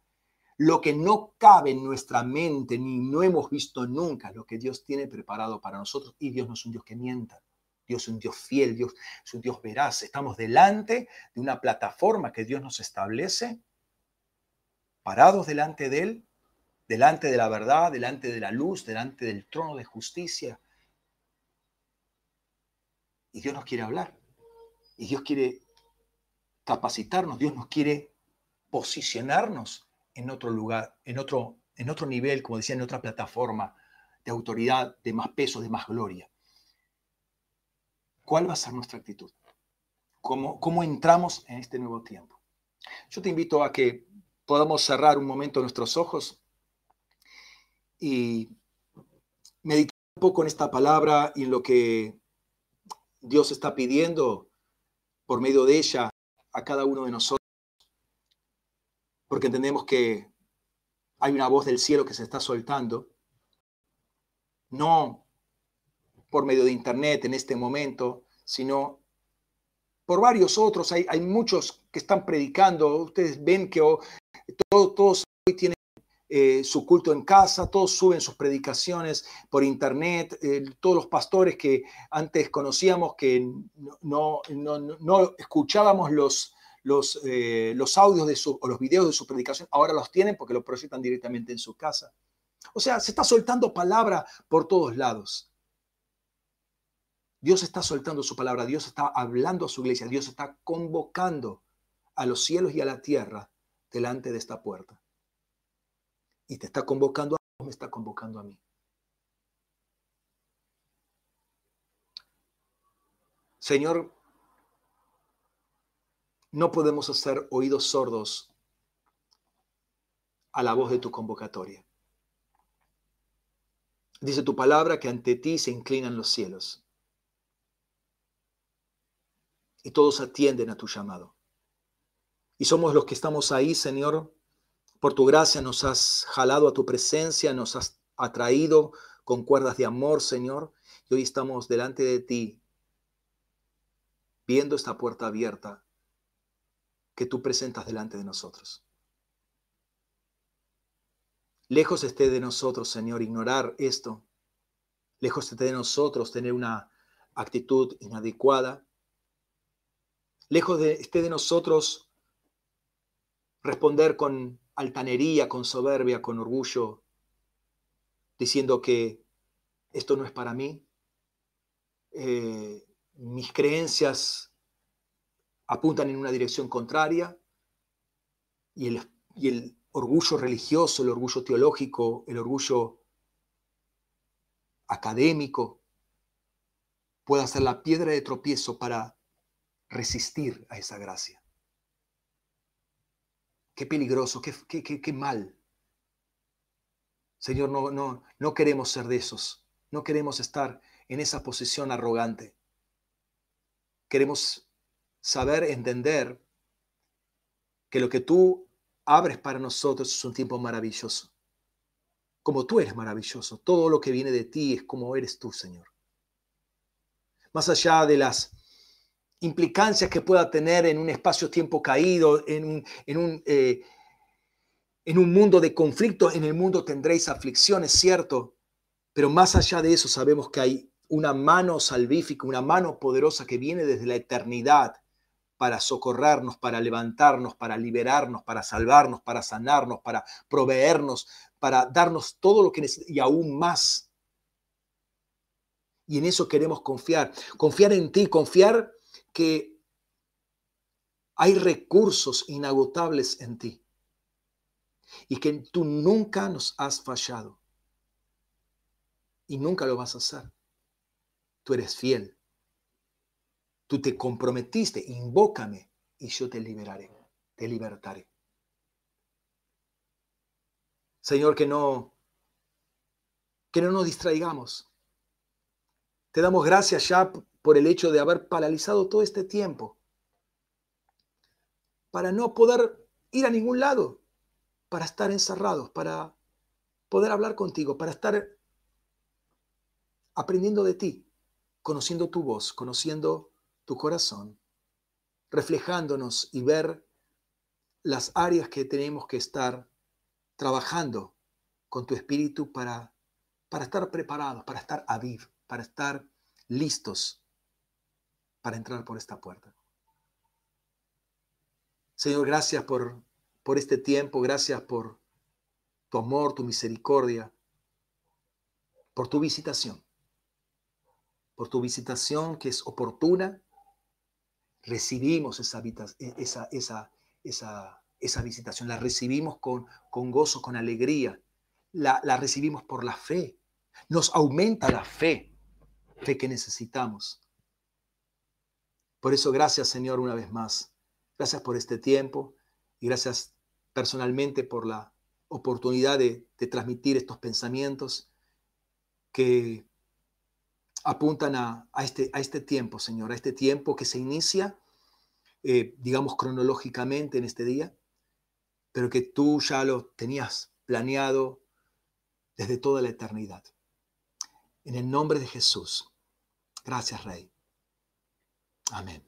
lo que no cabe en nuestra mente ni no hemos visto nunca, lo que Dios tiene preparado para nosotros, y Dios no es un Dios que mienta. Dios es un Dios fiel, Dios es un Dios veraz. Estamos delante de una plataforma que Dios nos establece, parados delante de Él, delante de la verdad, delante de la luz, delante del trono de justicia. Y Dios nos quiere hablar. Y Dios quiere capacitarnos, Dios nos quiere posicionarnos en otro lugar, en otro, en otro nivel, como decía, en otra plataforma de autoridad, de más peso, de más gloria. ¿Cuál va a ser nuestra actitud? ¿Cómo, ¿Cómo entramos en este nuevo tiempo? Yo te invito a que podamos cerrar un momento nuestros ojos y meditar un poco en esta palabra y en lo que Dios está pidiendo por medio de ella a cada uno de nosotros. Porque entendemos que hay una voz del cielo que se está soltando, no por medio de Internet en este momento, sino por varios otros. Hay, hay muchos que están predicando. Ustedes ven que oh, todos hoy tienen eh, su culto en casa, todos suben sus predicaciones por internet, eh, todos los pastores que antes conocíamos que no, no, escuchábamos los, los, eh, los audios de su, o los videos de su predicación, ahora los tienen porque los proyectan directamente en su casa. O sea, se está soltando palabra por todos lados. Dios está soltando su palabra, Dios está hablando a su iglesia, Dios está convocando a los cielos y a la tierra delante de esta puerta. Y te está convocando a me está convocando a mí. Señor, no podemos hacer oídos sordos a la voz de tu convocatoria. Dice tu palabra que ante ti se inclinan los cielos y todos atienden a tu llamado. Y somos los que estamos ahí, Señor. Por tu gracia nos has jalado a tu presencia, nos has atraído con cuerdas de amor, Señor. Y hoy estamos delante de ti, viendo esta puerta abierta que tú presentas delante de nosotros. Lejos esté de nosotros, Señor, ignorar esto. Lejos esté de nosotros tener una actitud inadecuada, Lejos de esté de nosotros responder con altanería, con soberbia, con orgullo, diciendo que esto no es para mí. Eh, mis creencias apuntan en una dirección contraria y el, y el orgullo religioso, el orgullo teológico, el orgullo académico pueda ser la piedra de tropiezo para resistir a esa gracia. Qué peligroso, qué, qué, qué, mal. Señor, no, no, no queremos ser de esos. No queremos estar en esa posición arrogante. Queremos saber, entender que lo que tú abres para nosotros es un tiempo maravilloso. Como tú eres maravilloso, todo lo que viene de ti es como eres tú, Señor. Más allá de las implicancias que pueda tener en un espacio-tiempo caído, en un, en un, eh, en un mundo de conflicto, en el mundo tendréis aflicciones, cierto, pero más allá de eso sabemos que hay una mano salvífica, una mano poderosa que viene desde la eternidad para socorrernos, para levantarnos, para liberarnos, para salvarnos, para sanarnos, para proveernos, para darnos todo lo que necesitamos y aún más. Y en eso queremos confiar, confiar en ti, confiar que hay recursos inagotables en ti y que tú nunca nos has fallado y nunca lo vas a hacer. Tú eres fiel. Tú te comprometiste, invócame y yo te liberaré, te libertaré. Señor, que no que no nos distraigamos. Te damos gracias ya por el hecho de haber paralizado todo este tiempo para no poder ir a ningún lado, para estar encerrados, para poder hablar contigo, para estar aprendiendo de ti, conociendo tu voz, conociendo tu corazón, reflejándonos y ver las áreas que tenemos que estar trabajando con tu espíritu para, para estar preparados, para estar aviv, para estar listos para entrar por esta puerta. Señor, gracias por por este tiempo, gracias por tu amor, tu misericordia, por tu visitación, por tu visitación que es oportuna. Recibimos esa, esa, esa, esa, esa visitación, la recibimos con, con gozo, con alegría, la, la recibimos por la fe. Nos aumenta la fe, fe que necesitamos. Por eso, gracias Señor una vez más. Gracias por este tiempo y gracias personalmente por la oportunidad de, transmitir estos pensamientos que apuntan a, este, a, este, tiempo, Señor, a este tiempo que se inicia, eh, digamos, cronológicamente en este día, pero que tú ya lo tenías planeado desde toda la eternidad. En el nombre de Jesús. Gracias, Rey. Amén.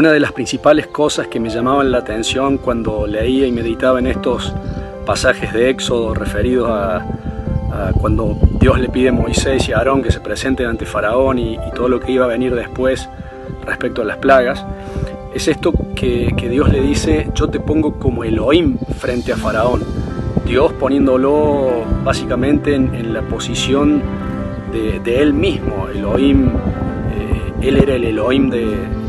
Una de las principales cosas que me llamaban la atención cuando leía y meditaba en estos pasajes de Éxodo referidos a, cuando Dios le pide a Moisés y a Aarón que se presenten ante Faraón y, todo lo que iba a venir después respecto a las plagas, es esto que, Dios le dice, yo te pongo como Elohim frente a Faraón. Dios poniéndolo básicamente en, la posición de, él mismo, Elohim, eh, él era el Elohim de,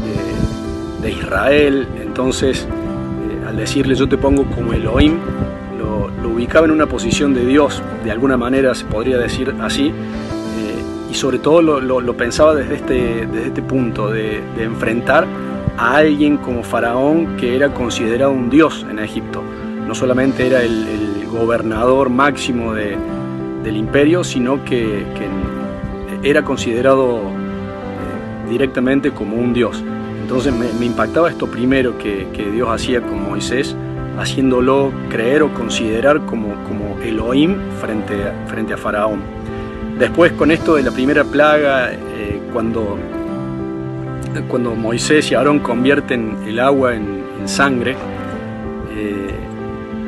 de Israel, entonces eh, al decirle yo te pongo como Elohim, lo, ubicaba en una posición de Dios, de alguna manera se podría decir así, eh, y sobre todo lo, pensaba desde este, desde este punto, de, enfrentar a alguien como Faraón que era considerado un dios en Egipto. No solamente era el, gobernador máximo del imperio, sino que, era considerado eh, directamente como un dios. Entonces me, impactaba esto primero que, Dios hacía con Moisés, haciéndolo creer o considerar como, como Elohim frente a, frente a Faraón. Después con esto de la primera plaga, eh, cuando, cuando Moisés y Aarón convierten el agua en, sangre, eh,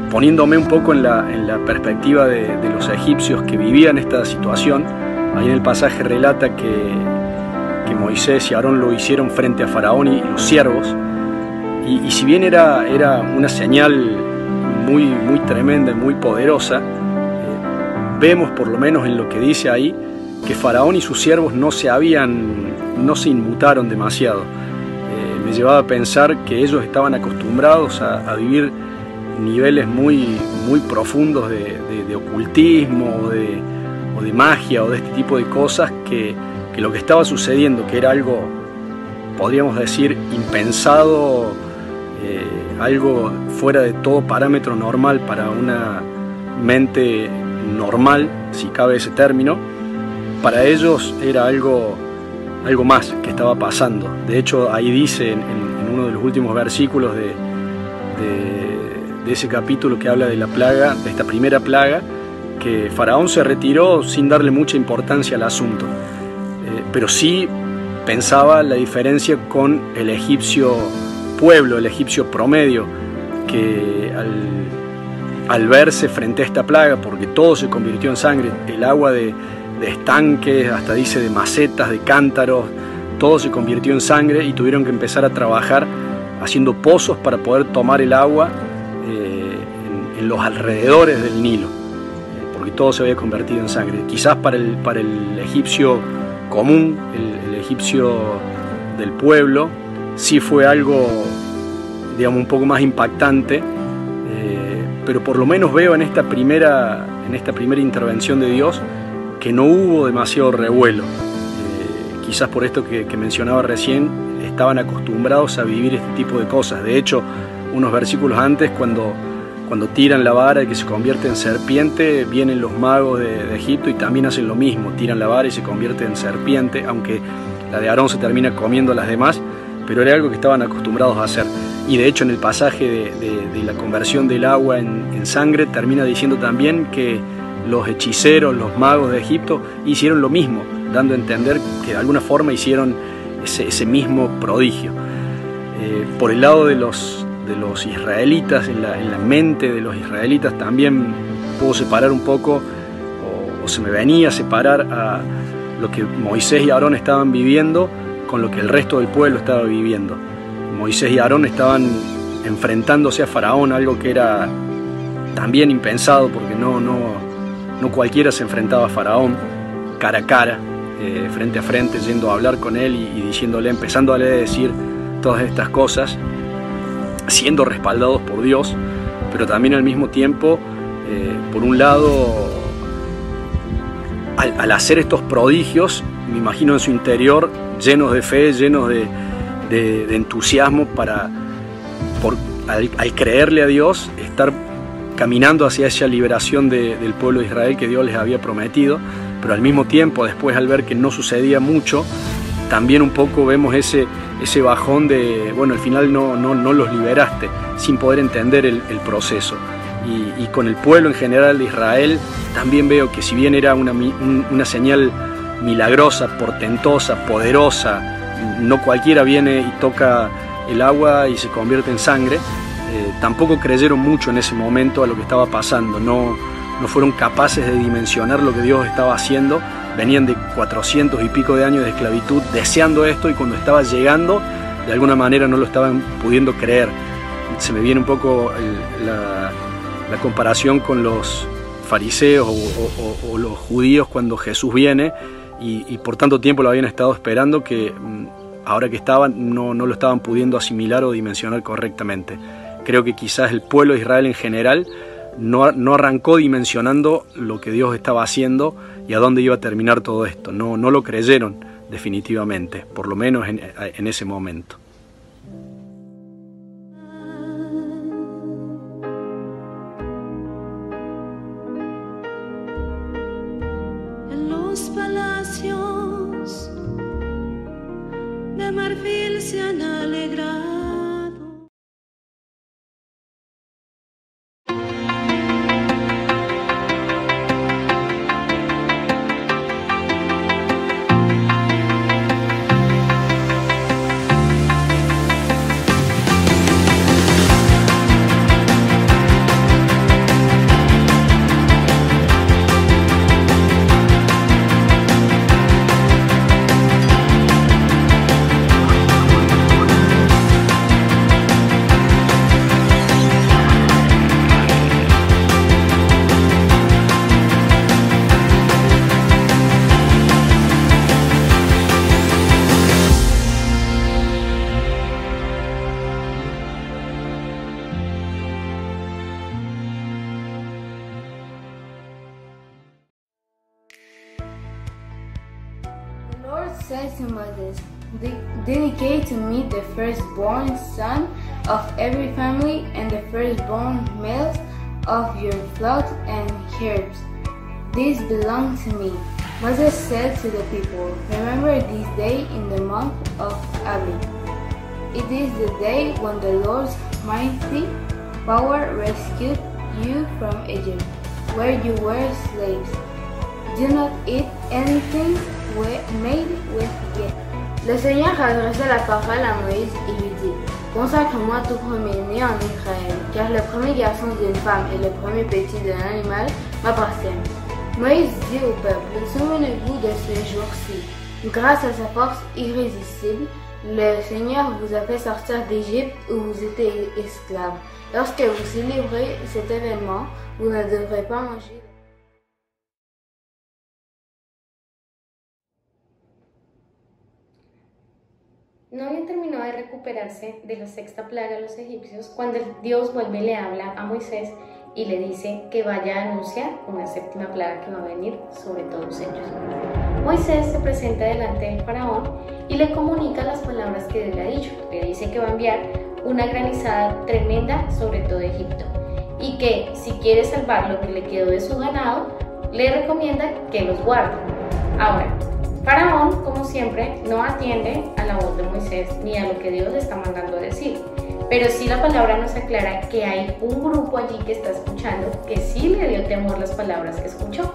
poniéndome un poco en la, en la perspectiva de, de los egipcios que vivían esta situación, ahí en el pasaje relata que Moisés y Aarón lo hicieron frente a Faraón y los siervos. Y, si bien era, era una señal muy, muy tremenda, muy poderosa, eh, vemos por lo menos en lo que dice ahí que Faraón y sus siervos no se habían, no se inmutaron demasiado. Eh, me llevaba a pensar que ellos estaban acostumbrados a, vivir niveles muy, muy profundos de, ocultismo o de, o de magia o de este tipo de cosas que, que lo que estaba sucediendo, que era algo, podríamos decir, impensado, eh, algo fuera de todo parámetro normal para una mente normal, si cabe ese término, para ellos era algo, algo más que estaba pasando. De hecho, ahí dice en, uno de los últimos versículos de, de ese capítulo que habla de la plaga, de esta primera plaga, que Faraón se retiró sin darle mucha importancia al asunto pero sí pensaba la diferencia con el egipcio pueblo, el egipcio promedio, que al, verse frente a esta plaga, porque todo se convirtió en sangre, el agua de, estanques, hasta dice de macetas, de cántaros, todo se convirtió en sangre y tuvieron que empezar a trabajar haciendo pozos para poder tomar el agua eh, en, los alrededores del Nilo, eh, porque todo se había convertido en sangre. Quizás para el, para el egipcio común, el, egipcio del pueblo, sí fue algo, digamos, un poco más impactante, eh, pero por lo menos veo en esta primera, en esta primera intervención de Dios que no hubo demasiado revuelo. Eh, quizás por esto que, que mencionaba recién, estaban acostumbrados a vivir este tipo de cosas. De hecho, unos versículos antes, cuando cuando tiran la vara y que se convierte en serpiente, vienen los magos de, Egipto y también hacen lo mismo, tiran la vara y se convierte en serpiente, aunque la de Aarón se termina comiendo las demás, pero era algo que estaban acostumbrados a hacer. Y de hecho en el pasaje de, la conversión del agua en, sangre termina diciendo también que los hechiceros, los magos de Egipto hicieron lo mismo, dando a entender que de alguna forma hicieron ese, mismo prodigio. Eh, por el lado de los, de los israelitas, en la, mente de los israelitas también puedo separar un poco, o, se me venía a separar a lo que Moisés y Aarón estaban viviendo con lo que el resto del pueblo estaba viviendo. Moisés y Aarón estaban enfrentándose a Faraón, algo que era también impensado porque no, no, no cualquiera se enfrentaba a Faraón cara a cara, eh, frente a frente, yendo a hablar con él y, y diciéndole, empezándole a decir todas estas cosas siendo respaldados por Dios, pero también al mismo tiempo, eh, por un lado, al, hacer estos prodigios, me imagino en su interior, llenos de fe, llenos de, entusiasmo para, por, al, creerle a Dios, estar caminando hacia esa liberación del pueblo de Israel que Dios les había prometido, pero al mismo tiempo, después al ver que no sucedía mucho, también un poco vemos ese, ese bajón de, bueno, al final no, no, no los liberaste, sin poder entender el, proceso. Y, con el pueblo en general de Israel, también veo que si bien era una, una señal milagrosa, portentosa, poderosa, no cualquiera viene y toca el agua y se convierte en sangre, eh, tampoco creyeron mucho en ese momento a lo que estaba pasando, no, no fueron capaces de dimensionar lo que Dios estaba haciendo, venían de 400 y pico de años de esclavitud deseando esto y cuando estaba llegando, de alguna manera no lo estaban pudiendo creer. Se me viene un poco la, comparación con los fariseos o, los judíos cuando Jesús viene y, por tanto tiempo lo habían estado esperando que mm, ahora que estaban no, no lo estaban pudiendo asimilar o dimensionar correctamente. Creo que quizás el pueblo de Israel en general no, no, arrancó dimensionando lo que Dios estaba haciendo y a dónde iba a terminar todo esto. No, no lo creyeron definitivamente, por lo menos en, en ese momento. En los palacios de marfil se han alegrado. Firstborn son of every family and the firstborn males of your flocks and herds. These belong to me. Moses said to the people, Remember this day in the month of Abib. It is the day when the Lord's mighty power rescued you from Egypt, where you were slaves. Do not eat anything made with yeast. Le Seigneur adressa la parole à Moïse et lui Consacre-moi tout premier-né en Israël, car le premier garçon d'une femme et le premier petit d'un animal m'appartiennent. Moïse dit au peuple Souvenez-vous de ce jour-ci. Grâce à sa force irrésistible, le Seigneur vous a fait sortir d'Égypte où vous étiez esclaves. Lorsque vous célébrez cet événement, vous ne devrez pas manger. No habían terminado de recuperarse de la sexta plaga de los egipcios cuando Dios vuelve y le habla a Moisés y le dice que vaya a anunciar una séptima plaga que va a venir sobre todos ellos. Moisés se presenta delante del faraón y le comunica las palabras que Dios le ha dicho. Le dice que va a enviar una granizada tremenda sobre todo Egipto y que si quiere salvar lo que le quedó de su ganado, le recomienda que los guarde. Ahora, Faraón, como siempre, no atiende a la voz de Moisés ni a lo que Dios le está mandando a decir. Pero sí la palabra nos aclara que hay un grupo allí que está escuchando que sí le dio temor las palabras que escuchó.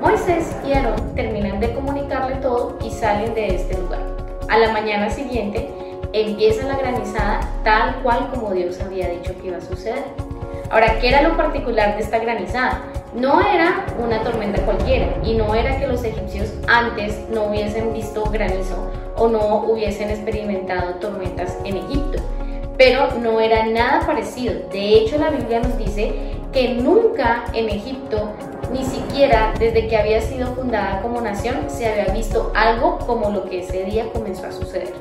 Moisés y Aarón terminan de comunicarle todo y salen de este lugar. A la mañana siguiente empieza la granizada tal cual como Dios había dicho que iba a suceder. Ahora, ¿qué era lo particular de esta granizada? No era una tormenta cualquiera y no era que los egipcios antes no hubiesen visto granizo o no hubiesen experimentado tormentas en Egipto, pero no era nada parecido. De hecho, la Biblia nos dice que nunca en Egipto, ni siquiera desde que había sido fundada como nación, se había visto algo como lo que ese día comenzó a suceder.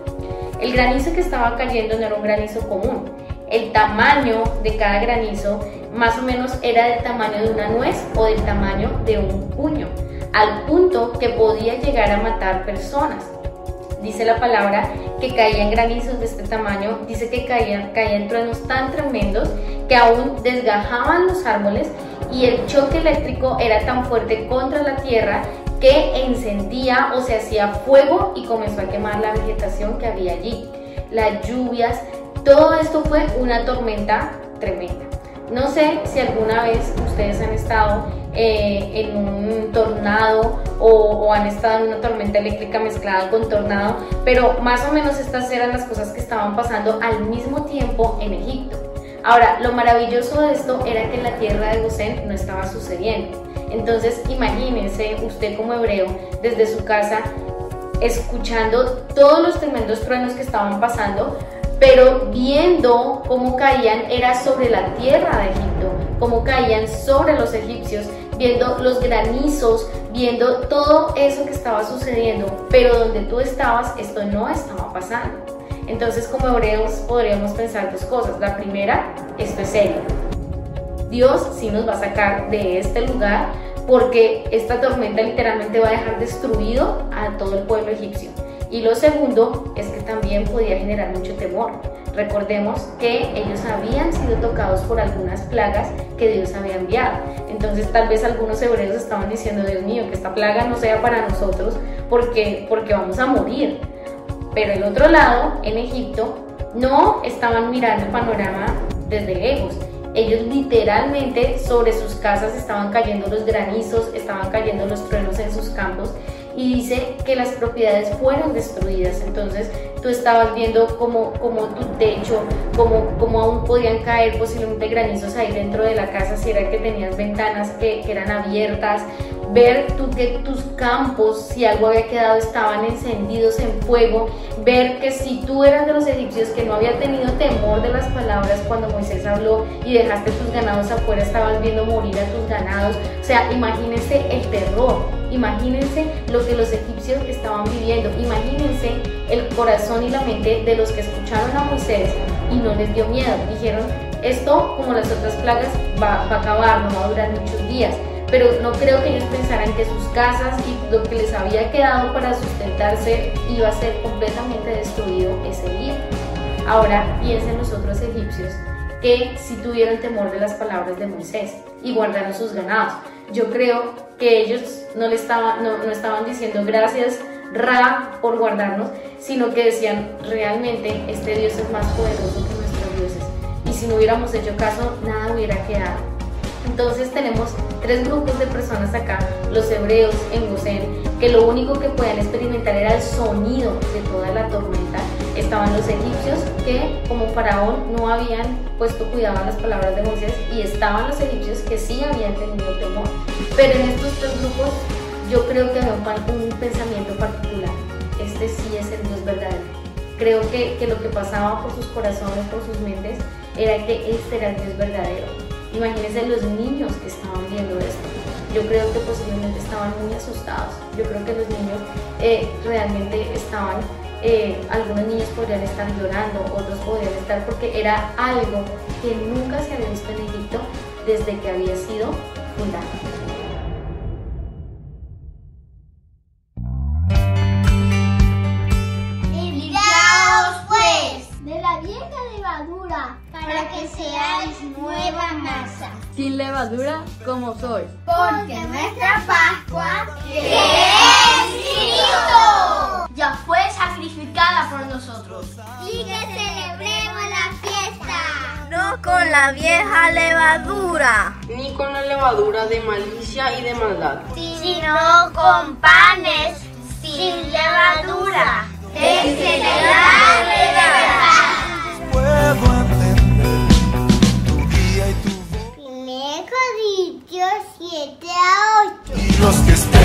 El granizo que estaba cayendo no era un granizo común, el tamaño de cada granizo más o menos era del tamaño de una nuez o del tamaño de un puño, al punto que podía llegar a matar personas. Dice la palabra que caían granizos de este tamaño, dice que caían, caían truenos tan tremendos que aún desgajaban los árboles y el choque eléctrico era tan fuerte contra la tierra que encendía o se hacía fuego y comenzó a quemar la vegetación que había allí. Las lluvias, todo esto fue una tormenta tremenda. No sé si alguna vez ustedes han estado eh, en un tornado o, han estado en una tormenta eléctrica mezclada con tornado, pero más o menos estas eran las cosas que estaban pasando al mismo tiempo en Egipto. Ahora, lo maravilloso de esto era que en la tierra de Gosén no estaba sucediendo. Entonces, imagínense usted como hebreo desde su casa escuchando todos los tremendos truenos que estaban pasando, pero viendo cómo caían era sobre la tierra de Egipto, cómo caían sobre los egipcios, viendo los granizos, viendo todo eso que estaba sucediendo, pero donde tú estabas esto no estaba pasando. Entonces como hebreos podríamos pensar dos cosas. La primera, esto es serio. Dios sí nos va a sacar de este lugar porque esta tormenta literalmente va a dejar destruido a todo el pueblo egipcio. Y lo segundo es que también podía generar mucho temor. Recordemos que ellos habían sido tocados por algunas plagas que Dios había enviado. Entonces tal vez algunos hebreos estaban diciendo, Dios mío, que esta plaga no sea para nosotros porque, porque vamos a morir. Pero el otro lado, en Egipto, no estaban mirando el panorama desde lejos. Ellos literalmente sobre sus casas estaban cayendo los granizos, estaban cayendo los truenos en sus campos y dice que las propiedades fueron destruidas. Entonces tú estabas viendo como, como tu techo, como, como aún podían caer posiblemente granizos ahí dentro de la casa si era que tenías ventanas que, que eran abiertas, ver tú que tus campos, si algo había quedado, estaban encendidos en fuego, ver que si tú eras de los egipcios que no había tenido temor de las palabras cuando Moisés habló y dejaste tus ganados afuera, estabas viendo morir a tus ganados, o sea, imagínense el terror, imagínense lo que los egipcios estaban viviendo, imagínense el corazón y la mente de los que escucharon a Moisés y no les dio miedo, dijeron, esto como las otras plagas va, va a acabar, no va a durar muchos días pero no creo que ellos pensaran que sus casas y lo que les había quedado para sustentarse iba a ser completamente destruido ese día. Ahora piensen los otros egipcios que si tuvieron temor de las palabras de Moisés y guardaron sus ganados. Yo creo que ellos no le estaban, no, no estaban diciendo gracias Ra por guardarnos, sino que decían realmente este Dios es más poderoso que nuestros dioses. Y si no hubiéramos hecho caso, nada hubiera quedado. Entonces tenemos tres grupos de personas acá, los hebreos en Gosén, que lo único que podían experimentar era el sonido de toda la tormenta. Estaban los egipcios que como faraón no habían puesto cuidado a las palabras de Moisés y estaban los egipcios que sí habían tenido temor. Pero en estos tres grupos yo creo que había un, pensamiento particular. Este sí es el Dios verdadero. Creo que, que lo que pasaba por sus corazones, por sus mentes, era que este era el Dios verdadero Imagínense los niños que estaban viendo esto. Yo creo que posiblemente estaban muy asustados. Yo creo que los niños eh, realmente estaban, eh, algunos niños podrían estar llorando, otros podrían estar porque era algo que nunca se había visto en Egipto desde que había sido fundado. Como sois. Porque nuestra Pascua, es Cristo, ya fue sacrificada por nosotros. Y que celebremos la fiesta. No con la vieja levadura. Ni con la levadura de malicia y de maldad. Sino con panes sin levadura. De celebrar la 7 a 8. Y los que esperan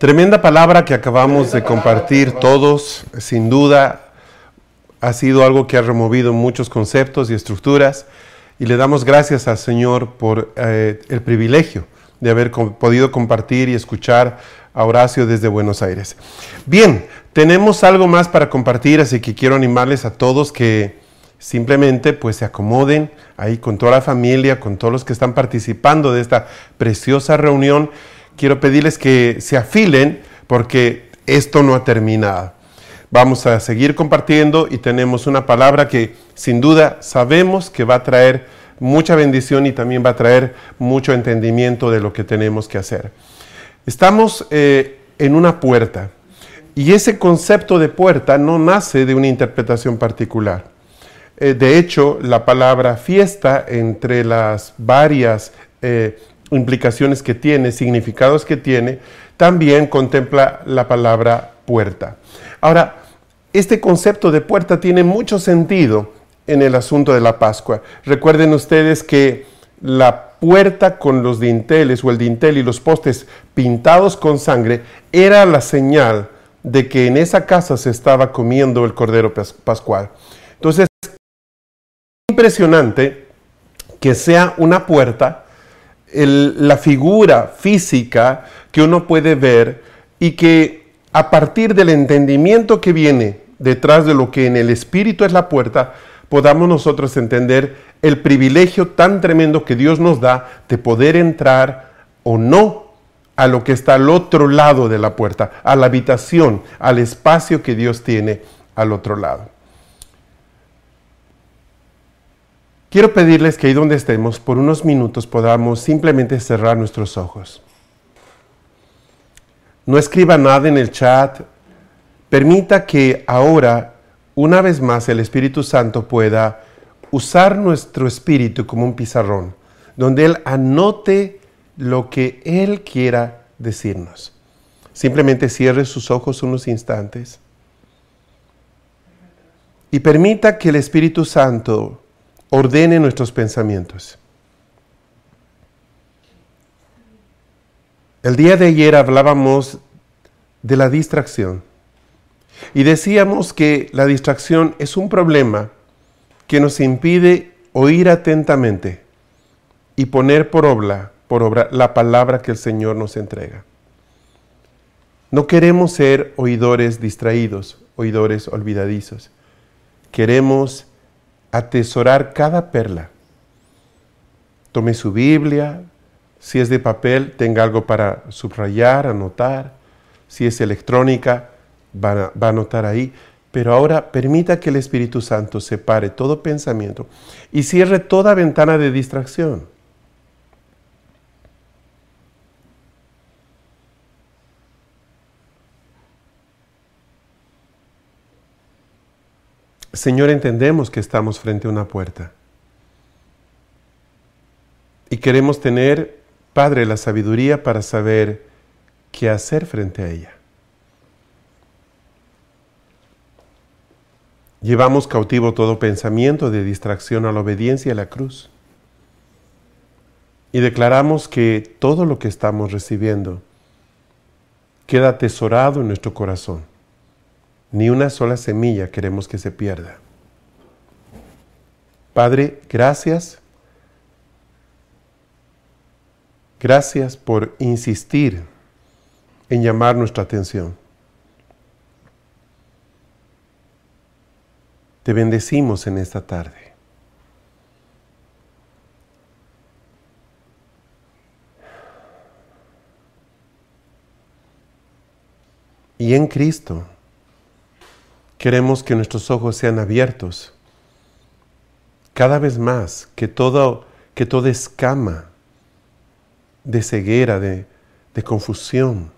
Tremenda palabra que acabamos de compartir todos, sin duda. Ha sido algo que ha removido muchos conceptos y estructuras. Y le damos gracias al Señor por eh, el privilegio de haber podido compartir y escuchar a Horacio desde Buenos Aires. Bien, tenemos algo más para compartir, así que quiero animarles a todos que simplemente pues se acomoden ahí con toda la familia, con todos los que están participando de esta preciosa reunión quiero pedirles que se afilen porque esto no ha terminado. Vamos a seguir compartiendo y tenemos una palabra que sin duda sabemos que va a traer mucha bendición y también va a traer mucho entendimiento de lo que tenemos que hacer. Estamos eh, en una puerta y ese concepto de puerta no nace de una interpretación particular. Eh, de hecho, la palabra fiesta entre las varias eh, implicaciones que tiene, significados que tiene, también contempla la palabra puerta. Ahora, este concepto de puerta tiene mucho sentido en el asunto de la Pascua. Recuerden ustedes que la puerta con los dinteles o el dintel y los postes pintados con sangre era la señal de que en esa casa se estaba comiendo el cordero pascual. Entonces, es impresionante que sea una puerta la figura física que uno puede ver y que a partir del entendimiento que viene detrás de lo que en el espíritu es la puerta, podamos nosotros entender el privilegio tan tremendo que Dios nos da de poder entrar o no a lo que está al otro lado de la puerta, a la habitación, al espacio que Dios tiene al otro lado. Quiero pedirles que ahí donde estemos, por unos minutos podamos simplemente cerrar nuestros ojos. No escriba nada en el chat. Permita que ahora, una vez más, el Espíritu Santo pueda usar nuestro espíritu como un pizarrón, donde Él anote lo que Él quiera decirnos. Simplemente cierre sus ojos unos instantes y permita que el Espíritu Santo ordene nuestros pensamientos. El día de ayer hablábamos de la distracción y decíamos que la distracción es un problema que nos impide oír atentamente y poner por obra, por obra la palabra que el Señor nos entrega. No queremos ser oidores distraídos, oidores olvidadizos. Queremos atesorar cada perla. Tome su Biblia, si es de papel, tenga algo para subrayar, anotar. Si es electrónica, va a, anotar ahí. Pero ahora permita que el Espíritu Santo separe todo pensamiento y cierre toda ventana de distracción. Señor, entendemos que estamos frente a una puerta. Y queremos tener, Padre, la sabiduría para saber qué hacer frente a ella. Llevamos cautivo todo pensamiento de distracción a la obediencia a la cruz. Y declaramos que todo lo que estamos recibiendo queda atesorado en nuestro corazón ni una sola semilla queremos que se pierda. Padre, gracias. Gracias por insistir en llamar nuestra atención. Te bendecimos en esta tarde. Y en Cristo Queremos que nuestros ojos sean abiertos cada vez más, que todo, que toda escama de ceguera, de, de confusión,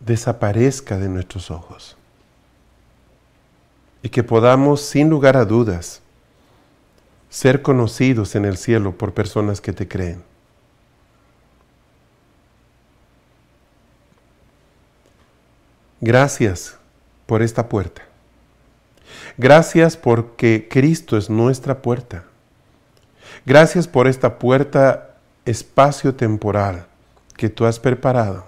desaparezca de nuestros ojos. Y que podamos, sin lugar a dudas, ser conocidos en el cielo por personas que te creen. Gracias por esta puerta. Gracias porque Cristo es nuestra puerta. Gracias por esta puerta espacio temporal que tú has preparado.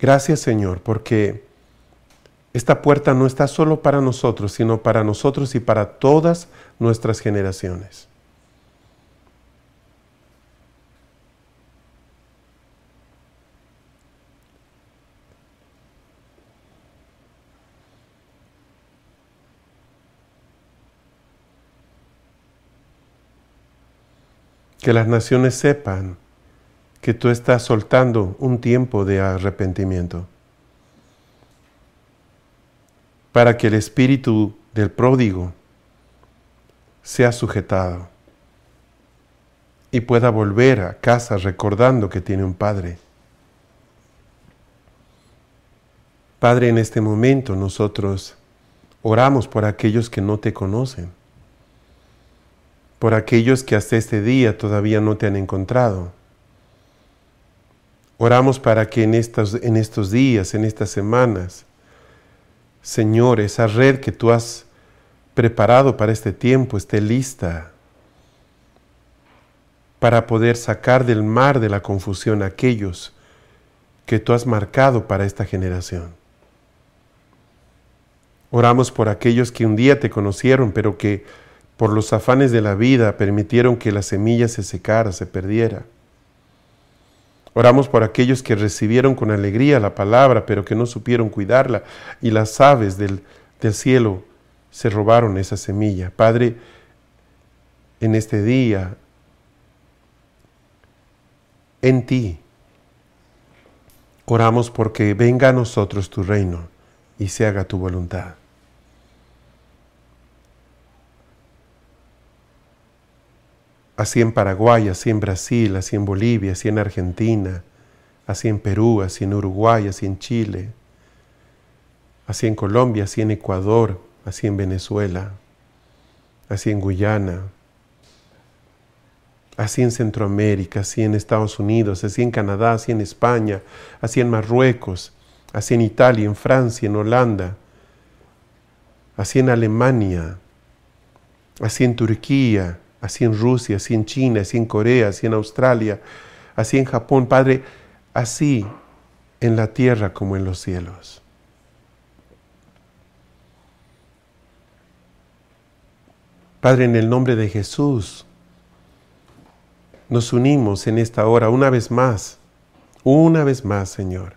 Gracias Señor porque esta puerta no está solo para nosotros, sino para nosotros y para todas nuestras generaciones. Que las naciones sepan que tú estás soltando un tiempo de arrepentimiento para que el espíritu del pródigo sea sujetado y pueda volver a casa recordando que tiene un padre. Padre, en este momento nosotros oramos por aquellos que no te conocen por aquellos que hasta este día todavía no te han encontrado. Oramos para que en estos, en estos días, en estas semanas, Señor, esa red que tú has preparado para este tiempo esté lista para poder sacar del mar de la confusión a aquellos que tú has marcado para esta generación. Oramos por aquellos que un día te conocieron, pero que por los afanes de la vida permitieron que la semilla se secara, se perdiera. Oramos por aquellos que recibieron con alegría la palabra, pero que no supieron cuidarla, y las aves del, cielo se robaron esa semilla. Padre, en este día, en ti, oramos porque venga a nosotros tu reino y se haga tu voluntad. Así en Paraguay, así en Brasil, así en Bolivia, así en Argentina, así en Perú, así en Uruguay, así en Chile, así en Colombia, así en Ecuador, así en Venezuela, así en Guyana, así en Centroamérica, así en Estados Unidos, así en Canadá, así en España, así en Marruecos, así en Italia, en Francia, en Holanda, así en Alemania, así en Turquía, así en Rusia, así en China, así en Corea, así en Australia, así en Japón, Padre, así en la tierra como en los cielos. Padre, en el nombre de Jesús, nos unimos en esta hora una vez más, una vez más, Señor,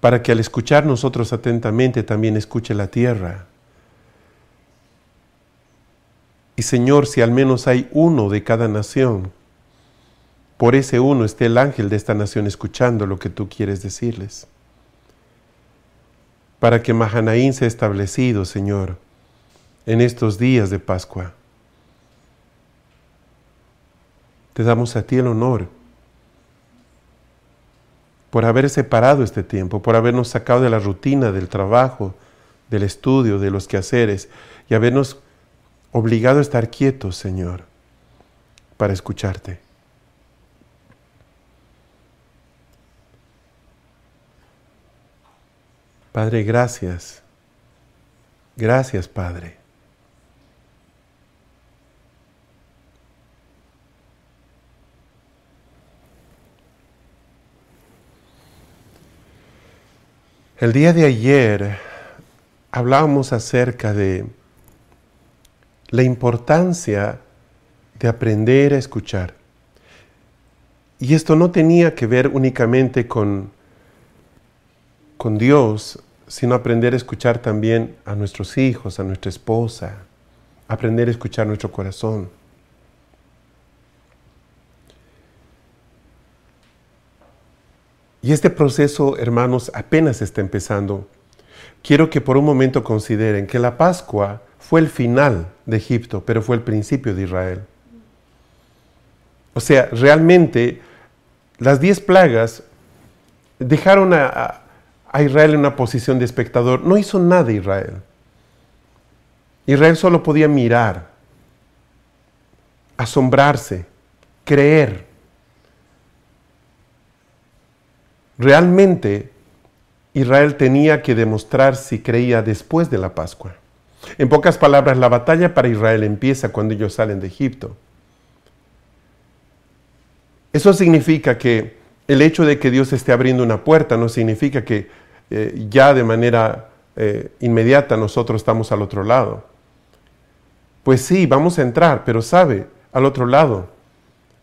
para que al escuchar nosotros atentamente también escuche la tierra y Señor, si al menos hay uno de cada nación, por ese uno esté el ángel de esta nación escuchando lo que tú quieres decirles. Para que Mahanaín sea establecido, Señor, en estos días de Pascua. Te damos a ti el honor por haber separado este tiempo, por habernos sacado de la rutina del trabajo, del estudio, de los quehaceres y habernos obligado a estar quieto, Señor, para escucharte. Padre, gracias. Gracias, Padre. El día de ayer hablábamos acerca de la importancia de aprender a escuchar. Y esto no tenía que ver únicamente con, con Dios, sino aprender a escuchar también a nuestros hijos, a nuestra esposa, aprender a escuchar nuestro corazón. Y este proceso, hermanos, apenas está empezando. Quiero que por un momento consideren que la Pascua fue el final de Egipto, pero fue el principio de Israel. O sea, realmente las diez plagas dejaron a, Israel en una posición de espectador. No hizo nada Israel. Israel solo podía mirar, asombrarse, creer. Realmente Israel tenía que demostrar si creía después de la Pascua. En pocas palabras, la batalla para Israel empieza cuando ellos salen de Egipto. Eso significa que el hecho de que Dios esté abriendo una puerta no significa que eh, ya de manera eh, inmediata nosotros estamos al otro lado. Pues sí, vamos a entrar, pero sabe, al otro lado.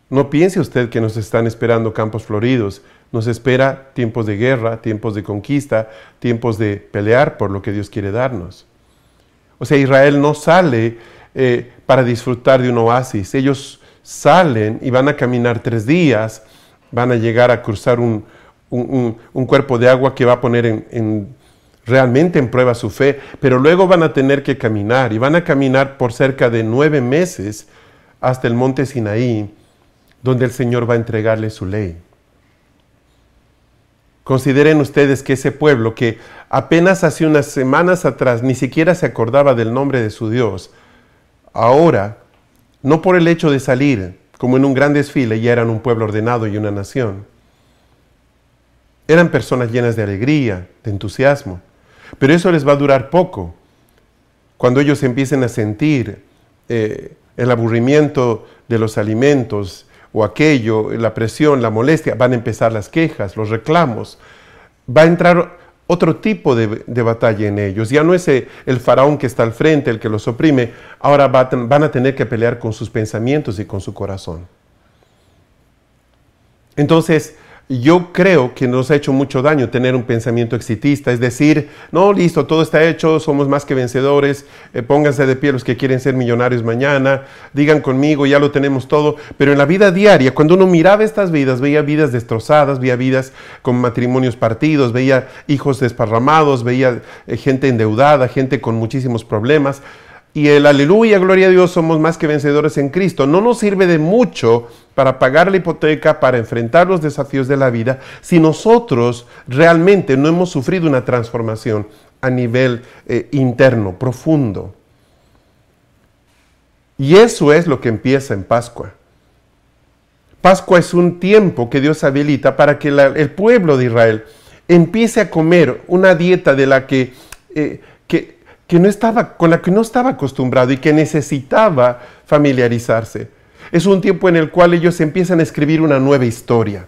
No piense usted que nos están esperando campos floridos. Nos espera tiempos de guerra, tiempos de conquista, tiempos de pelear por lo que Dios quiere darnos. O sea, Israel no sale eh, para disfrutar de un oasis. Ellos salen y van a caminar tres días, van a llegar a cruzar un, cuerpo de agua que va a poner en, realmente en prueba su fe, pero luego van a tener que caminar y van a caminar por cerca de nueve meses hasta el monte Sinaí, donde el Señor va a entregarle su ley. Consideren ustedes que ese pueblo que apenas hace unas semanas atrás ni siquiera se acordaba del nombre de su Dios, ahora, no por el hecho de salir, como en un gran desfile, ya eran un pueblo ordenado y una nación. Eran personas llenas de alegría, de entusiasmo, pero eso les va a durar poco. Cuando ellos empiecen a sentir eh, el aburrimiento de los alimentos, o aquello, la presión, la molestia, van a empezar las quejas, los reclamos. Va a entrar otro tipo de, batalla en ellos. Ya no es el faraón que está al frente, el que los oprime, ahora van a tener que pelear con sus pensamientos y con su corazón. Entonces, yo creo que nos ha hecho mucho daño tener un pensamiento exitista, es decir, no, listo, todo está hecho, somos más que vencedores, eh, pónganse de pie los que quieren ser millonarios mañana, digan conmigo, ya lo tenemos todo, pero en la vida diaria, cuando uno miraba estas vidas, veía vidas destrozadas, veía vidas con matrimonios partidos, veía hijos desparramados, veía eh, gente endeudada, gente con muchísimos problemas, y el aleluya, gloria a Dios, somos más que vencedores en Cristo. No nos sirve de mucho para pagar la hipoteca, para enfrentar los desafíos de la vida, si nosotros realmente no hemos sufrido una transformación a nivel eh, interno, profundo. Y eso es lo que empieza en Pascua. Pascua es un tiempo que Dios habilita para que el pueblo de Israel empiece a comer una dieta de la que, eh, que no estaba, con la que no estaba acostumbrado y que necesitaba familiarizarse. Es un tiempo en el cual ellos empiezan a escribir una nueva historia.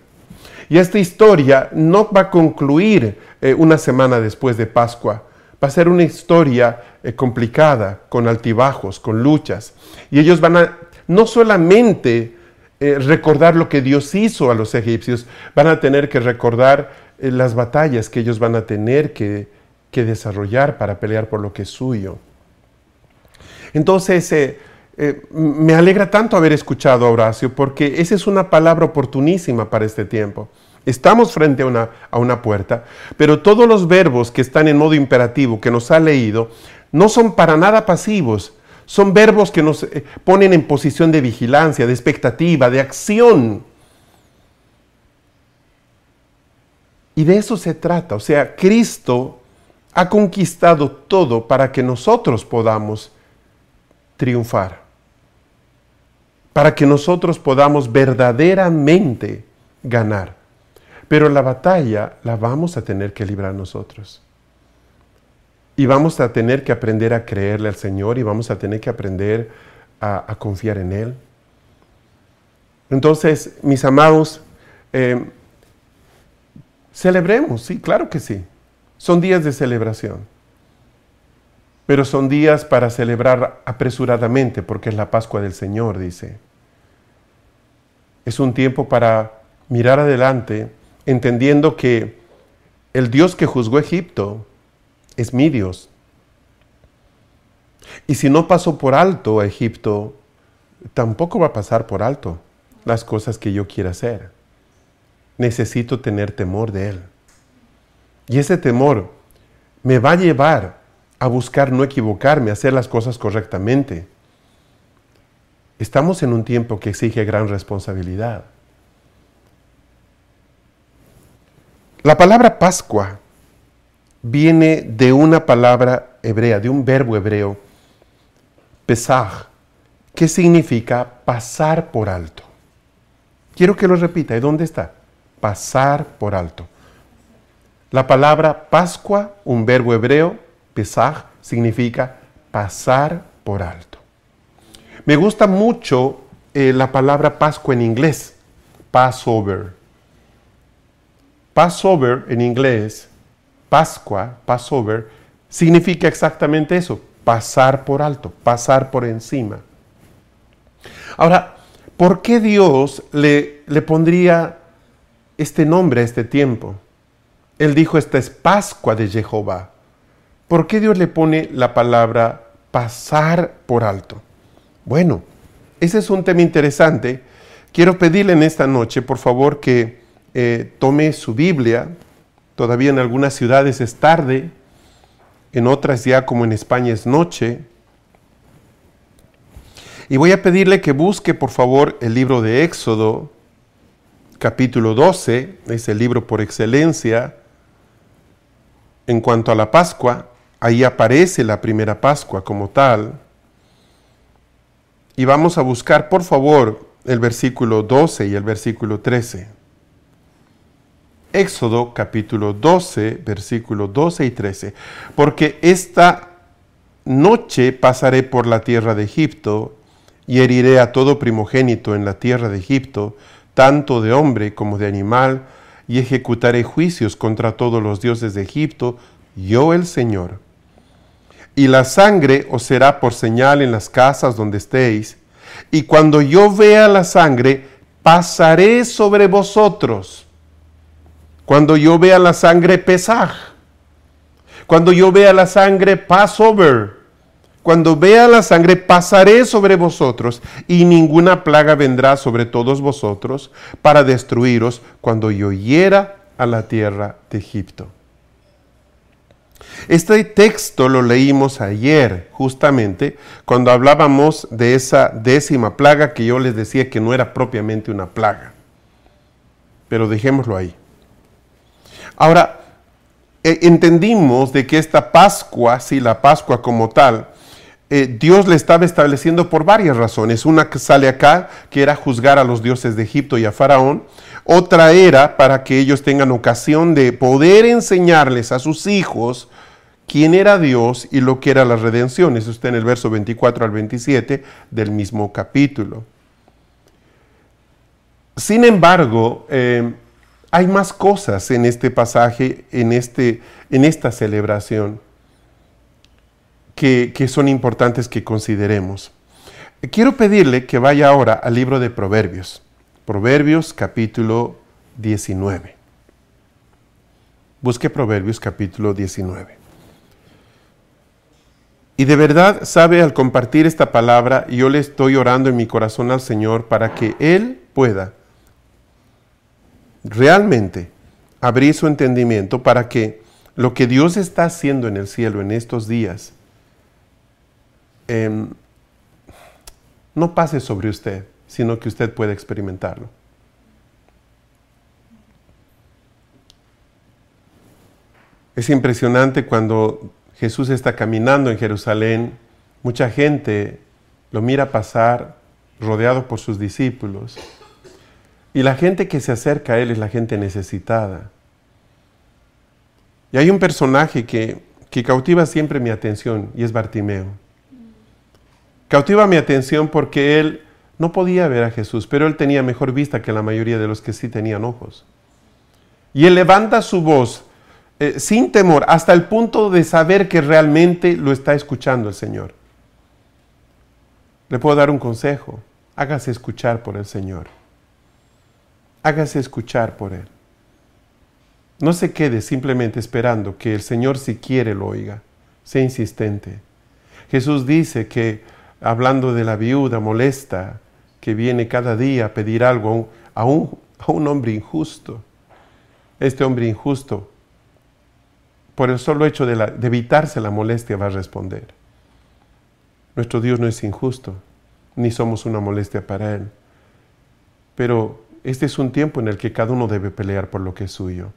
Y esta historia no va a concluir eh, una semana después de Pascua. Va a ser una historia eh, complicada, con altibajos, con luchas. Y ellos van a no solamente eh, recordar lo que Dios hizo a los egipcios, van a tener que recordar las batallas que ellos van a tener que que desarrollar para pelear por lo que es suyo. Entonces, eh, eh, me alegra tanto haber escuchado a Horacio porque esa es una palabra oportunísima para este tiempo. Estamos frente a una, a una puerta, pero todos los verbos que están en modo imperativo que nos ha leído no son para nada pasivos, son verbos que nos eh, ponen en posición de vigilancia, de expectativa, de acción. Y de eso se trata. O sea, Cristo ha conquistado todo para que nosotros podamos triunfar, para que nosotros podamos verdaderamente ganar. Pero la batalla la vamos a tener que librar nosotros. Y vamos a tener que aprender a creerle al Señor y vamos a tener que aprender a, confiar en Él. Entonces, mis amados, eh, celebremos, sí, claro que sí. Son días de celebración, pero son días para celebrar apresuradamente porque es la Pascua del Señor, dice. Es un tiempo para mirar adelante entendiendo que el Dios que juzgó Egipto es mi Dios. Y si no pasó por alto a Egipto, tampoco va a pasar por alto las cosas que yo quiera hacer. Necesito tener temor de Él. Y ese temor me va a llevar a buscar no equivocarme, a hacer las cosas correctamente. Estamos en un tiempo que exige gran responsabilidad. La palabra Pascua viene de una palabra hebrea, de un verbo hebreo, pesaj, que significa pasar por alto. Quiero que lo repita. ¿Y dónde está? Pasar por alto. La palabra Pascua, un verbo hebreo, Pesaj, significa pasar por alto. Me gusta mucho eh, la palabra Pascua en inglés, Passover. Passover en inglés, Pascua, Passover, significa exactamente eso, pasar por alto, pasar por encima. Ahora, ¿por qué Dios le, le pondría este nombre a este tiempo? Él dijo, esta es Pascua de Jehová. ¿Por qué Dios le pone la palabra pasar por alto? Bueno, ese es un tema interesante. Quiero pedirle en esta noche, por favor, que eh, tome su Biblia. Todavía en algunas ciudades es tarde, en otras ya como en España es noche. Y voy a pedirle que busque, por favor, el libro de Éxodo, capítulo 12, es el libro por excelencia. En cuanto a la Pascua, ahí aparece la primera Pascua como tal. Y vamos a buscar, por favor, el versículo 12 y el versículo 13. Éxodo capítulo 12, versículo 12 y 13. Porque esta noche pasaré por la tierra de Egipto y heriré a todo primogénito en la tierra de Egipto, tanto de hombre como de animal, y ejecutaré juicios contra todos los dioses de Egipto, yo el Señor y la sangre os será por señal en las casas donde estéis, y cuando yo vea la sangre, pasaré sobre vosotros. Cuando yo vea la sangre, Pesaj. Cuando yo vea la sangre, Passover. Cuando vea la sangre, pasaré sobre vosotros, y ninguna plaga vendrá sobre todos vosotros para destruiros cuando yo hiera a la tierra de Egipto. Este texto lo leímos ayer, justamente, cuando hablábamos de esa décima plaga que yo les decía que no era propiamente una plaga. Pero dejémoslo ahí. Ahora, eh, entendimos de que esta Pascua, sí, la Pascua como tal, eh, Dios le estaba estableciendo por varias razones. Una que sale acá, que era juzgar a los dioses de Egipto y a Faraón. Otra era para que ellos tengan ocasión de poder enseñarles a sus hijos quién era Dios y lo que era la redención. Eso en el verso 24 al 27 del mismo capítulo. Sin embargo, eh, hay más cosas en este pasaje, en, este, en esta celebración, que, son importantes que consideremos. Quiero pedirle que vaya ahora al libro de Proverbios, Proverbios capítulo 19. Busque Proverbios capítulo 19. Y de verdad sabe al compartir esta palabra, yo le estoy orando en mi corazón al Señor para que Él pueda realmente abrir su entendimiento para que lo que Dios está haciendo en el cielo en estos días em, no pase sobre usted, sino que usted pueda experimentarlo. Es impresionante cuando Jesús está caminando en Jerusalén, mucha gente lo mira pasar rodeado por sus discípulos. Y la gente que se acerca a Él es la gente necesitada. Y hay un personaje que, que cautiva siempre mi atención y es Bartimeo. Cautiva mi atención porque él no podía ver a Jesús, pero él tenía mejor vista que la mayoría de los que sí tenían ojos. Y él levanta su voz eh, sin temor, hasta el punto de saber que realmente lo está escuchando el Señor. Le puedo dar un consejo, hágase escuchar por el Señor. Hágase escuchar por Él. No se quede simplemente esperando que el Señor si quiere lo oiga. Sea insistente. Jesús dice que, hablando de la viuda molesta, que viene cada día a pedir algo a un, a un hombre injusto. Este hombre injusto por el solo hecho de, evitarse la molestia va a responder. Nuestro Dios no es injusto, ni somos una molestia para Él. Pero este es un tiempo en el que cada uno debe pelear por lo que es suyo.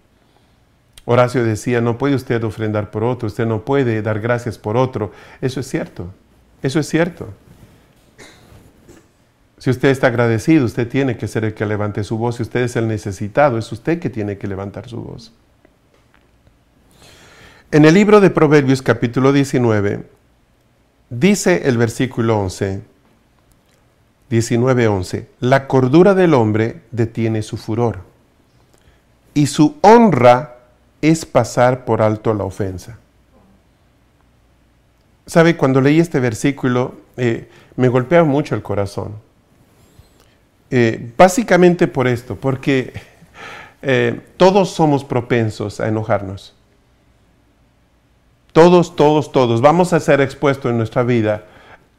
Horacio decía, no puede usted ofrendar por otro, usted no puede dar gracias por otro. Eso es cierto, eso es cierto. Si usted está agradecido, usted tiene que ser el que levante su voz. Si usted es el necesitado, es usted que tiene que levantar su voz. En el libro de Proverbios capítulo 19, dice el versículo 11, 19, 11, la cordura del hombre detiene su furor, y su honra es pasar por alto la ofensa. ¿Sabe? Cuando leí este versículo eh, me golpea mucho el corazón. Eh, básicamente por esto, porque eh, todos somos propensos a enojarnos. Todos, todos, todos. Vamos a ser expuestos en nuestra vida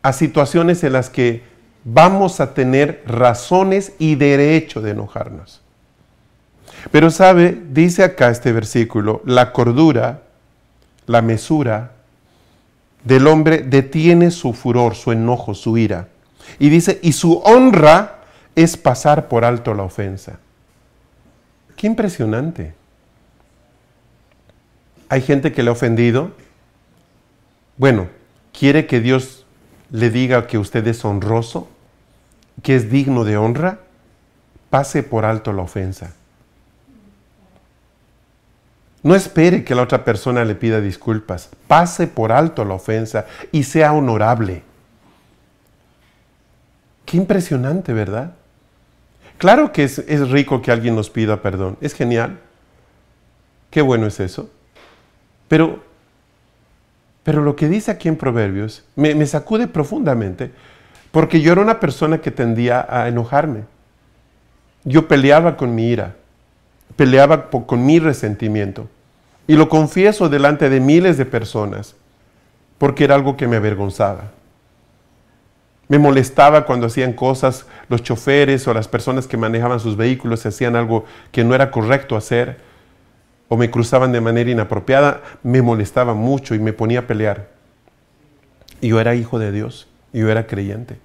a situaciones en las que vamos a tener razones y derecho de enojarnos. Pero sabe, dice acá este versículo, la cordura, la mesura del hombre detiene su furor, su enojo, su ira. Y dice, y su honra es pasar por alto la ofensa. Qué impresionante. Hay gente que le ha ofendido. Bueno, ¿quiere que Dios le diga que usted es honroso? ¿Que es digno de honra? Pase por alto la ofensa. No espere que la otra persona le pida disculpas. Pase por alto la ofensa y sea honorable. Qué impresionante, ¿verdad? Claro que es, rico que alguien nos pida perdón. Es genial. Qué bueno es eso. Pero, pero lo que dice aquí en Proverbios me, me sacude profundamente. Porque yo era una persona que tendía a enojarme. Yo peleaba con mi ira peleaba con mi resentimiento. Y lo confieso delante de miles de personas, porque era algo que me avergonzaba. Me molestaba cuando hacían cosas, los choferes o las personas que manejaban sus vehículos hacían algo que no era correcto hacer, o me cruzaban de manera inapropiada, me molestaba mucho y me ponía a pelear. Yo era hijo de Dios, y yo era creyente.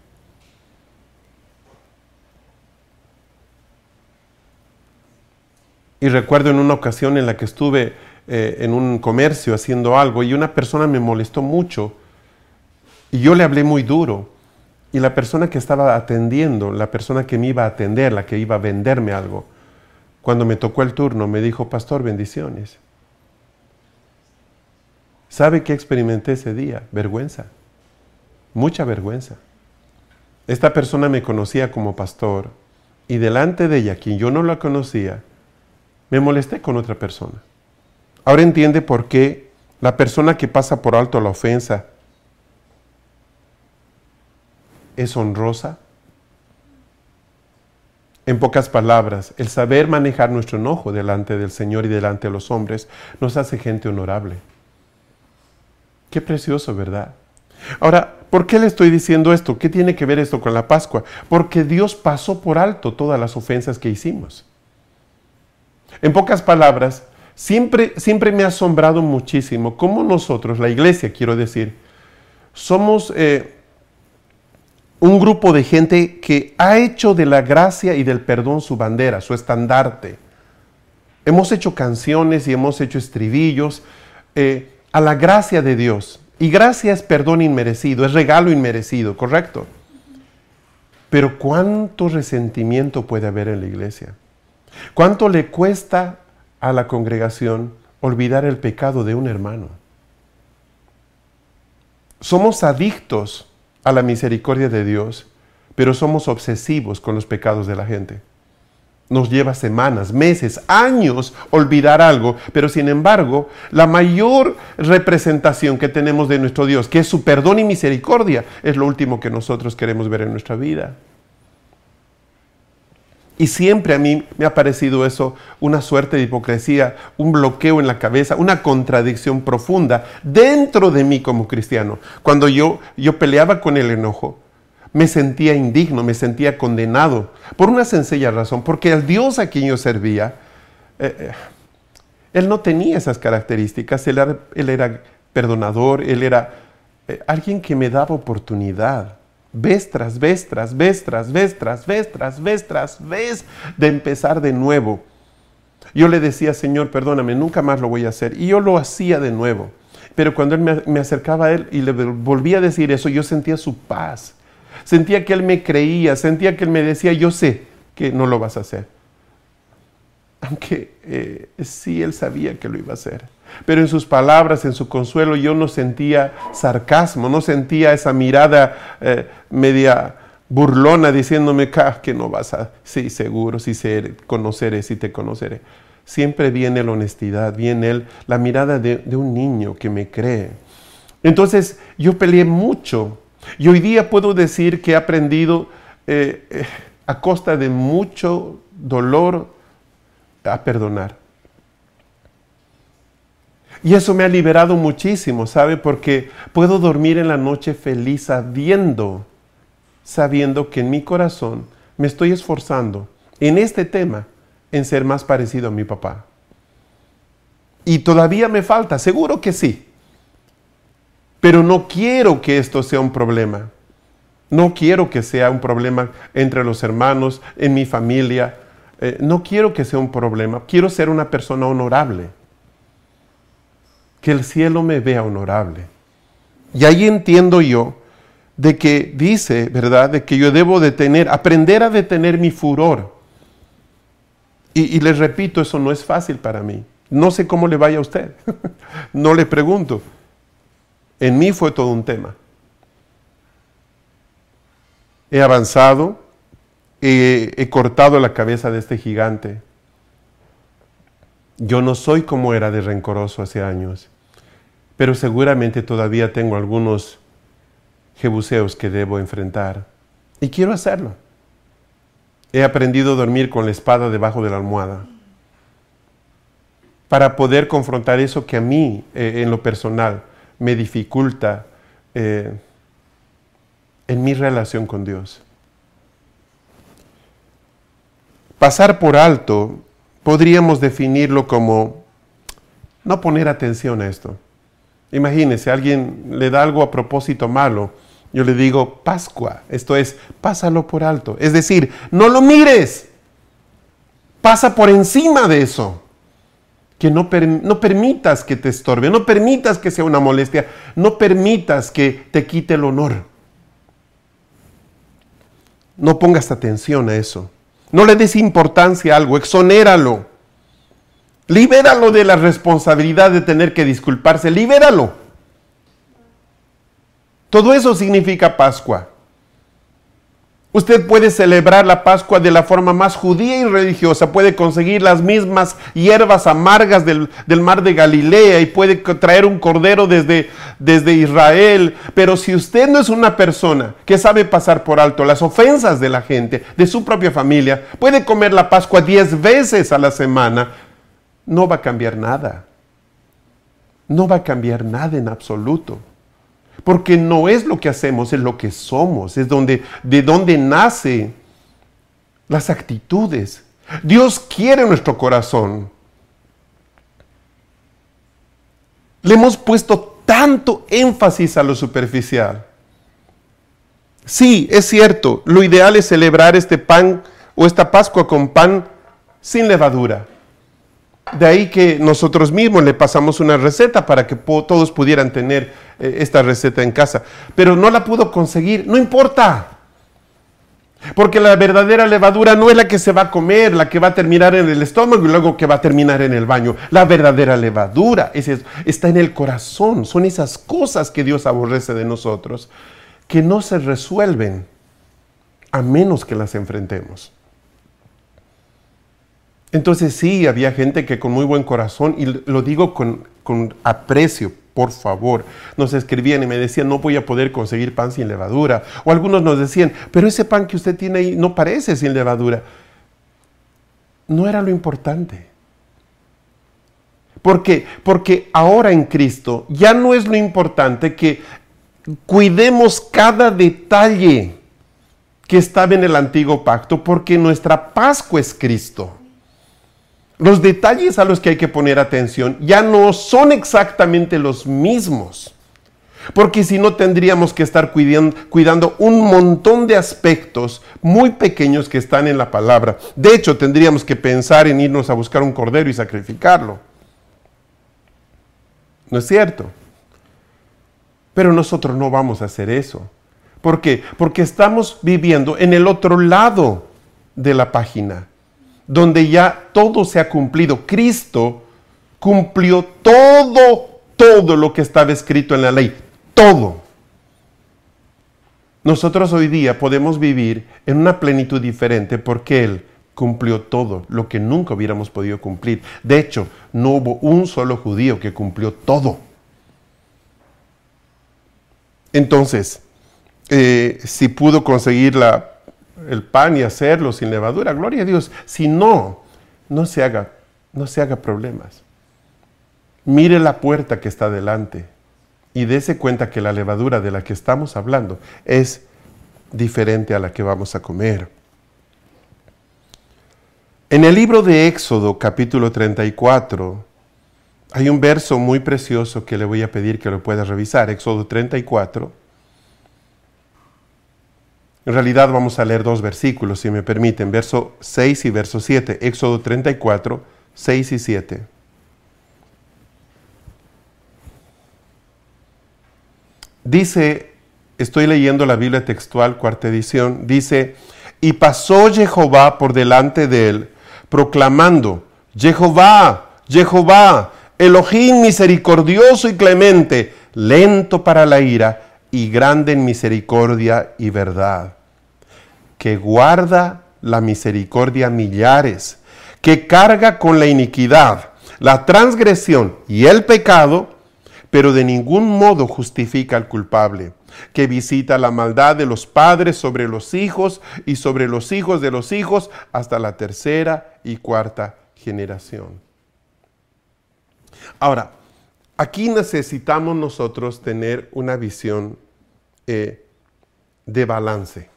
Y recuerdo en una ocasión en la que estuve eh, en un comercio haciendo algo y una persona me molestó mucho y yo le hablé muy duro. Y la persona que estaba atendiendo, la persona que me iba a atender, la que iba a venderme algo, cuando me tocó el turno me dijo, pastor, bendiciones. ¿Sabe qué experimenté ese día? Vergüenza, mucha vergüenza. Esta persona me conocía como pastor y delante de ella, quien yo no la conocía, me molesté con otra persona. Ahora entiende por qué la persona que pasa por alto la ofensa es honrosa. En pocas palabras, el saber manejar nuestro enojo delante del Señor y delante de los hombres nos hace gente honorable. Qué precioso, ¿verdad? Ahora, ¿por qué le estoy diciendo esto? ¿Qué tiene que ver esto con la Pascua? Porque Dios pasó por alto todas las ofensas que hicimos. En pocas palabras, siempre, siempre me ha asombrado muchísimo cómo nosotros, la iglesia quiero decir, somos eh, un grupo de gente que ha hecho de la gracia y del perdón su bandera, su estandarte. Hemos hecho canciones y hemos hecho estribillos eh, a la gracia de Dios. Y gracia es perdón inmerecido, es regalo inmerecido, ¿correcto? Pero ¿cuánto resentimiento puede haber en la iglesia? ¿Cuánto le cuesta a la congregación olvidar el pecado de un hermano? Somos adictos a la misericordia de Dios, pero somos obsesivos con los pecados de la gente. Nos lleva semanas, meses, años olvidar algo, pero sin embargo, la mayor representación que tenemos de nuestro Dios, que es su perdón y misericordia, es lo último que nosotros queremos ver en nuestra vida. Y siempre a mí me ha parecido eso una suerte de hipocresía, un bloqueo en la cabeza, una contradicción profunda dentro de mí como cristiano. Cuando yo, yo peleaba con el enojo, me sentía indigno, me sentía condenado, por una sencilla razón, porque el Dios a quien yo servía, eh, eh, Él no tenía esas características, Él era, él era perdonador, Él era eh, alguien que me daba oportunidad vez tras vez, tras vez, tras vez, tras vez, tras vez, tras vez, de empezar de nuevo. Yo le decía, Señor, perdóname, nunca más lo voy a hacer. Y yo lo hacía de nuevo. Pero cuando Él me, acercaba a Él y le volvía a decir eso, yo sentía su paz. Sentía que Él me creía, sentía que Él me decía, yo sé que no lo vas a hacer. Aunque eh, sí Él sabía que lo iba a hacer. Pero en sus palabras, en su consuelo, yo no sentía sarcasmo, no sentía esa mirada eh, media burlona diciéndome que no vas a, sí, seguro, sí sé, conoceré, sí te conoceré. siempre viene la honestidad, viene la mirada de, un niño que me cree. Entonces yo peleé mucho y hoy día puedo decir que he aprendido eh, eh, a costa de mucho dolor a perdonar. Y eso me ha liberado muchísimo, ¿sabe? Porque puedo dormir en la noche feliz sabiendo, sabiendo que en mi corazón me estoy esforzando en este tema en ser más parecido a mi papá. Y todavía me falta, seguro que sí. Pero no quiero que esto sea un problema. No quiero que sea un problema entre los hermanos, en mi familia. Eh, no quiero que sea un problema. Quiero ser una persona honorable. Que el cielo me vea honorable. Y ahí entiendo yo de que dice, ¿verdad? De que yo debo detener, aprender a detener mi furor. Y, les repito, eso no es fácil para mí. No sé cómo le vaya a usted. no le pregunto. En mí fue todo un tema. He avanzado, he, cortado la cabeza de este gigante. Yo no soy como era de rencoroso hace años, pero seguramente todavía tengo algunos jebuseos que debo enfrentar. Y quiero hacerlo. He aprendido a dormir con la espada debajo de la almohada para poder confrontar eso que a mí, eh, en lo personal, me dificulta eh, en mi relación con Dios. Pasar por alto podríamos definirlo como no poner atención a esto. Imagínese, alguien le da algo a propósito malo yo le digo Pascua, esto es, pásalo por alto. Es decir, no lo mires, pasa por encima de eso. Que no, no permitas que te estorbe, no permitas que sea una molestia, no permitas que te quite el honor. No pongas atención a eso. No le des importancia a algo, exonéralo. Libéralo de la responsabilidad de tener que disculparse, libéralo. Todo eso significa Pascua. Usted puede celebrar la Pascua de la forma más judía y religiosa, puede conseguir las mismas hierbas amargas del, mar de Galilea y puede traer un cordero desde, Israel, pero si usted no es una persona que sabe pasar por alto las ofensas de la gente, de su propia familia, puede comer la Pascua diez veces a la semana, no va a cambiar nada. No va a cambiar nada en absoluto. Porque no es lo que hacemos, es lo que somos, es donde, de donde nace las actitudes. Dios quiere nuestro corazón. Le hemos puesto tanto énfasis a lo superficial. Sí, es cierto, lo ideal es celebrar este pan o esta Pascua con pan sin levadura. De ahí que nosotros mismos le pasamos una receta para que todos pudieran tener eh, esta receta en casa. Pero no la pudo conseguir, no importa. Porque la verdadera levadura no es la que se va a comer, la que va a terminar en el estómago y luego que va a terminar en el baño. La verdadera levadura está en el corazón. Son esas cosas que Dios aborrece de nosotros, que no se resuelven a menos que las enfrentemos. Entonces sí, había gente que con muy buen corazón, y lo digo con, aprecio, por favor, nos escribían y me decían, no voy a poder conseguir pan sin levadura. O algunos nos decían, pero ese pan que usted tiene ahí no parece sin levadura. No era lo importante. ¿Por qué? Porque ahora en Cristo ya no es lo importante que cuidemos cada detalle que estaba en el antiguo pacto, porque nuestra Pascua es Cristo los detalles a los que hay que poner atención ya no son exactamente los mismos. Porque si no tendríamos que estar cuidando, un montón de aspectos muy pequeños que están en la palabra. De hecho, tendríamos que pensar en irnos a buscar un cordero y sacrificarlo. ¿No es cierto? Pero nosotros no vamos a hacer eso. ¿Por qué? Porque estamos viviendo en el otro lado de la página donde ya todo se ha cumplido. Cristo cumplió todo, todo lo que estaba escrito en la ley. Todo. Nosotros hoy día podemos vivir en una plenitud diferente porque Él cumplió todo lo que nunca hubiéramos podido cumplir. De hecho, no hubo un solo judío que cumplió todo. Entonces, eh, si pudo conseguir la, el pan y hacerlo sin levadura, gloria a Dios. Si no, no se haga, no se haga problemas. Mire la puerta que está delante y dése cuenta que la levadura de la que estamos hablando es diferente a la que vamos a comer. En el libro de Éxodo capítulo 34 hay un verso muy precioso que le voy a pedir que lo pueda revisar, Éxodo 34. En realidad vamos a leer dos versículos, si me permiten, verso 6 y verso 7, Éxodo 34, 6 y 7. Dice, estoy leyendo la Biblia textual, cuarta edición, dice, y pasó Jehová por delante de él, proclamando, Jehová, Jehová, Elohim misericordioso y clemente, lento para la ira y grande en misericordia y verdad, que guarda la misericordia millares, que carga con la iniquidad, la transgresión y el pecado, pero de ningún modo justifica al culpable, que visita la maldad de los padres sobre los hijos y sobre los hijos de los hijos hasta la tercera y cuarta generación. Ahora, aquí necesitamos nosotros tener una visión eh, de balance.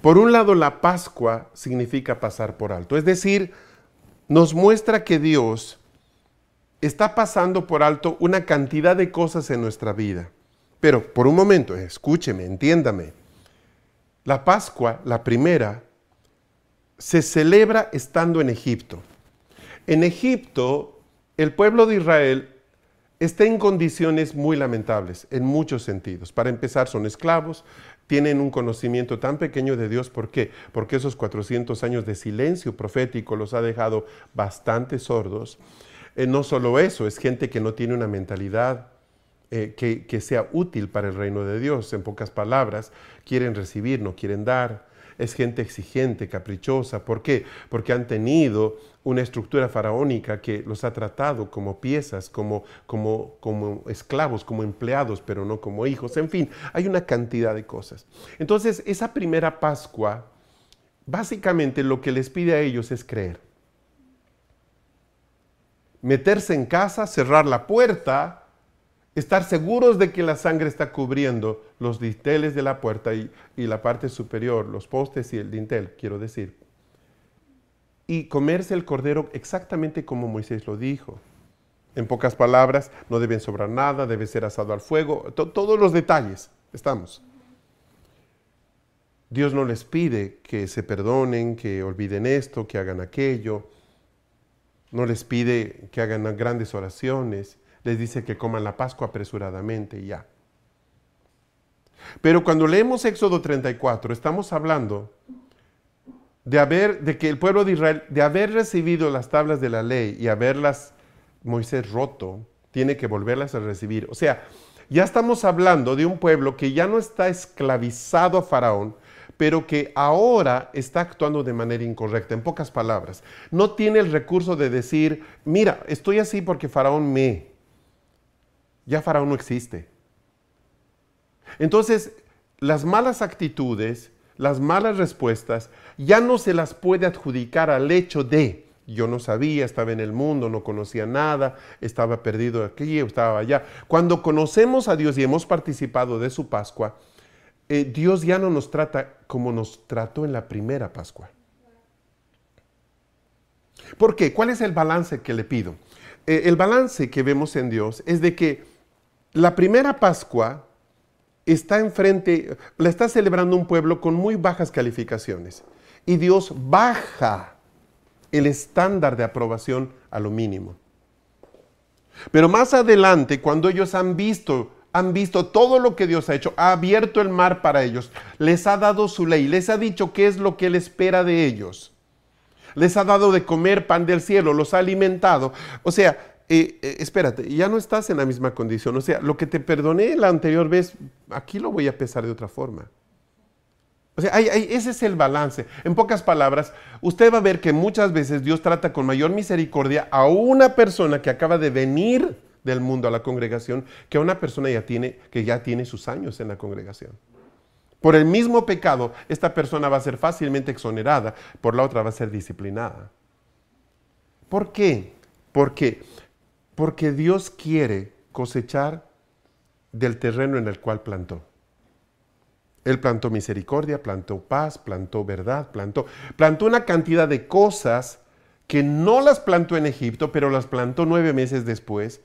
Por un lado, la Pascua significa pasar por alto, es decir, nos muestra que Dios está pasando por alto una cantidad de cosas en nuestra vida. Pero por un momento, escúcheme, entiéndame. La Pascua, la primera, se celebra estando en Egipto. En Egipto, el pueblo de Israel está en condiciones muy lamentables, en muchos sentidos. Para empezar, son esclavos, tienen un conocimiento tan pequeño de Dios. ¿Por qué? Porque esos 400 años de silencio profético los ha dejado bastante sordos. Eh, no solo eso, es gente que no tiene una mentalidad eh, que, que sea útil para el reino de Dios. En pocas palabras, quieren recibir, no quieren dar. Es gente exigente, caprichosa. ¿Por qué? Porque han tenido una estructura faraónica que los ha tratado como piezas, como, como, como esclavos, como empleados, pero no como hijos. En fin, hay una cantidad de cosas. Entonces, esa primera Pascua, básicamente lo que les pide a ellos es creer meterse en casa, cerrar la puerta, estar seguros de que la sangre está cubriendo los dinteles de la puerta y, la parte superior, los postes y el dintel, quiero decir. Y comerse el cordero exactamente como Moisés lo dijo. En pocas palabras, no deben sobrar nada, debe ser asado al fuego, todos los detalles, estamos. Dios no les pide que se perdonen, que olviden esto, que hagan aquello no les pide que hagan grandes oraciones, les dice que coman la Pascua apresuradamente y ya. Pero cuando leemos Éxodo 34, estamos hablando de haber, de que el pueblo de Israel, de haber recibido las tablas de la ley y haberlas Moisés roto, tiene que volverlas a recibir. O sea, ya estamos hablando de un pueblo que ya no está esclavizado a Faraón, pero que ahora está actuando de manera incorrecta. En pocas palabras, no tiene el recurso de decir, mira, estoy así porque Faraón me. Ya Faraón no existe. Entonces, las malas actitudes, las malas respuestas, ya no se las puede adjudicar al hecho de, yo no sabía, estaba en el mundo, no conocía nada, estaba perdido aquí, estaba allá. Cuando conocemos a Dios y hemos participado de su Pascua, eh, Dios ya no nos trata como nos trató en la primera Pascua. ¿Por qué? ¿Cuál es el balance que le pido? Eh, el balance que vemos en Dios es de que la primera Pascua está enfrente, la está celebrando un pueblo con muy bajas calificaciones. Y Dios baja el estándar de aprobación a lo mínimo. Pero más adelante, cuando ellos han visto han visto todo lo que Dios ha hecho, ha abierto el mar para ellos, les ha dado su ley, les ha dicho qué es lo que Él espera de ellos, les ha dado de comer pan del cielo, los ha alimentado. O sea, eh, espérate, ya no estás en la misma condición. O sea, lo que te perdoné la anterior vez, aquí lo voy a pesar de otra forma. O sea, ese es el balance. En pocas palabras, usted va a ver que muchas veces Dios trata con mayor misericordia a una persona que acaba de venir del mundo a la congregación que a una persona ya tiene, que ya tiene sus años en la congregación. Por el mismo pecado, esta persona va a ser fácilmente exonerada, por la otra va a ser disciplinada. ¿Por qué? Porque, porque Dios quiere cosechar del terreno en el cual plantó. Él plantó misericordia, plantó paz, plantó verdad, plantó, plantó una cantidad de cosas que no las plantó en Egipto, pero las plantó nueve meses después.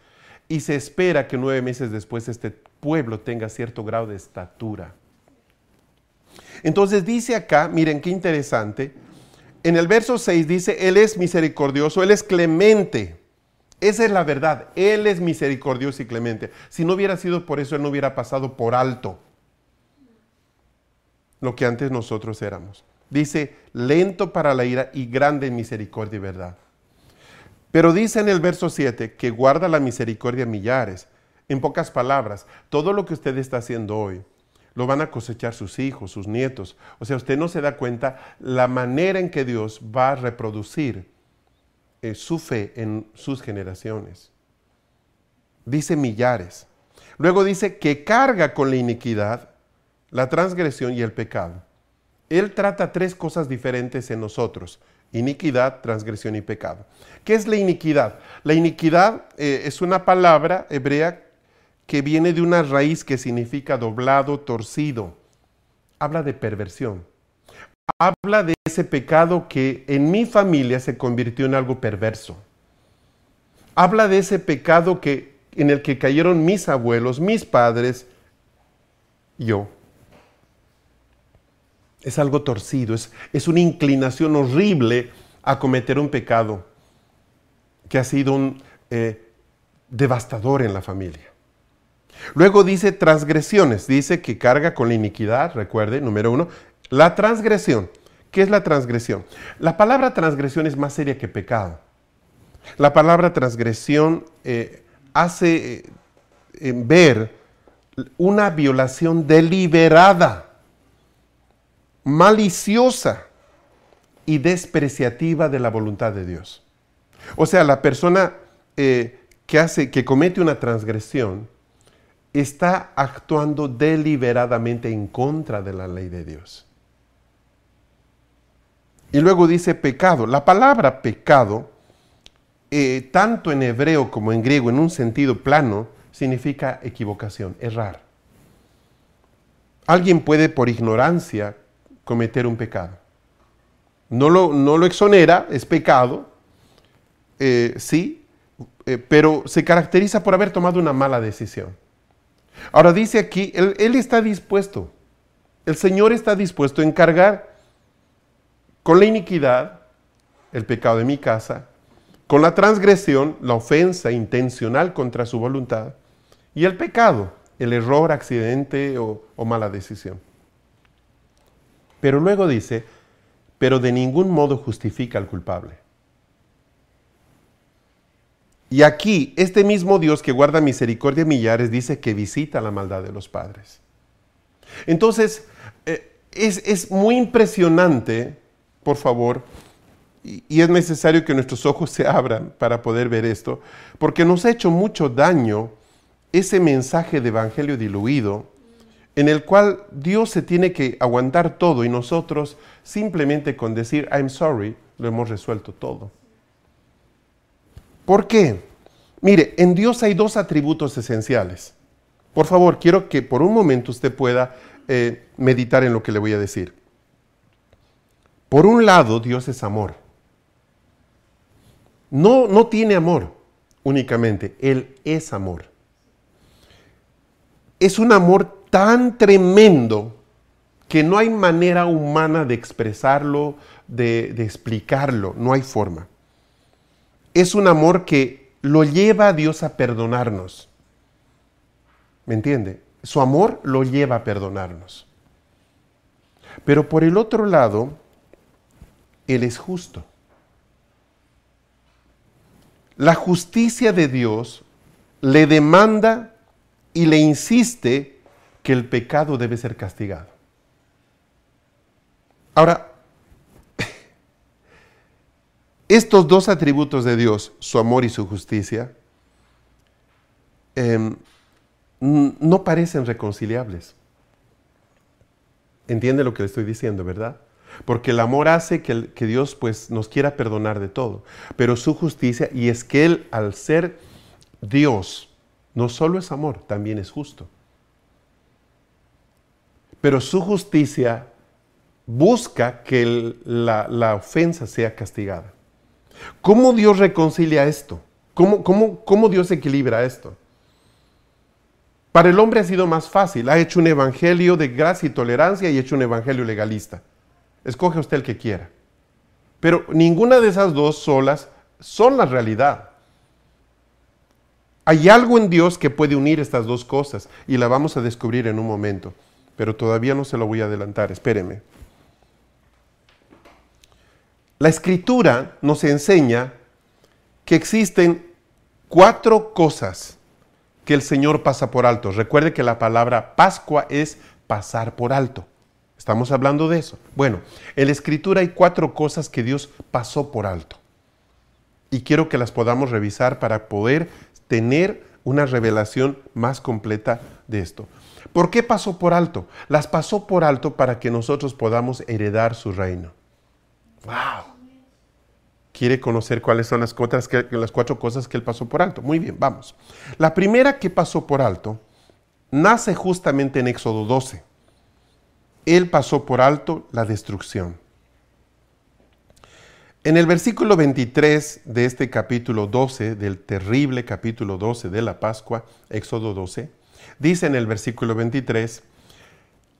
Y se espera que nueve meses después este pueblo tenga cierto grado de estatura. Entonces dice acá, miren qué interesante, en el verso 6 dice, Él es misericordioso, Él es clemente. Esa es la verdad, Él es misericordioso y clemente. Si no hubiera sido por eso, Él no hubiera pasado por alto lo que antes nosotros éramos. Dice, lento para la ira y grande en misericordia y verdad. Pero dice en el verso 7 que guarda la misericordia millares. En pocas palabras, todo lo que usted está haciendo hoy, lo van a cosechar sus hijos, sus nietos. O sea, usted no se da cuenta la manera en que Dios va a reproducir eh, su fe en sus generaciones. Dice millares. Luego dice que carga con la iniquidad la transgresión y el pecado. Él trata tres cosas diferentes en nosotros, iniquidad, transgresión y pecado. ¿Qué es la iniquidad? La iniquidad eh, es una palabra hebrea que viene de una raíz que significa doblado, torcido. Habla de perversión. Habla de ese pecado que en mi familia se convirtió en algo perverso. Habla de ese pecado que, en el que cayeron mis abuelos, mis padres, yo es algo torcido, es, es una inclinación horrible a cometer un pecado que ha sido un eh, devastador en la familia. Luego dice transgresiones, dice que carga con la iniquidad, recuerde, número uno, la transgresión. ¿Qué es la transgresión? La palabra transgresión es más seria que pecado. La palabra transgresión eh, hace eh, ver una violación deliberada maliciosa y despreciativa de la voluntad de Dios. O sea, la persona eh, que hace, que comete una transgresión, está actuando deliberadamente en contra de la ley de Dios. Y luego dice pecado. La palabra pecado, eh, tanto en hebreo como en griego, en un sentido plano, significa equivocación, errar. Alguien puede por ignorancia cometer un pecado. No lo, no lo exonera, es pecado, eh, sí, eh, pero se caracteriza por haber tomado una mala decisión. Ahora dice aquí, él, él está dispuesto, el Señor está dispuesto a encargar con la iniquidad, el pecado de mi casa, con la transgresión, la ofensa intencional contra su voluntad, y el pecado, el error, accidente o mala decisión. Pero luego dice, pero de ningún modo justifica al culpable. Y aquí, este mismo Dios que guarda misericordia millares dice que visita la maldad de los padres. Entonces, eh, es, muy impresionante, por favor, y, es necesario que nuestros ojos se abran para poder ver esto, porque nos ha hecho mucho daño ese mensaje de evangelio diluido en el cual Dios se tiene que aguantar todo y nosotros simplemente con decir I'm sorry lo hemos resuelto todo. ¿Por qué? Mire, en Dios hay dos atributos esenciales. Por favor, quiero que por un momento usted pueda eh, meditar en lo que le voy a decir. Por un lado, Dios es amor. No, no tiene amor únicamente, Él es amor. Es un amor tan tremendo que no hay manera humana de expresarlo, de, explicarlo, no hay forma. Es un amor que lo lleva a Dios a perdonarnos. ¿Me entiende? Su amor lo lleva a perdonarnos. Pero por el otro lado, Él es justo. La justicia de Dios le demanda y le insiste que el pecado debe ser castigado. Ahora, estos dos atributos de Dios, su amor y su justicia, em, no parecen reconciliables. Entiende lo que le estoy diciendo, ¿verdad? Porque el amor hace que, Dios pues, nos quiera perdonar de todo. Pero su justicia, y es que Él al ser Dios, no solo es amor, también es justo. Pero su justicia busca que la, ofensa sea castigada. ¿Cómo Dios reconcilia esto? ¿Cómo, cómo, cómo Dios equilibra esto? Para el hombre ha sido más fácil. Ha hecho un evangelio de gracia y tolerancia y ha hecho un evangelio legalista. Escoge usted el que quiera. Pero ninguna de esas dos solas son la realidad. Hay algo en Dios que puede unir estas dos cosas y la vamos a descubrir en un momento. Pero todavía no se lo voy a adelantar, espéreme. La escritura nos enseña que existen cuatro cosas que el Señor pasa por alto. Recuerde que la palabra Pascua es pasar por alto. Estamos hablando de eso. Bueno, en la escritura hay cuatro cosas que Dios pasó por alto. Y quiero que las podamos revisar para poder tener una revelación más completa de esto. ¿Por qué pasó por alto? Las pasó por alto para que nosotros podamos heredar su reino. ¡Wow! quiere conocer cuáles son las, cuatro cosas que él pasó por alto. Muy bien, vamos. La primera que pasó por alto nace justamente en Éxodo 12. Él pasó por alto la destrucción. En el versículo 23 de este capítulo 12, del terrible capítulo 12 de la Pascua, Éxodo 12, dice en el versículo 23,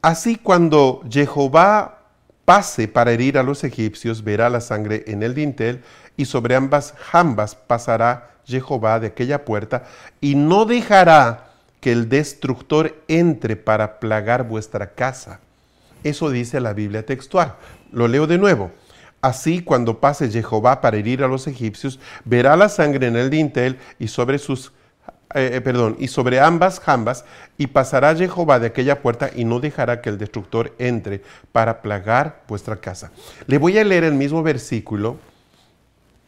así cuando Jehová pase para herir a los egipcios, verá la sangre en el dintel, y sobre ambas jambas pasará Jehová de aquella puerta, y no dejará que el destructor entre para plagar vuestra casa. Eso dice la Biblia textual. Lo leo de nuevo. Así cuando pase Jehová para herir a los egipcios, verá la sangre en el dintel y sobre sus eh, eh, perdón, y sobre ambas jambas, y pasará Jehová de aquella puerta y no dejará que el destructor entre para plagar vuestra casa. Le voy a leer el mismo versículo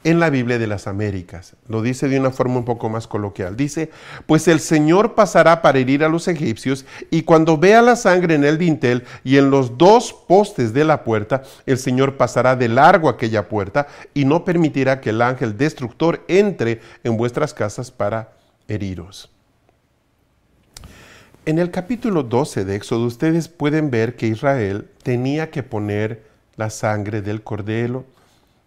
en la Biblia de las Américas. Lo dice de una forma un poco más coloquial. Dice, pues el Señor pasará para herir a los egipcios y cuando vea la sangre en el dintel y en los dos postes de la puerta, el Señor pasará de largo aquella puerta y no permitirá que el ángel destructor entre en vuestras casas para heridos. En el capítulo 12 de Éxodo ustedes pueden ver que Israel tenía que poner la sangre del cordero,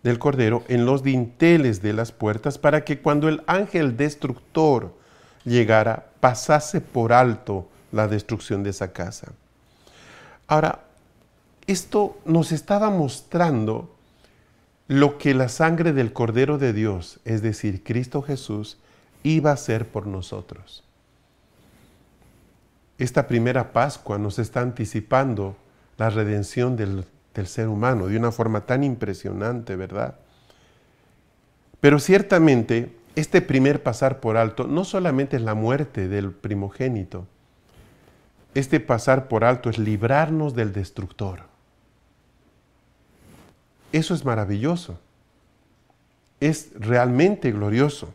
del cordero en los dinteles de las puertas para que cuando el ángel destructor llegara pasase por alto la destrucción de esa casa. Ahora, esto nos estaba mostrando lo que la sangre del Cordero de Dios, es decir, Cristo Jesús, iba a ser por nosotros. Esta primera Pascua nos está anticipando la redención del, ser humano de una forma tan impresionante, ¿verdad? Pero ciertamente este primer pasar por alto no solamente es la muerte del primogénito, este pasar por alto es librarnos del destructor. Eso es maravilloso, es realmente glorioso.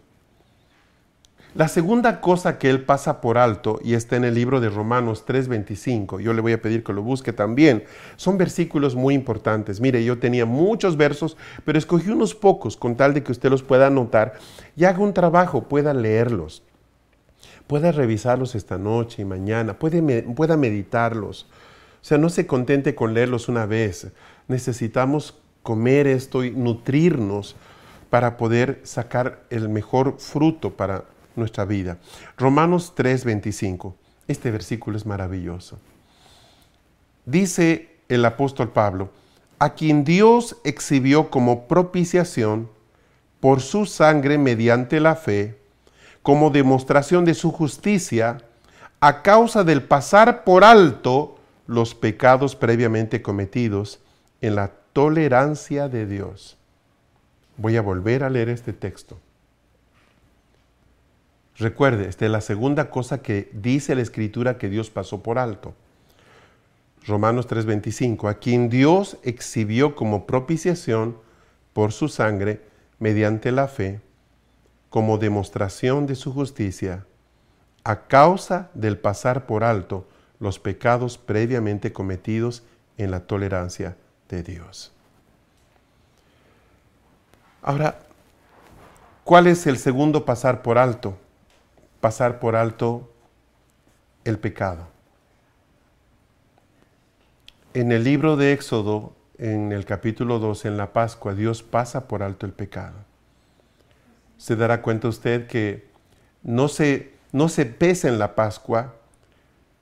La segunda cosa que él pasa por alto, y está en el libro de Romanos 3:25, yo le voy a pedir que lo busque también, son versículos muy importantes. Mire, yo tenía muchos versos, pero escogí unos pocos con tal de que usted los pueda anotar y haga un trabajo, pueda leerlos, pueda revisarlos esta noche y mañana, pueda meditarlos. O sea, no se contente con leerlos una vez. Necesitamos comer esto y nutrirnos para poder sacar el mejor fruto para nuestra vida. Romanos 3:25. Este versículo es maravilloso. Dice el apóstol Pablo, a quien Dios exhibió como propiciación por su sangre mediante la fe, como demostración de su justicia, a causa del pasar por alto los pecados previamente cometidos en la tolerancia de Dios. Voy a volver a leer este texto. Recuerde, esta es la segunda cosa que dice la Escritura que Dios pasó por alto. Romanos 3:25, a quien Dios exhibió como propiciación por su sangre mediante la fe, como demostración de su justicia, a causa del pasar por alto los pecados previamente cometidos en la tolerancia de Dios. Ahora, ¿cuál es el segundo pasar por alto? Pasar por alto el pecado. En el libro de Éxodo, en el capítulo 2, en la Pascua, Dios pasa por alto el pecado. Se dará cuenta usted que no se, no se pesa en la Pascua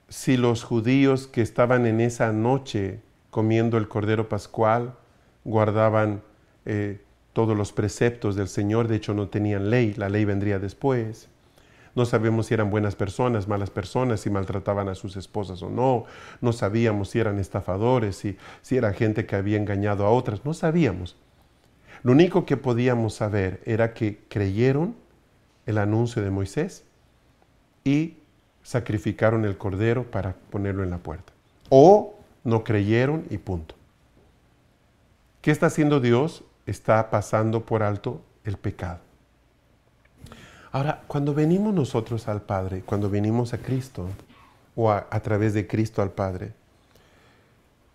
si los judíos que estaban en esa noche comiendo el cordero pascual guardaban eh, todos los preceptos del Señor, de hecho no tenían ley, la ley vendría después. No sabemos si eran buenas personas, malas personas, si maltrataban a sus esposas o no. No sabíamos si eran estafadores, si, si era gente que había engañado a otras. No sabíamos. Lo único que podíamos saber era que creyeron el anuncio de Moisés y sacrificaron el cordero para ponerlo en la puerta. O no creyeron y punto. ¿Qué está haciendo Dios? Está pasando por alto el pecado. Ahora, cuando venimos nosotros al Padre, cuando venimos a Cristo, o a, través de Cristo al Padre,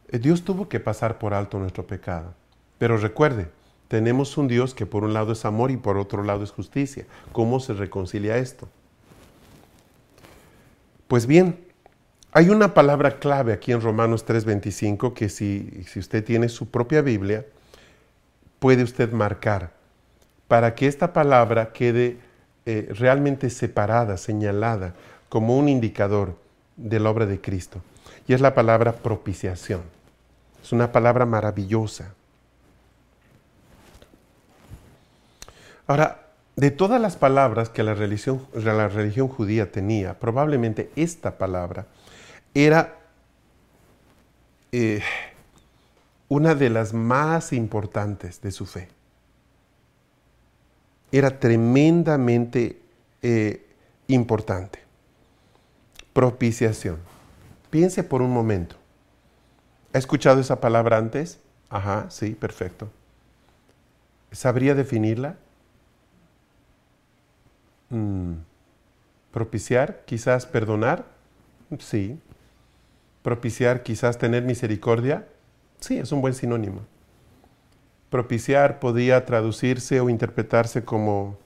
eh, Dios tuvo que pasar por alto nuestro pecado. Pero recuerde, tenemos un Dios que por un lado es amor y por otro lado es justicia. ¿Cómo se reconcilia esto? Pues bien, hay una palabra clave aquí en Romanos 3:25 que si, si usted tiene su propia Biblia, puede usted marcar para que esta palabra quede eh, realmente separada, señalada, como un indicador de la obra de Cristo. Y es la palabra propiciación. Es una palabra maravillosa. Ahora, de todas las palabras que la religión, la religión judía tenía, probablemente esta palabra era eh, una de las más importantes de su fe era tremendamente eh, importante. Propiciación. Piense por un momento. ¿Ha escuchado esa palabra antes? Ajá, sí, perfecto. ¿Sabría definirla? Mm, propiciar, quizás perdonar. Sí. Propiciar, quizás tener misericordia. Sí, es un buen sinónimo propiciar podía traducirse o interpretarse como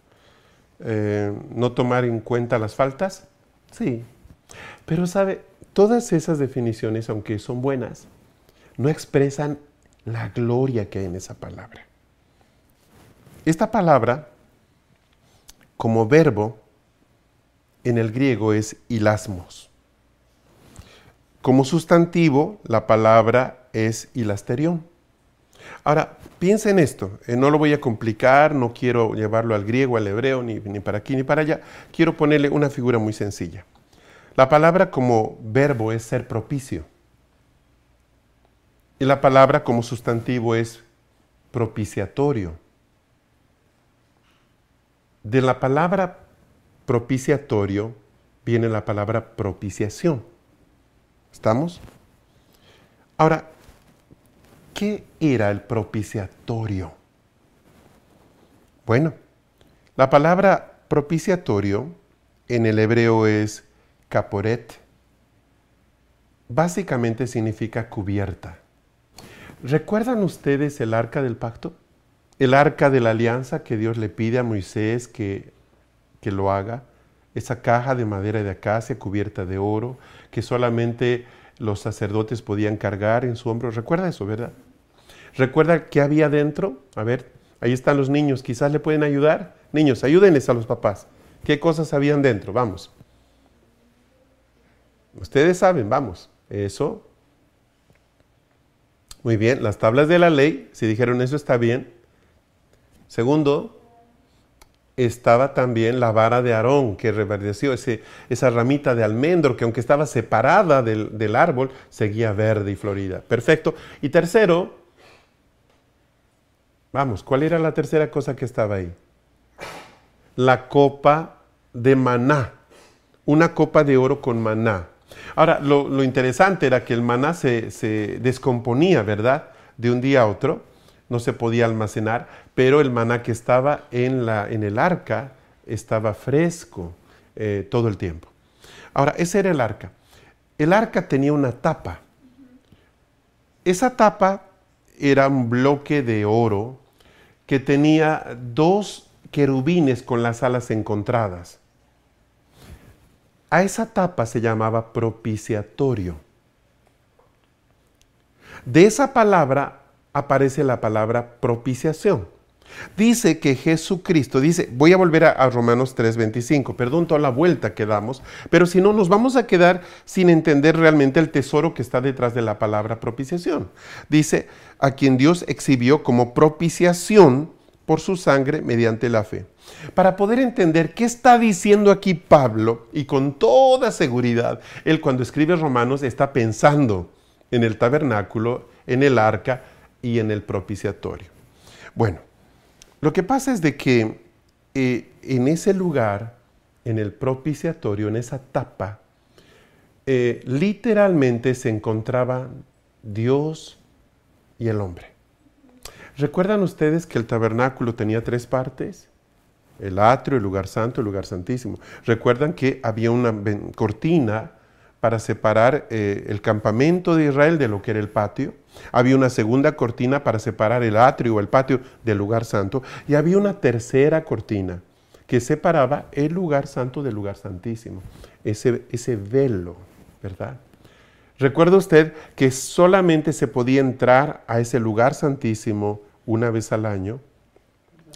eh, no tomar en cuenta las faltas? Sí. Pero sabe, todas esas definiciones, aunque son buenas, no expresan la gloria que hay en esa palabra. Esta palabra, como verbo, en el griego es ilasmos. Como sustantivo, la palabra es ilasterión. Ahora, piensa en esto, eh, no lo voy a complicar, no quiero llevarlo al griego, al hebreo, ni, ni para aquí ni para allá, quiero ponerle una figura muy sencilla. La palabra como verbo es ser propicio. Y la palabra como sustantivo es propiciatorio. De la palabra propiciatorio viene la palabra propiciación. ¿Estamos? Ahora, ¿Qué era el propiciatorio? Bueno, la palabra propiciatorio en el hebreo es caporet. Básicamente significa cubierta. ¿Recuerdan ustedes el arca del pacto? El arca de la alianza que Dios le pide a Moisés que, que lo haga. Esa caja de madera de acacia cubierta de oro que solamente los sacerdotes podían cargar en su hombro. ¿Recuerda eso, verdad? ¿Recuerda qué había dentro? A ver, ahí están los niños, quizás le pueden ayudar. Niños, ayúdenles a los papás. ¿Qué cosas habían dentro? Vamos. Ustedes saben, vamos. Eso. Muy bien, las tablas de la ley, si dijeron eso está bien. Segundo, estaba también la vara de Aarón que reverdeció, ese, esa ramita de almendro que aunque estaba separada del, del árbol, seguía verde y florida. Perfecto. Y tercero, Vamos, ¿cuál era la tercera cosa que estaba ahí? La copa de maná. Una copa de oro con maná. Ahora, lo, interesante era que el maná se, descomponía, ¿verdad? De un día a otro, no se podía almacenar, pero el maná que estaba en el arca estaba fresco eh, todo el tiempo. Ahora, ese era el arca. El arca tenía una tapa. Esa tapa era un bloque de oro que tenía dos querubines con las alas encontradas. A esa tapa se llamaba propiciatorio. De esa palabra aparece la palabra propiciación. Dice que Jesucristo, dice, voy a volver a, Romanos 3:25, perdón toda la vuelta que damos, pero si no nos vamos a quedar sin entender realmente el tesoro que está detrás de la palabra propiciación. Dice, a quien Dios exhibió como propiciación por su sangre mediante la fe. Para poder entender qué está diciendo aquí Pablo, y con toda seguridad, él cuando escribe Romanos está pensando en el tabernáculo, en el arca y en el propiciatorio. Bueno, lo que pasa es de que eh, en ese lugar, en el propiciatorio, en esa tapa, eh, literalmente se encontraban Dios y el hombre. ¿Recuerdan ustedes que el tabernáculo tenía tres partes? El atrio, el lugar santo, el lugar santísimo. ¿Recuerdan que había una cortina para separar eh, el campamento de Israel de lo que era el patio? Había una segunda cortina para separar el atrio o el patio del lugar santo. Y había una tercera cortina que separaba el lugar santo del lugar santísimo. Ese, ese velo, ¿verdad? Recuerda usted que solamente se podía entrar a ese lugar santísimo una vez al año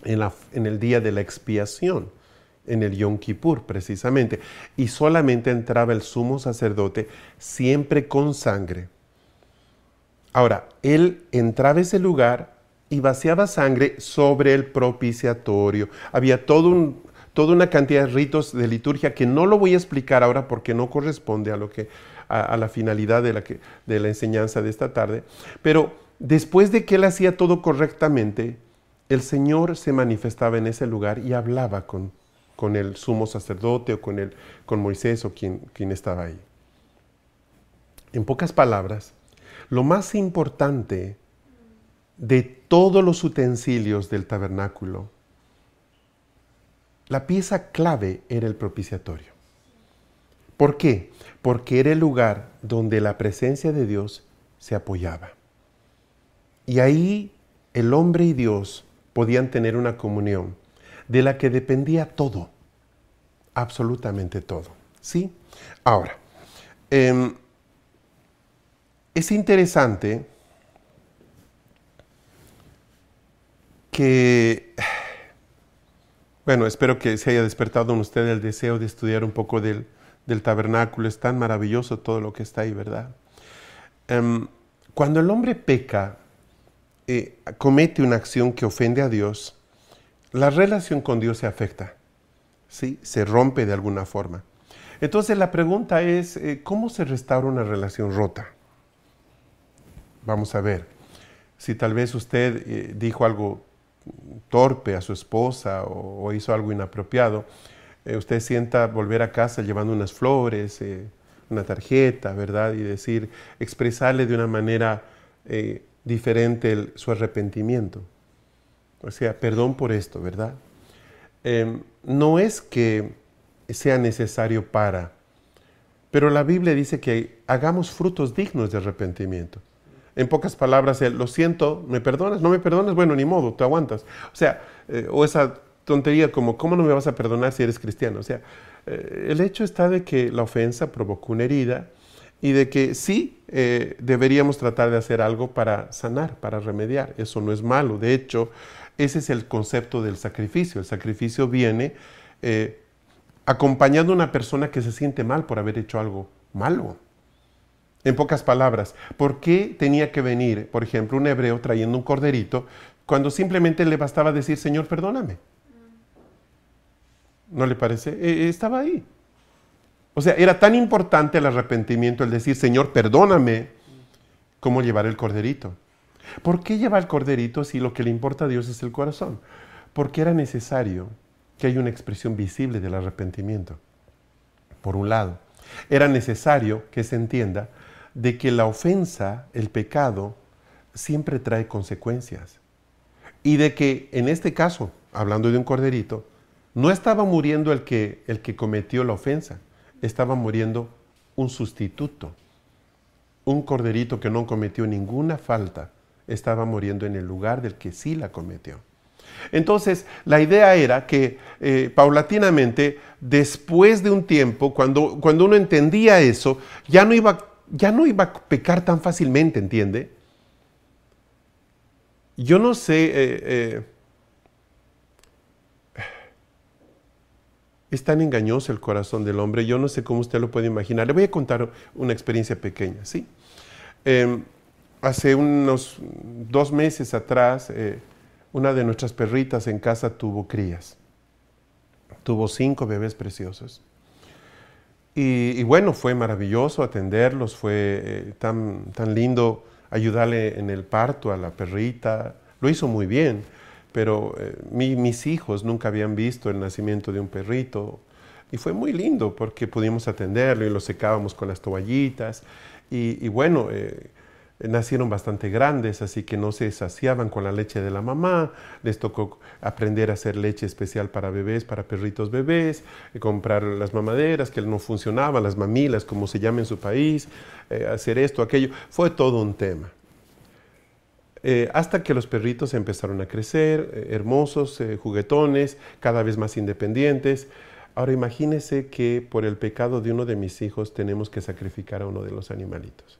en, en, el día de la expiación, en el Yom Kippur precisamente. Y solamente entraba el sumo sacerdote siempre con sangre. Ahora, él entraba a ese lugar y vaciaba sangre sobre el propiciatorio. Había todo un, toda una cantidad de ritos de liturgia que no lo voy a explicar ahora porque no corresponde a, lo que, a, la finalidad de la, que, de la enseñanza de esta tarde. Pero después de que él hacía todo correctamente, el Señor se manifestaba en ese lugar y hablaba con, con el sumo sacerdote o con, el, con Moisés o quien, quien estaba ahí. En pocas palabras, lo más importante de todos los utensilios del tabernáculo, la pieza clave era el propiciatorio. ¿Por qué? Porque era el lugar donde la presencia de Dios se apoyaba. Y ahí el hombre y Dios podían tener una comunión de la que dependía todo, absolutamente todo. ¿Sí? Ahora, em, es interesante que, bueno, espero que se haya despertado en usted el deseo de estudiar un poco del, tabernáculo. Es tan maravilloso todo lo que está ahí, ¿verdad? Em, cuando el hombre peca, eh, comete una acción que ofende a Dios, la relación con Dios se afecta, ¿sí? se rompe de alguna forma. Entonces la pregunta es, eh, ¿cómo se restaura una relación rota? Vamos a ver. Si tal vez usted eh, dijo algo torpe a su esposa o, hizo algo inapropiado, eh, usted sienta volver a casa llevando unas flores, una tarjeta, ¿verdad? Y decir, expresarle de una manera diferente su arrepentimiento. O sea, perdón por esto, ¿verdad? Em, no es que sea necesario para, pero la Biblia dice que hagamos frutos dignos de arrepentimiento. En pocas palabras, lo siento, ¿me perdonas? ¿No me perdonas? Bueno, ni modo, te aguantas. O sea, eh, o esa tontería como, ¿cómo no me vas a perdonar si eres cristiano? O sea, eh, el hecho está de que la ofensa provocó una herida y de que sí eh, deberíamos tratar de hacer algo para sanar, para remediar. Eso no es malo. De hecho, ese es el concepto del sacrificio. El sacrificio viene acompañando a una persona que se siente mal por haber hecho algo malo. En pocas palabras, ¿por qué tenía que venir, por ejemplo, un hebreo trayendo un corderito cuando simplemente le bastaba decir, Señor, perdóname? ¿No le parece? E, e, estaba ahí. O sea, era tan importante el arrepentimiento, el decir, Señor, perdóname, como llevar el corderito. ¿Por qué llevar el corderito si lo que le importa a Dios es el corazón? Porque era necesario que haya una expresión visible del arrepentimiento, por un lado. Era necesario que se entienda de que la ofensa, el pecado, siempre trae consecuencias. Y de que en este caso, hablando de un corderito, no estaba muriendo el que, el que cometió la ofensa, estaba muriendo un sustituto. Un corderito que no cometió ninguna falta, estaba muriendo en el lugar del que sí la cometió. Entonces, la idea era que eh, paulatinamente, después de un tiempo, cuando, cuando uno entendía eso, ya no, iba, ya no iba a pecar tan fácilmente, ¿entiende? Yo no sé, eh, eh, es tan engañoso el corazón del hombre, yo no sé cómo usted lo puede imaginar. Le voy a contar una experiencia pequeña, ¿sí? Hace unos dos meses atrás, una de nuestras perritas en casa tuvo crías. Tuvo cinco bebés preciosos. Y, bueno, fue maravilloso atenderlos, fue eh, tan, tan lindo ayudarle en el parto a la perrita. Lo hizo muy bien, pero eh, mis hijos nunca habían visto el nacimiento de un perrito. Y fue muy lindo porque pudimos atenderlo y lo secábamos con las toallitas. Y, bueno, eh, nacieron bastante grandes, así que no se saciaban con la leche de la mamá. Les tocó aprender a hacer leche especial para bebés, para perritos bebés, eh, comprar las mamaderas que no funcionaban, las mamilas, como se llama en su país, eh, hacer esto, aquello. Fue todo un tema. Eh, hasta que los perritos empezaron a crecer, hermosos, juguetones, cada vez más independientes. Ahora imagínese que por el pecado de uno de mis hijos tenemos que sacrificar a uno de los animalitos.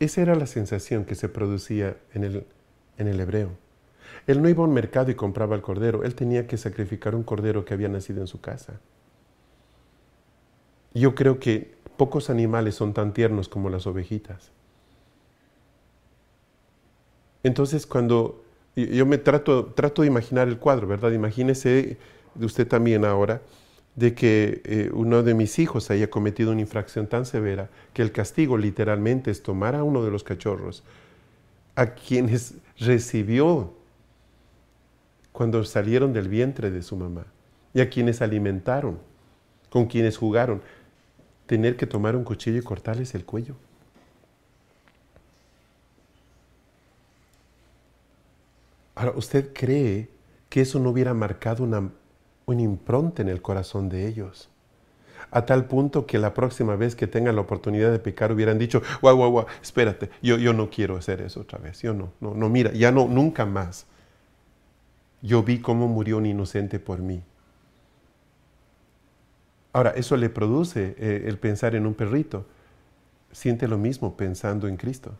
Esa era la sensación que se producía en el, en el hebreo. Él no iba a un mercado y compraba el cordero, él tenía que sacrificar un cordero que había nacido en su casa. Yo creo que pocos animales son tan tiernos como las ovejitas. Entonces cuando yo me trato, trato de imaginar el cuadro, ¿verdad? Imagínese usted también ahora de que eh, uno de mis hijos haya cometido una infracción tan severa que el castigo literalmente es tomar a uno de los cachorros, a quienes recibió cuando salieron del vientre de su mamá y a quienes alimentaron, con quienes jugaron, tener que tomar un cuchillo y cortarles el cuello. Ahora, ¿usted cree que eso no hubiera marcado una un impronta en el corazón de ellos. A tal punto que la próxima vez que tengan la oportunidad de pecar hubieran dicho, guau, guau, guau, espérate, yo, yo no quiero hacer eso otra vez. Yo no, no, no, mira, ya no, nunca más. Yo vi cómo murió un inocente por mí. Ahora, eso le produce eh, el pensar en un perrito. Siente lo mismo pensando en Cristo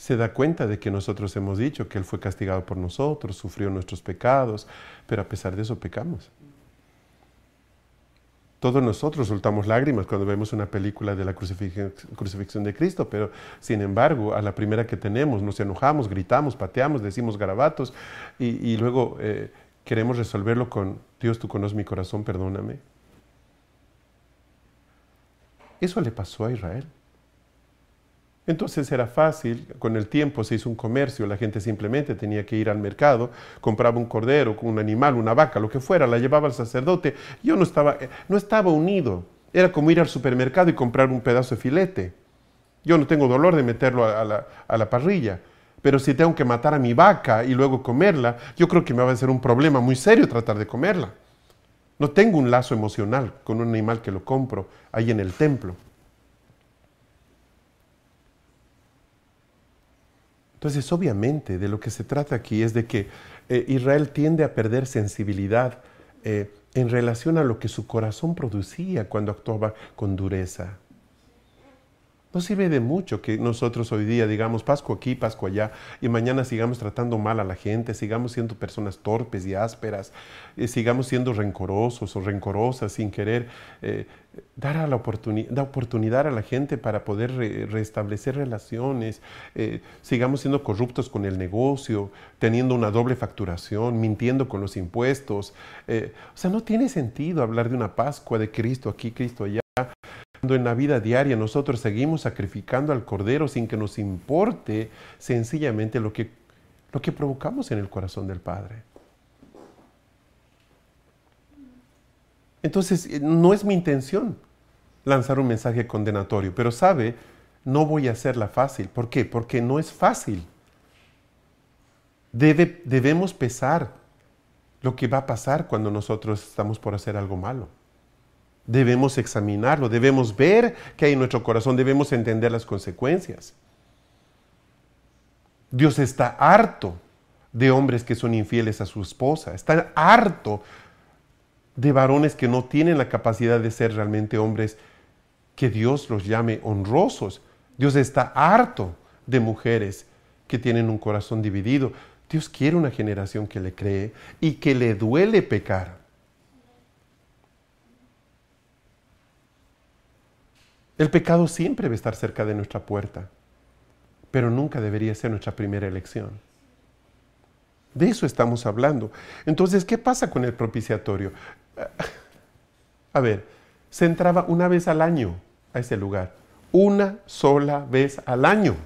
se da cuenta de que nosotros hemos dicho que Él fue castigado por nosotros, sufrió nuestros pecados, pero a pesar de eso pecamos. Todos nosotros soltamos lágrimas cuando vemos una película de la crucifixión de Cristo, pero sin embargo, a la primera que tenemos nos enojamos, gritamos, pateamos, decimos garabatos y, luego eh, queremos resolverlo con Dios, tú conoces mi corazón, perdóname. Eso le pasó a Israel. Entonces era fácil, con el tiempo se hizo un comercio, la gente simplemente tenía que ir al mercado, compraba un cordero, un animal, una vaca, lo que fuera, la llevaba al sacerdote. Yo no estaba, eh, no estaba unido, era como ir al supermercado y comprar un pedazo de filete. Yo no tengo dolor de meterlo a, la, a la parrilla, pero si tengo que matar a mi vaca y luego comerla, yo creo que me va a ser un problema muy serio tratar de comerla. No tengo un lazo emocional con un animal que lo compro ahí en el templo. Entonces, obviamente, de lo que se trata aquí es de que eh, Israel tiende a perder sensibilidad eh, en relación a lo que su corazón producía cuando actuaba con dureza. No sirve de mucho que nosotros hoy día digamos Pascua aquí, Pascua allá, y mañana sigamos tratando mal a la gente, sigamos siendo personas torpes y ásperas, y sigamos siendo rencorosos o rencorosas sin querer eh, dar a la oportunidad a la gente para poder restablecer relaciones, eh, sigamos siendo corruptos con el negocio, teniendo una doble facturación, mintiendo con los impuestos. Eh, o sea, no tiene sentido hablar de una Pascua de Cristo aquí, Cristo allá cuando en la vida diaria nosotros seguimos sacrificando al Cordero sin que nos importe sencillamente lo que, lo que provocamos en el corazón del Padre. Entonces, eh, no es mi intención lanzar un mensaje condenatorio, pero sabe, no voy a hacerla fácil. ¿Por qué? Porque no es fácil. Debe, debemos pesar lo que va a pasar cuando nosotros estamos por hacer algo malo. Debemos examinarlo, debemos ver qué hay en nuestro corazón, debemos entender las consecuencias. Dios está harto de hombres que son infieles a su esposa, está harto de varones que no tienen la capacidad de ser realmente hombres que Dios los llame honrosos. Dios está harto de mujeres que tienen un corazón dividido. Dios quiere una generación que le cree y que le duele pecar. El pecado siempre va a estar cerca de nuestra puerta, pero nunca debería ser nuestra primera elección. De eso estamos hablando. Entonces, ¿qué pasa con el propiciatorio? A ver, se entraba una vez al año a ese lugar, una sola vez al año.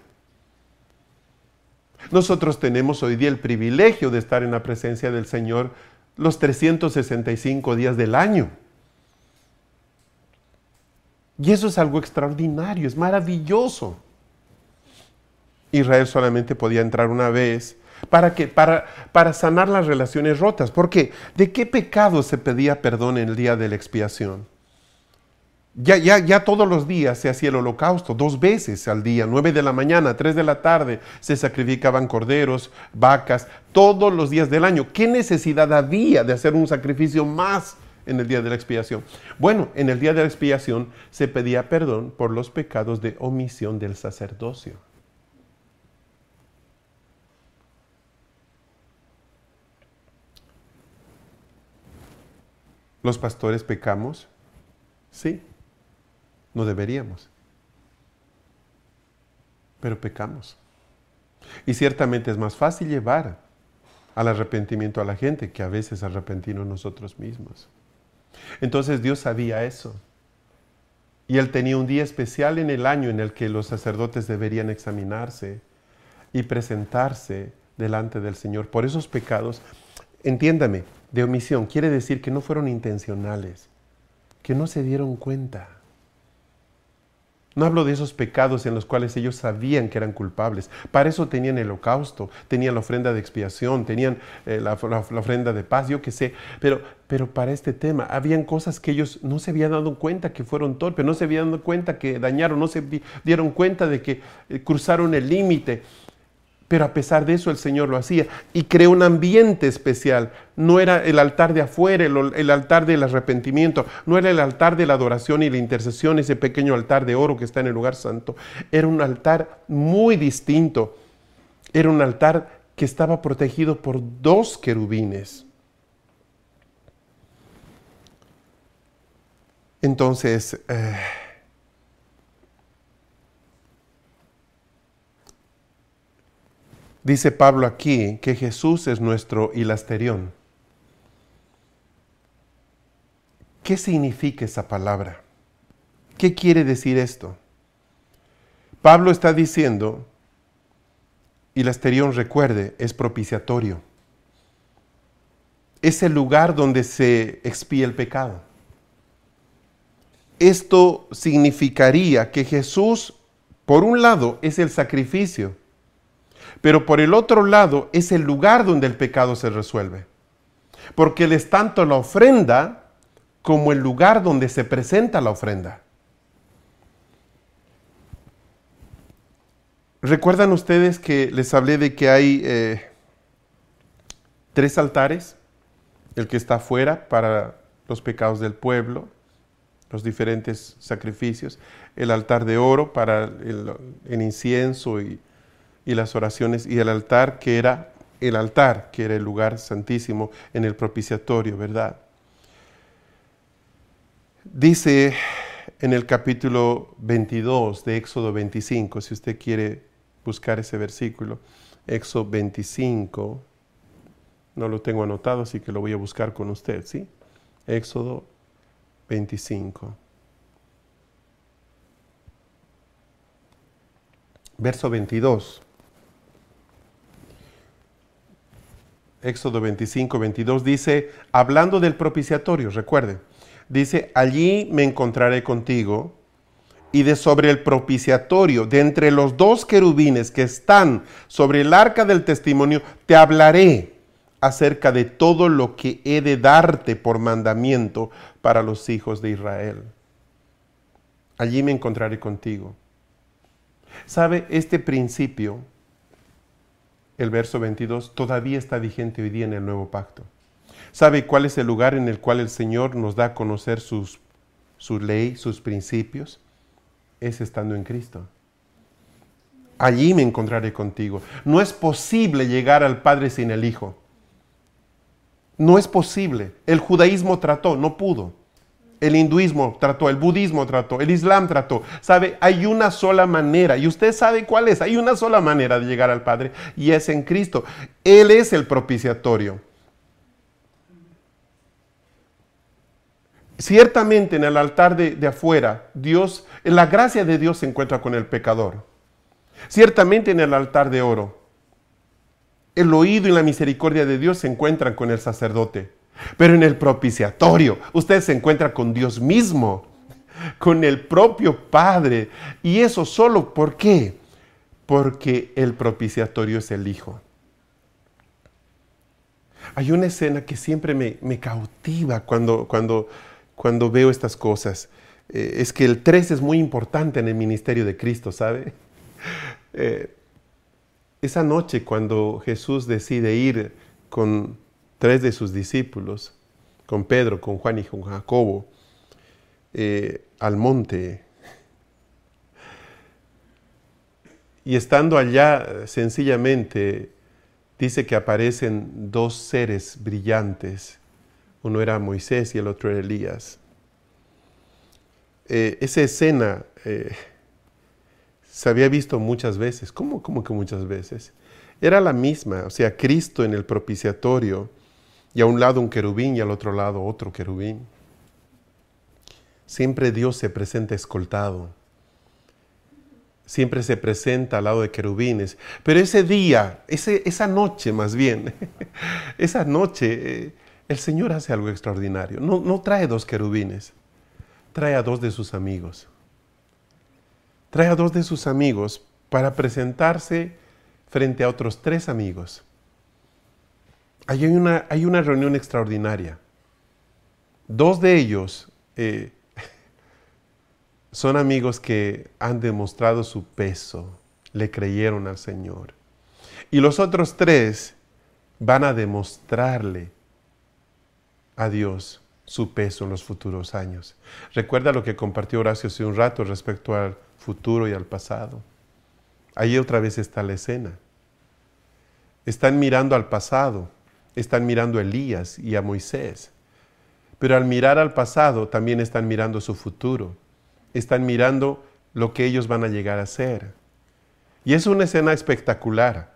Nosotros tenemos hoy día el privilegio de estar en la presencia del Señor los 365 días del año. Y eso es algo extraordinario, es maravilloso. Israel solamente podía entrar una vez. ¿Para? Para, para sanar las relaciones rotas. ¿Por qué? ¿De qué pecado se pedía perdón en el día de la expiación? Ya, ya, ya todos los días se hacía el holocausto, dos veces al día, nueve de la mañana, tres de la tarde, se sacrificaban corderos, vacas, todos los días del año. ¿Qué necesidad había de hacer un sacrificio más en el día de la expiación? Bueno, en el día de la expiación se pedía perdón por los pecados de omisión del sacerdocio. ¿Los pastores pecamos? Sí. No deberíamos. Pero pecamos. Y ciertamente es más fácil llevar al arrepentimiento a la gente que a veces arrepentirnos nosotros mismos. Entonces Dios sabía eso. Y Él tenía un día especial en el año en el que los sacerdotes deberían examinarse y presentarse delante del Señor por esos pecados. Entiéndame, de omisión quiere decir que no fueron intencionales, que no se dieron cuenta. No hablo de esos pecados en los cuales ellos sabían que eran culpables. Para eso tenían el holocausto, tenían la ofrenda de expiación, tenían eh, la, ofrenda de paz, yo qué sé. Pero, pero para este tema, habían cosas que ellos no se habían dado cuenta que fueron torpes, no se habían dado cuenta que dañaron, no se dieron cuenta de que eh, cruzaron el límite. Pero a pesar de eso el Señor lo hacía y creó un ambiente especial. No era el altar de afuera, el, altar del arrepentimiento, no era el altar de la adoración y la intercesión, ese pequeño altar de oro que está en el lugar santo. Era un altar muy distinto. Era un altar que estaba protegido por dos querubines. Entonces, eh, Dice Pablo aquí que Jesús es nuestro hilasterión. ¿Qué significa esa palabra? ¿Qué quiere decir esto? Pablo está diciendo, hilasterión, recuerde, es propiciatorio. Es el lugar donde se expía el pecado. Esto significaría que Jesús, por un lado, es el sacrificio pero por el otro lado es el lugar donde el pecado se resuelve. Porque Él es tanto la ofrenda como el lugar donde se presenta la ofrenda. ¿Recuerdan ustedes que les hablé de que hay eh, tres altares? El que está afuera para los pecados del pueblo, los diferentes sacrificios, el altar de oro para el, el incienso y y las oraciones y el altar que era el altar, que era el lugar santísimo en el propiciatorio, ¿verdad? Dice en el capítulo 22 de Éxodo 25, si usted quiere buscar ese versículo, Éxodo 25, no lo tengo anotado, así que lo voy a buscar con usted, ¿sí? Éxodo 25. Verso 22. Éxodo 25, 22 dice, hablando del propiciatorio, recuerde, dice, allí me encontraré contigo y de sobre el propiciatorio, de entre los dos querubines que están sobre el arca del testimonio, te hablaré acerca de todo lo que he de darte por mandamiento para los hijos de Israel. Allí me encontraré contigo. ¿Sabe? Este principio, el verso 22, todavía está vigente hoy día en el nuevo pacto. ¿Sabe cuál es el lugar en el cual el Señor nos da a conocer sus, su ley, sus principios? es estando en Cristo. Allí me encontraré contigo. No es posible llegar al Padre sin el Hijo. No es posible. El judaísmo trató, no pudo. El hinduismo trató, el budismo trató, el islam trató. Sabe, hay una sola manera, y usted sabe cuál es. Hay una sola manera de llegar al Padre, y es en Cristo. Él es el propiciatorio. Ciertamente en el altar de, afuera, Dios, la gracia de Dios se encuentra con el pecador. Ciertamente en el altar de oro, el oído y la misericordia de Dios se encuentran con el sacerdote. Pero en el propiciatorio, usted se encuentra con Dios mismo, con el propio Padre. Y eso solo, ¿por qué? Porque el propiciatorio es el Hijo. Hay una escena que siempre me, me cautiva cuando, cuando cuando veo estas cosas. Eh, es que el 3 es muy importante en el ministerio de Cristo, ¿sabe? Eh, esa noche cuando Jesús decide ir con tres de sus discípulos, con Pedro, con Juan y con Jacobo, eh, al monte, y estando allá sencillamente, dice que aparecen dos seres brillantes uno era Moisés y el otro era Elías. Eh, esa escena eh, se había visto muchas veces. ¿Cómo, ¿Cómo que muchas veces? Era la misma, o sea, Cristo en el propiciatorio y a un lado un querubín y al otro lado otro querubín. Siempre Dios se presenta escoltado. Siempre se presenta al lado de querubines. Pero ese día, ese, esa noche más bien, esa noche, eh, el Señor hace algo extraordinario. No, no trae dos querubines, trae a dos de sus amigos. Trae a dos de sus amigos para presentarse frente a otros tres amigos. Hay una, reunión extraordinaria. Dos de ellos eh, son amigos que han demostrado su peso, le creyeron al Señor. Y los otros tres van a demostrarle a Dios su peso en los futuros años. Recuerda lo que compartió Horacio hace un rato respecto al futuro y al pasado. Ahí otra vez está la escena. Están mirando al pasado, están mirando a Elías y a Moisés. Pero al mirar al pasado también están mirando su futuro. Están mirando lo que ellos van a llegar a ser. Y es una escena espectacular.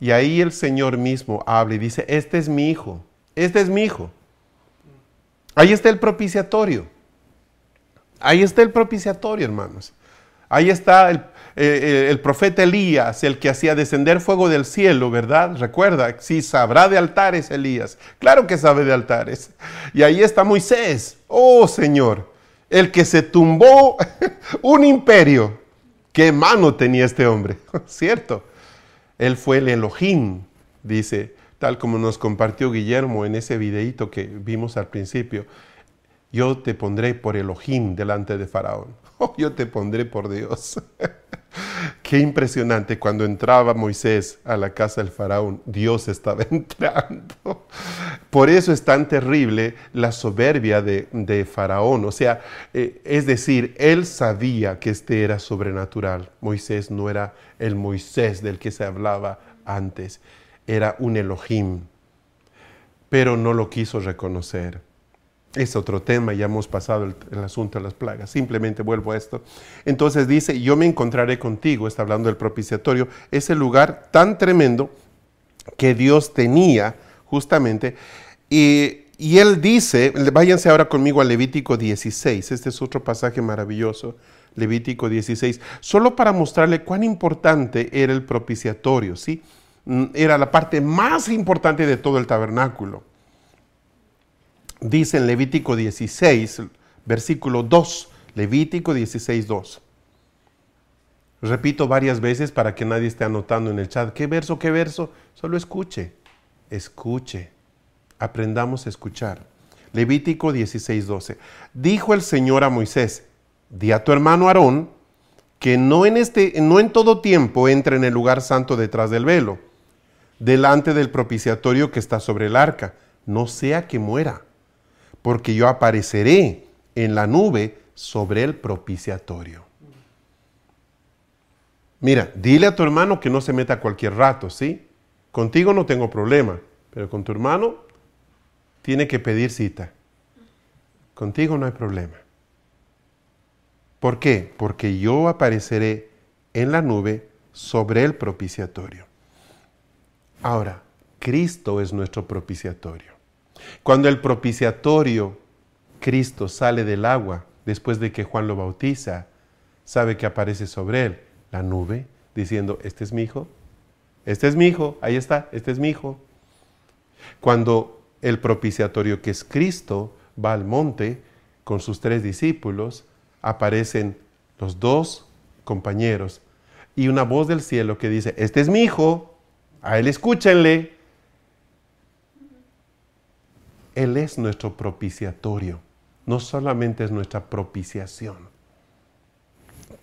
Y ahí el Señor mismo habla y dice, este es mi hijo, este es mi hijo. Ahí está el propiciatorio. Ahí está el propiciatorio, hermanos. Ahí está el, eh, el, profeta Elías, el que hacía descender fuego del cielo, ¿verdad? Recuerda, sí, sabrá de altares Elías. Claro que sabe de altares. Y ahí está Moisés. Oh Señor, el que se tumbó un imperio. ¿Qué mano tenía este hombre? ¿Cierto? Él fue el Elohim, dice tal como nos compartió Guillermo en ese videíto que vimos al principio. Yo te pondré por Elohim delante de Faraón. Oh, yo te pondré por Dios. Qué impresionante cuando entraba Moisés a la casa del faraón, Dios estaba entrando. Por eso es tan terrible la soberbia de, faraón. O sea, eh, es decir, él sabía que este era sobrenatural. Moisés no era el Moisés del que se hablaba antes era un Elohim, pero no lo quiso reconocer. Es otro tema, ya hemos pasado el, asunto de las plagas. Simplemente vuelvo a esto. Entonces dice, yo me encontraré contigo, está hablando del propiciatorio, ese lugar tan tremendo que Dios tenía justamente. Y, él dice, váyanse ahora conmigo a Levítico 16, este es otro pasaje maravilloso, Levítico 16, solo para mostrarle cuán importante era el propiciatorio, ¿sí? Mm, era la parte más importante de todo el tabernáculo. Dice en Levítico 16, versículo 2, Levítico 16, 2. Repito varias veces para que nadie esté anotando en el chat. ¿Qué verso, qué verso? Solo escuche, escuche. Aprendamos a escuchar. Levítico 16, 12. Dijo el Señor a Moisés, di a tu hermano Aarón que no en, este, no en todo tiempo entre en el lugar santo detrás del velo, delante del propiciatorio que está sobre el arca, no sea que muera, porque yo apareceré en la nube sobre el propiciatorio. Mira, dile a tu hermano que no se meta cualquier rato, ¿sí? Contigo no tengo problema, pero con tu hermano tiene que pedir cita. Contigo no hay problema. ¿Por qué? Porque yo apareceré en la nube sobre el propiciatorio. Ahora, Cristo es nuestro propiciatorio. Cuando el propiciatorio, Cristo, sale del agua, después de que Juan lo bautiza, sabe que aparece sobre él la nube, diciendo, este es mi hijo, este es mi hijo, ahí está, este es mi hijo. Cuando el propiciatorio que es Cristo va al monte con sus tres discípulos, aparecen los dos compañeros y una voz del cielo que dice, este es mi hijo, a él escúchenle. Él es nuestro propiciatorio, no solamente es nuestra propiciación.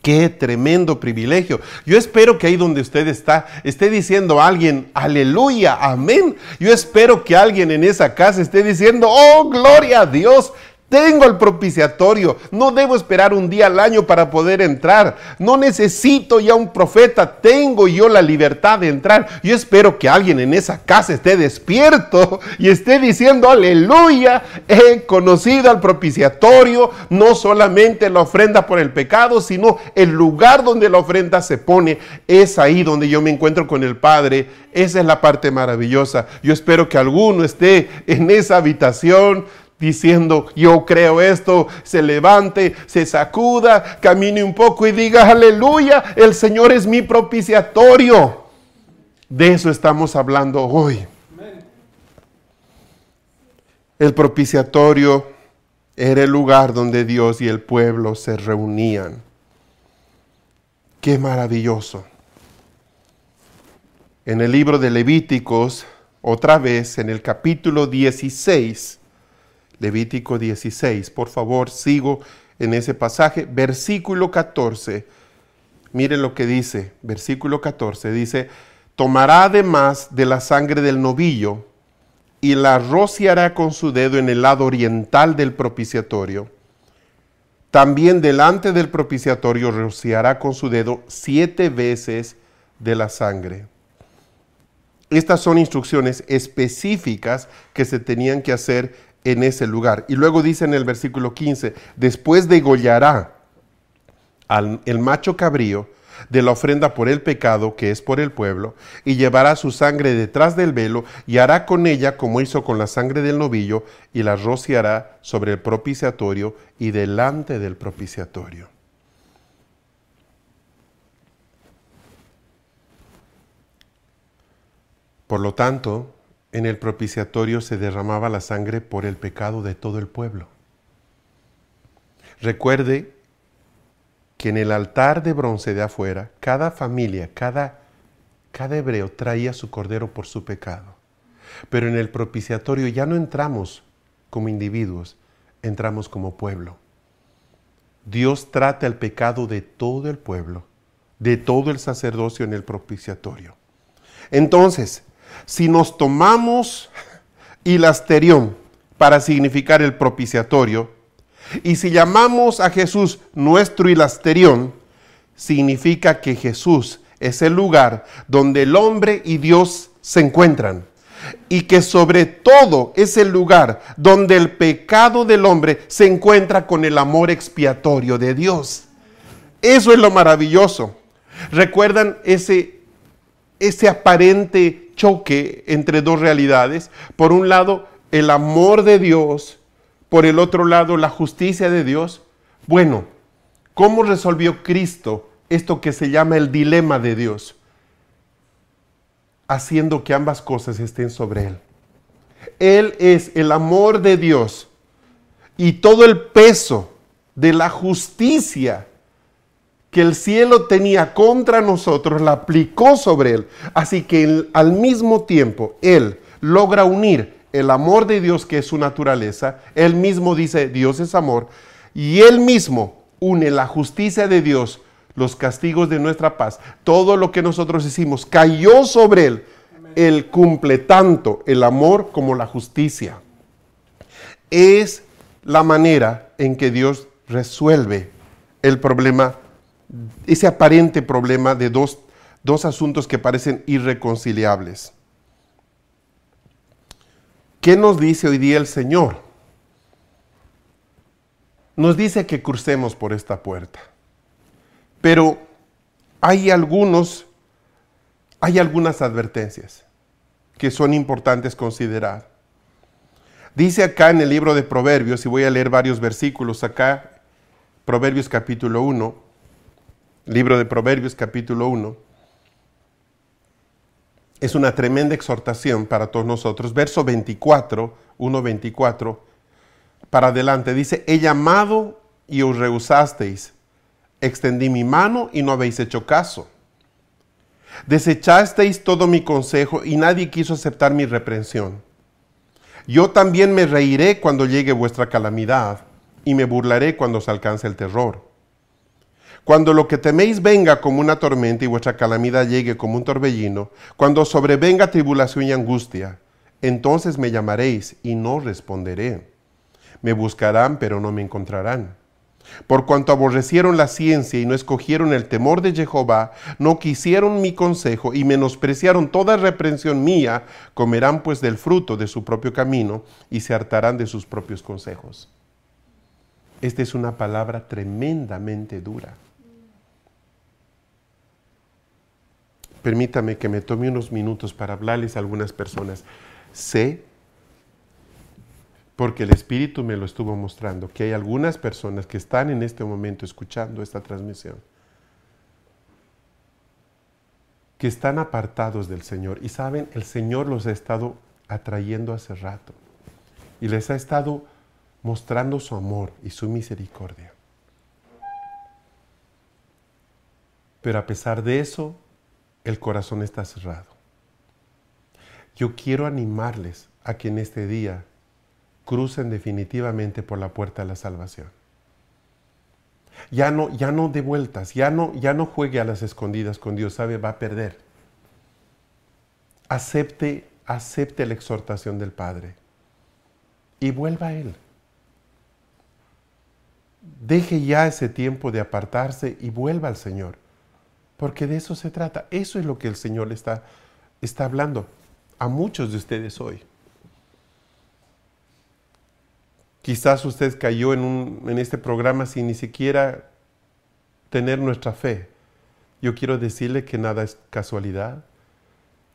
Qué tremendo privilegio. Yo espero que ahí donde usted está esté diciendo a alguien, aleluya, amén. Yo espero que alguien en esa casa esté diciendo, oh, gloria a Dios. Tengo el propiciatorio. No debo esperar un día al año para poder entrar. No necesito ya un profeta. Tengo yo la libertad de entrar. Yo espero que alguien en esa casa esté despierto y esté diciendo, aleluya, he conocido al propiciatorio. No solamente la ofrenda por el pecado, sino el lugar donde la ofrenda se pone. Es ahí donde yo me encuentro con el Padre. Esa es la parte maravillosa. Yo espero que alguno esté en esa habitación diciendo, yo creo esto, se levante, se sacuda, camine un poco y diga, aleluya, el Señor es mi propiciatorio. De eso estamos hablando hoy. El propiciatorio era el lugar donde Dios y el pueblo se reunían. Qué maravilloso. En el libro de Levíticos, otra vez en el capítulo 16, Levítico 16. Por favor, sigo en ese pasaje. Versículo 14. Miren lo que dice. Versículo 14. Dice, tomará además de la sangre del novillo y la rociará con su dedo en el lado oriental del propiciatorio. También delante del propiciatorio rociará con su dedo siete veces de la sangre. Estas son instrucciones específicas que se tenían que hacer en ese lugar. Y luego dice en el versículo 15, después degollará al el macho cabrío de la ofrenda por el pecado, que es por el pueblo, y llevará su sangre detrás del velo, y hará con ella como hizo con la sangre del novillo, y la rociará sobre el propiciatorio y delante del propiciatorio. Por lo tanto, en el propiciatorio se derramaba la sangre por el pecado de todo el pueblo. Recuerde que en el altar de bronce de afuera, cada familia, cada, cada hebreo traía su cordero por su pecado. Pero en el propiciatorio ya no entramos como individuos, entramos como pueblo. Dios trata el pecado de todo el pueblo, de todo el sacerdocio en el propiciatorio. Entonces, si nos tomamos hilasterión para significar el propiciatorio, y si llamamos a Jesús nuestro hilasterión, significa que Jesús es el lugar donde el hombre y Dios se encuentran. Y que sobre todo es el lugar donde el pecado del hombre se encuentra con el amor expiatorio de Dios. Eso es lo maravilloso. ¿Recuerdan ese, ese aparente choque entre dos realidades. Por un lado, el amor de Dios, por el otro lado, la justicia de Dios. Bueno, ¿cómo resolvió Cristo esto que se llama el dilema de Dios? Haciendo que ambas cosas estén sobre Él. Él es el amor de Dios y todo el peso de la justicia que el cielo tenía contra nosotros, la aplicó sobre Él. Así que al mismo tiempo Él logra unir el amor de Dios, que es su naturaleza, Él mismo dice, Dios es amor, y Él mismo une la justicia de Dios, los castigos de nuestra paz, todo lo que nosotros hicimos, cayó sobre Él. Él cumple tanto el amor como la justicia. Es la manera en que Dios resuelve el problema, ese aparente problema de dos, dos asuntos que parecen irreconciliables. ¿Qué nos dice hoy día el Señor? Nos dice que crucemos por esta puerta. Pero hay algunos, hay algunas advertencias que son importantes considerar. Dice acá en el libro de Proverbios, y voy a leer varios versículos acá, Proverbios capítulo 1, libro de Proverbios capítulo 1, es una tremenda exhortación para todos nosotros. Verso 24, 1.24, para adelante, dice, he llamado y os rehusasteis, extendí mi mano y no habéis hecho caso. Desechasteis todo mi consejo y nadie quiso aceptar mi reprensión. Yo también me reiré cuando llegue vuestra calamidad y me burlaré cuando os alcance el terror. Cuando lo que teméis venga como una tormenta y vuestra calamidad llegue como un torbellino, cuando sobrevenga tribulación y angustia, entonces me llamaréis y no responderé. Me buscarán, pero no me encontrarán. Por cuanto aborrecieron la ciencia y no escogieron el temor de Jehová, no quisieron mi consejo y menospreciaron toda reprensión mía, comerán pues del fruto de su propio camino y se hartarán de sus propios consejos. Esta es una palabra tremendamente dura. Permítame que me tome unos minutos para hablarles a algunas personas. Sé, porque el Espíritu me lo estuvo mostrando, que hay algunas personas que están en este momento escuchando esta transmisión, que están apartados del Señor. Y saben, el Señor los ha estado atrayendo hace rato y les ha estado mostrando su amor y su misericordia. Pero a pesar de eso, el corazón está cerrado. Yo quiero animarles a que en este día crucen definitivamente por la puerta de la salvación. Ya no, ya no de vueltas, ya no, ya no juegue a las escondidas con Dios, sabe, va a perder. Acepte, acepte la exhortación del Padre y vuelva a Él. Deje ya ese tiempo de apartarse y vuelva al Señor. Porque de eso se trata. Eso es lo que el Señor está, está hablando a muchos de ustedes hoy. Quizás usted cayó en, en este programa sin ni siquiera tener nuestra fe. Yo quiero decirle que nada es casualidad,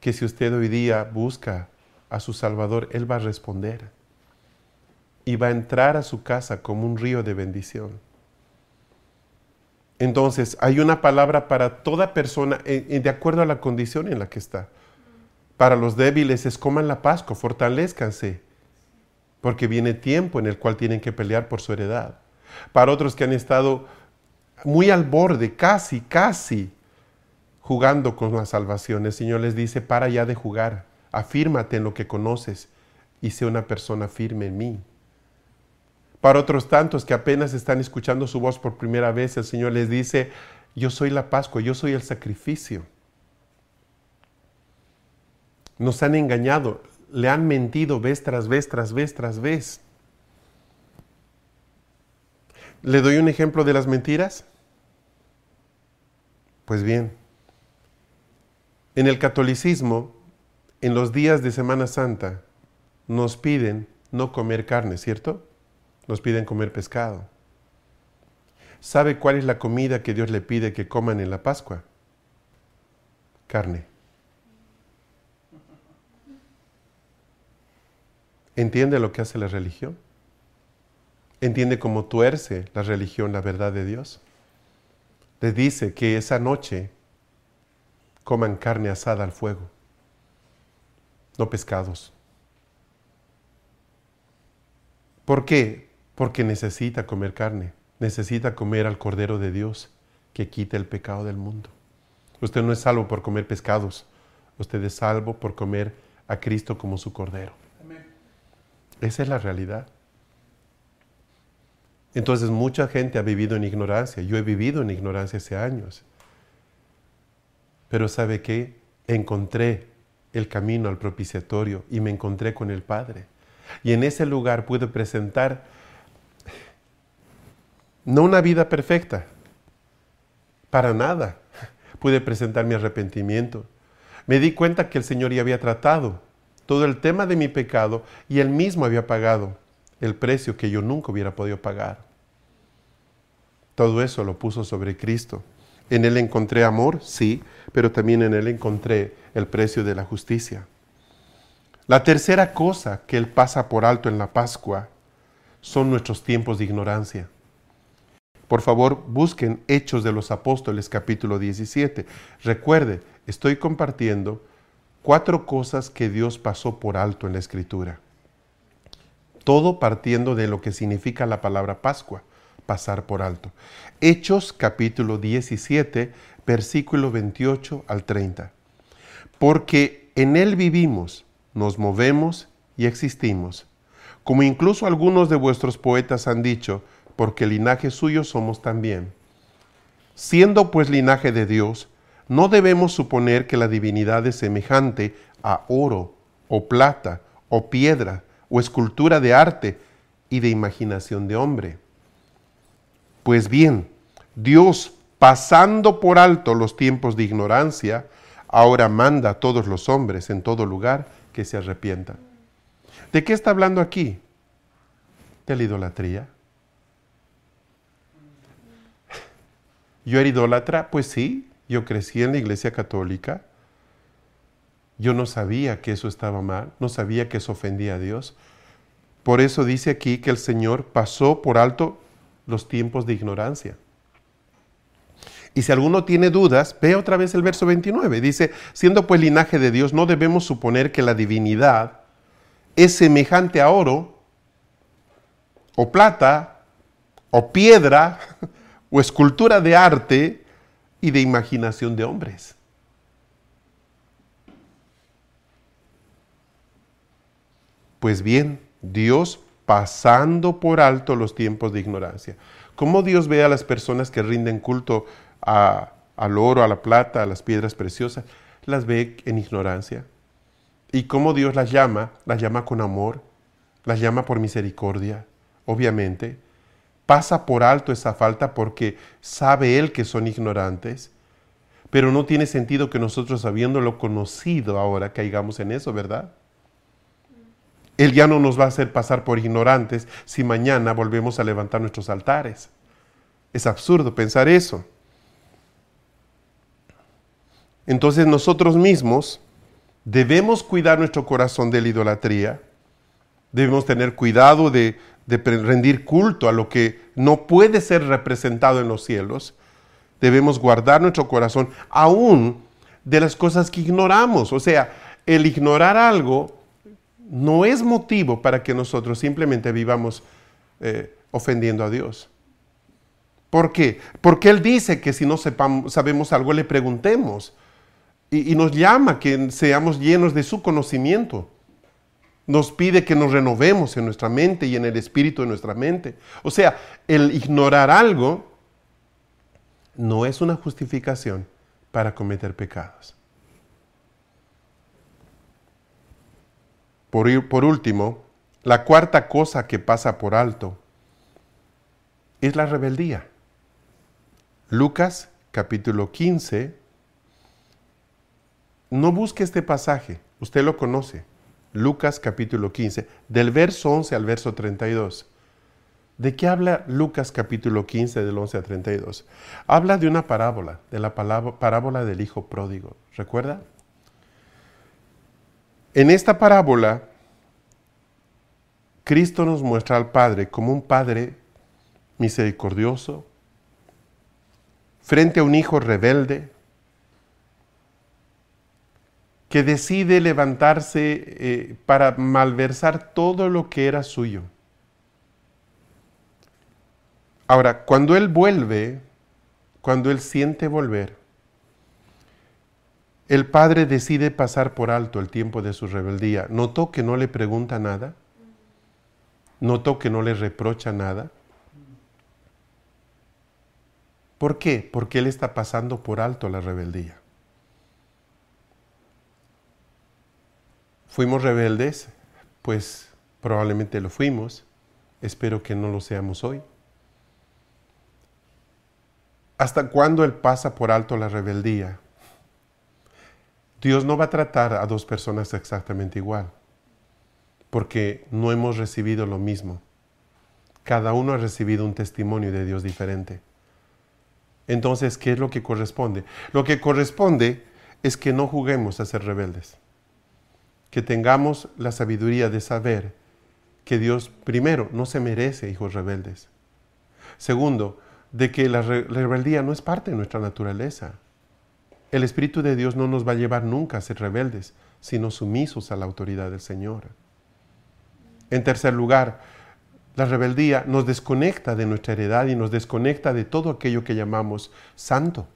que si usted hoy día busca a su Salvador, Él va a responder y va a entrar a su casa como un río de bendición. Entonces, hay una palabra para toda persona de acuerdo a la condición en la que está. Para los débiles es coman la Pascua, fortalezcanse, porque viene tiempo en el cual tienen que pelear por su heredad. Para otros que han estado muy al borde, casi, casi jugando con la salvación, el Señor les dice, para ya de jugar, afírmate en lo que conoces y sé una persona firme en mí. Para otros tantos que apenas están escuchando su voz por primera vez, el Señor les dice, yo soy la Pascua, yo soy el sacrificio. Nos han engañado, le han mentido vez tras vez, tras vez, tras vez. ¿Le doy un ejemplo de las mentiras? Pues bien, en el catolicismo, en los días de Semana Santa, nos piden no comer carne, ¿cierto? Nos piden comer pescado. ¿Sabe cuál es la comida que Dios le pide que coman en la Pascua? Carne. ¿Entiende lo que hace la religión? ¿Entiende cómo tuerce la religión la verdad de Dios? Les dice que esa noche coman carne asada al fuego, no pescados. ¿Por qué? Porque necesita comer carne, necesita comer al Cordero de Dios que quita el pecado del mundo. Usted no es salvo por comer pescados, usted es salvo por comer a Cristo como su Cordero. Esa es la realidad. Entonces mucha gente ha vivido en ignorancia. Yo he vivido en ignorancia hace años. Pero ¿sabe qué? Encontré el camino al propiciatorio y me encontré con el Padre. Y en ese lugar pude presentar no una vida perfecta, para nada. Pude presentar mi arrepentimiento. Me di cuenta que el Señor ya había tratado todo el tema de mi pecado y Él mismo había pagado el precio que yo nunca hubiera podido pagar. Todo eso lo puso sobre Cristo. En Él encontré amor, sí, pero también en Él encontré el precio de la justicia. La tercera cosa que Él pasa por alto en la Pascua son nuestros tiempos de ignorancia. Por favor, busquen Hechos de los Apóstoles capítulo 17. Recuerde, estoy compartiendo cuatro cosas que Dios pasó por alto en la Escritura. Todo partiendo de lo que significa la palabra Pascua, pasar por alto. Hechos capítulo 17, versículo 28 al 30. Porque en Él vivimos, nos movemos y existimos, como incluso algunos de vuestros poetas han dicho, porque linaje suyo somos también. Siendo pues linaje de Dios, no debemos suponer que la divinidad es semejante a oro o plata o piedra o escultura de arte y de imaginación de hombre. Pues bien, Dios, pasando por alto los tiempos de ignorancia, ahora manda a todos los hombres en todo lugar que se arrepientan. ¿De qué está hablando aquí? De la idolatría. ¿Yo era idólatra? Pues sí, yo crecí en la iglesia católica. Yo no sabía que eso estaba mal, no sabía que eso ofendía a Dios. Por eso dice aquí que el Señor pasó por alto los tiempos de ignorancia. Y si alguno tiene dudas, ve otra vez el verso 29. Dice, siendo pues linaje de Dios, no debemos suponer que la divinidad es semejante a oro, o plata, o piedra, o escultura de arte, y de imaginación de hombres. Pues bien, Dios pasando por alto los tiempos de ignorancia. ¿Cómo Dios ve a las personas que rinden culto al oro, a la plata, a las piedras preciosas? Las ve en ignorancia. ¿Y cómo Dios las llama? Las llama con amor, las llama por misericordia, obviamente pasa por alto esa falta porque sabe Él que son ignorantes, pero no tiene sentido que nosotros habiéndolo conocido ahora caigamos en eso, ¿verdad? Él ya no nos va a hacer pasar por ignorantes si mañana volvemos a levantar nuestros altares. Es absurdo pensar eso. Entonces nosotros mismos debemos cuidar nuestro corazón de la idolatría, debemos tener cuidado de, de rendir culto a lo que no puede ser representado en los cielos, debemos guardar nuestro corazón aún de las cosas que ignoramos. O sea, el ignorar algo no es motivo para que nosotros simplemente vivamos eh, ofendiendo a Dios. ¿Por qué? Porque Él dice que si no sabemos algo le preguntemos y, y nos llama que seamos llenos de su conocimiento nos pide que nos renovemos en nuestra mente y en el espíritu de nuestra mente. O sea, el ignorar algo no es una justificación para cometer pecados. Por, por último, la cuarta cosa que pasa por alto es la rebeldía. Lucas capítulo 15. No busque este pasaje, usted lo conoce. Lucas capítulo 15, del verso 11 al verso 32. ¿De qué habla Lucas capítulo 15 del 11 al 32? Habla de una parábola, de la parábola del hijo pródigo. ¿Recuerda? En esta parábola, Cristo nos muestra al Padre como un Padre misericordioso, frente a un hijo rebelde, que decide levantarse eh, para malversar todo lo que era suyo. Ahora, cuando él vuelve, cuando él siente volver, el padre decide pasar por alto el tiempo de su rebeldía. ¿Notó que no le pregunta nada? ¿Notó que no le reprocha nada? ¿Por qué? Porque él está pasando por alto la rebeldía. ¿Fuimos rebeldes? Pues probablemente lo fuimos. Espero que no lo seamos hoy. ¿Hasta cuándo Él pasa por alto la rebeldía? Dios no va a tratar a dos personas exactamente igual, porque no hemos recibido lo mismo. Cada uno ha recibido un testimonio de Dios diferente. Entonces, ¿qué es lo que corresponde? Lo que corresponde es que no juguemos a ser rebeldes, que tengamos la sabiduría de saber que Dios, primero, no se merece hijos rebeldes. Segundo, de que la, rebeldía no es parte de nuestra naturaleza. El Espíritu de Dios no nos va a llevar nunca a ser rebeldes, sino sumisos a la autoridad del Señor. En tercer lugar, la rebeldía nos desconecta de nuestra heredad y nos desconecta de todo aquello que llamamos santo.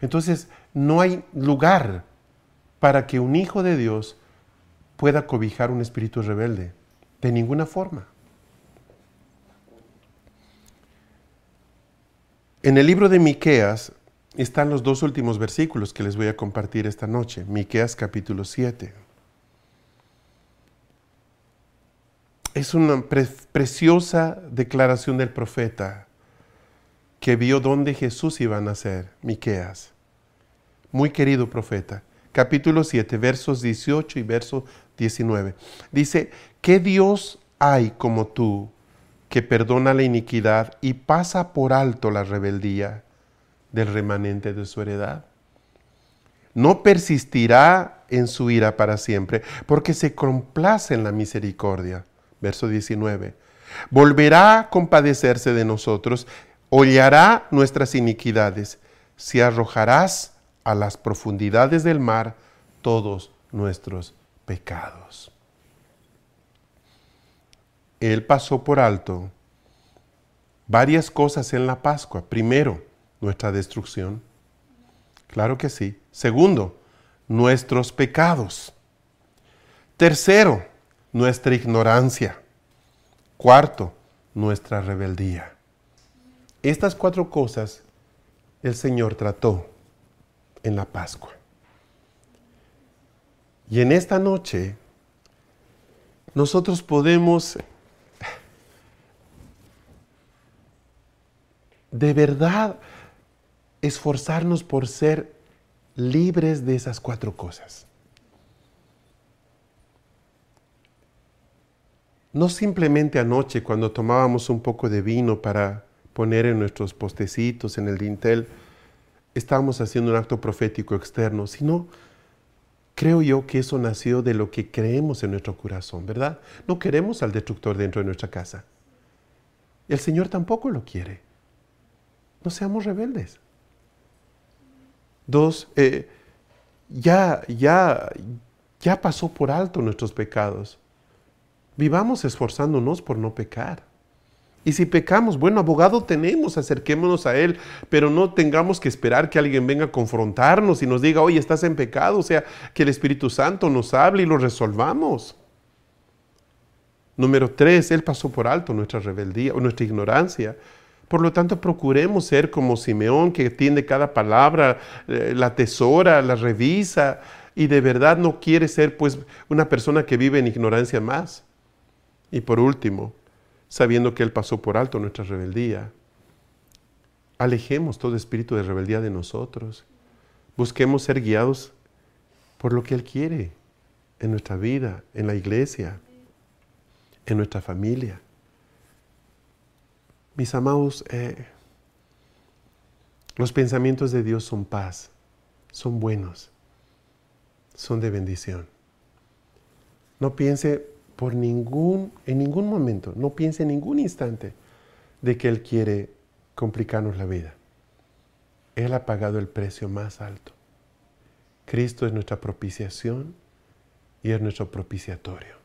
Entonces, no hay lugar para que un hijo de Dios pueda cobijar un espíritu rebelde, de ninguna forma. En el libro de Miqueas están los dos últimos versículos que les voy a compartir esta noche, Miqueas capítulo 7. Es una preciosa declaración del profeta que vio dónde Jesús iba a nacer, Miqueas. Muy querido profeta. Capítulo 7, versos 18 y verso 19. Dice, ¿qué Dios hay como tú que perdona la iniquidad y pasa por alto la rebeldía del remanente de su heredad. No persistirá en su ira para siempre, porque se complace en la misericordia. Verso 19. Volverá a compadecerse de nosotros, hollará nuestras iniquidades, si arrojarás a las profundidades del mar todos nuestros pecados. Él pasó por alto varias cosas en la Pascua. Primero, nuestra destrucción. Claro que sí. Segundo, nuestros pecados. Tercero, nuestra ignorancia. Cuarto, nuestra rebeldía. Estas cuatro cosas el Señor trató en la Pascua. Y en esta noche nosotros podemos de verdad esforzarnos por ser libres de esas cuatro cosas. No simplemente anoche cuando tomábamos un poco de vino para poner en nuestros postecitos, en el dintel, estábamos haciendo un acto profético externo, sino creo yo que eso nació de lo que creemos en nuestro corazón, ¿verdad? No queremos al destructor dentro de nuestra casa. El Señor tampoco lo quiere. No seamos rebeldes. Dos, eh, ya, ya, ya pasó por alto nuestros pecados. Vivamos esforzándonos por no pecar. Y si pecamos, bueno, abogado tenemos, acerquémonos a Él, pero no tengamos que esperar que alguien venga a confrontarnos y nos diga, oye, estás en pecado, o sea, que el Espíritu Santo nos hable y lo resolvamos. Número tres, Él pasó por alto nuestra rebeldía o nuestra ignorancia. Por lo tanto, procuremos ser como Simeón, que atiende cada palabra, eh, la tesora, la revisa, y de verdad no quiere ser pues una persona que vive en ignorancia más. Y por último, sabiendo que Él pasó por alto nuestra rebeldía, alejemos todo espíritu de rebeldía de nosotros. Busquemos ser guiados por lo que Él quiere en nuestra vida, en la iglesia, en nuestra familia. Mis amados, eh, los pensamientos de Dios son paz, son buenos, son de bendición. No piense por ningún, en ningún momento, no piense en ningún instante de que Él quiere complicarnos la vida. Él ha pagado el precio más alto. Cristo es nuestra propiciación y es nuestro propiciatorio.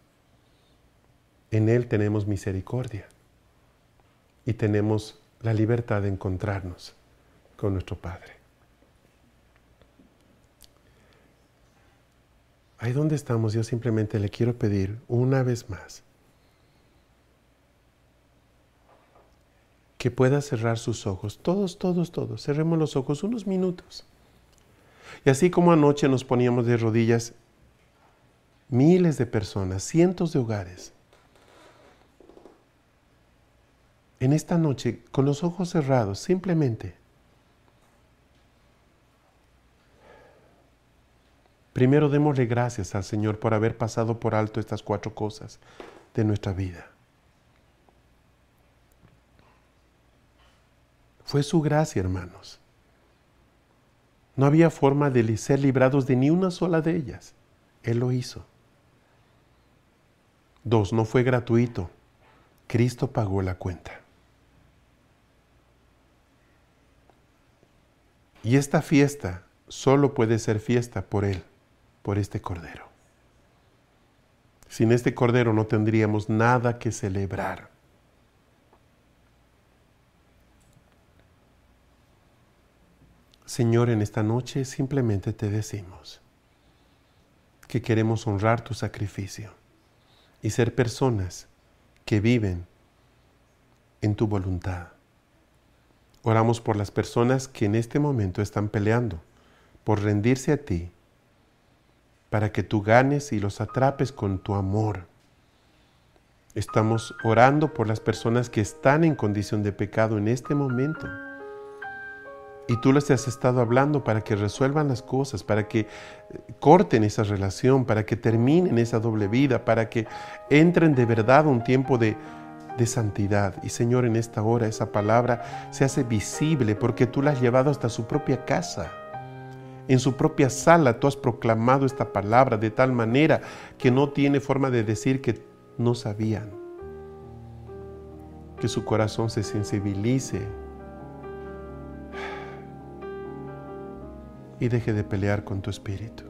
En Él tenemos misericordia y tenemos la libertad de encontrarnos con nuestro Padre. Ahí donde estamos, yo simplemente le quiero pedir una vez más que pueda cerrar sus ojos. Todos, todos, todos. Cerremos los ojos unos minutos. Y así como anoche nos poníamos de rodillas, miles de personas, cientos de hogares, en esta noche, con los ojos cerrados, simplemente, primero démosle gracias al Señor por haber pasado por alto estas cuatro cosas de nuestra vida. Fue su gracia, hermanos. No había forma de ser librados de ni una sola de ellas. Él lo hizo. Dos, no fue gratuito. Cristo pagó la cuenta. Y esta fiesta solo puede ser fiesta por Él, por este Cordero. Sin este Cordero no tendríamos nada que celebrar. Señor, en esta noche simplemente te decimos que queremos honrar tu sacrificio y ser personas que viven en tu voluntad. Oramos por las personas que en este momento están peleando por rendirse a ti, para que tú ganes y los atrapes con tu amor. Estamos orando por las personas que están en condición de pecado en este momento y tú les has estado hablando para que resuelvan las cosas, para que eh, corten esa relación, para que terminen esa doble vida, para que entren de verdad un tiempo de, de santidad. Y Señor, en esta hora esa palabra se hace visible porque tú la has llevado hasta su propia casa. En su propia sala tú has proclamado esta palabra de tal manera que no tiene forma de decir que no sabían. Que su corazón se sensibilice y deje de pelear con tu espíritu.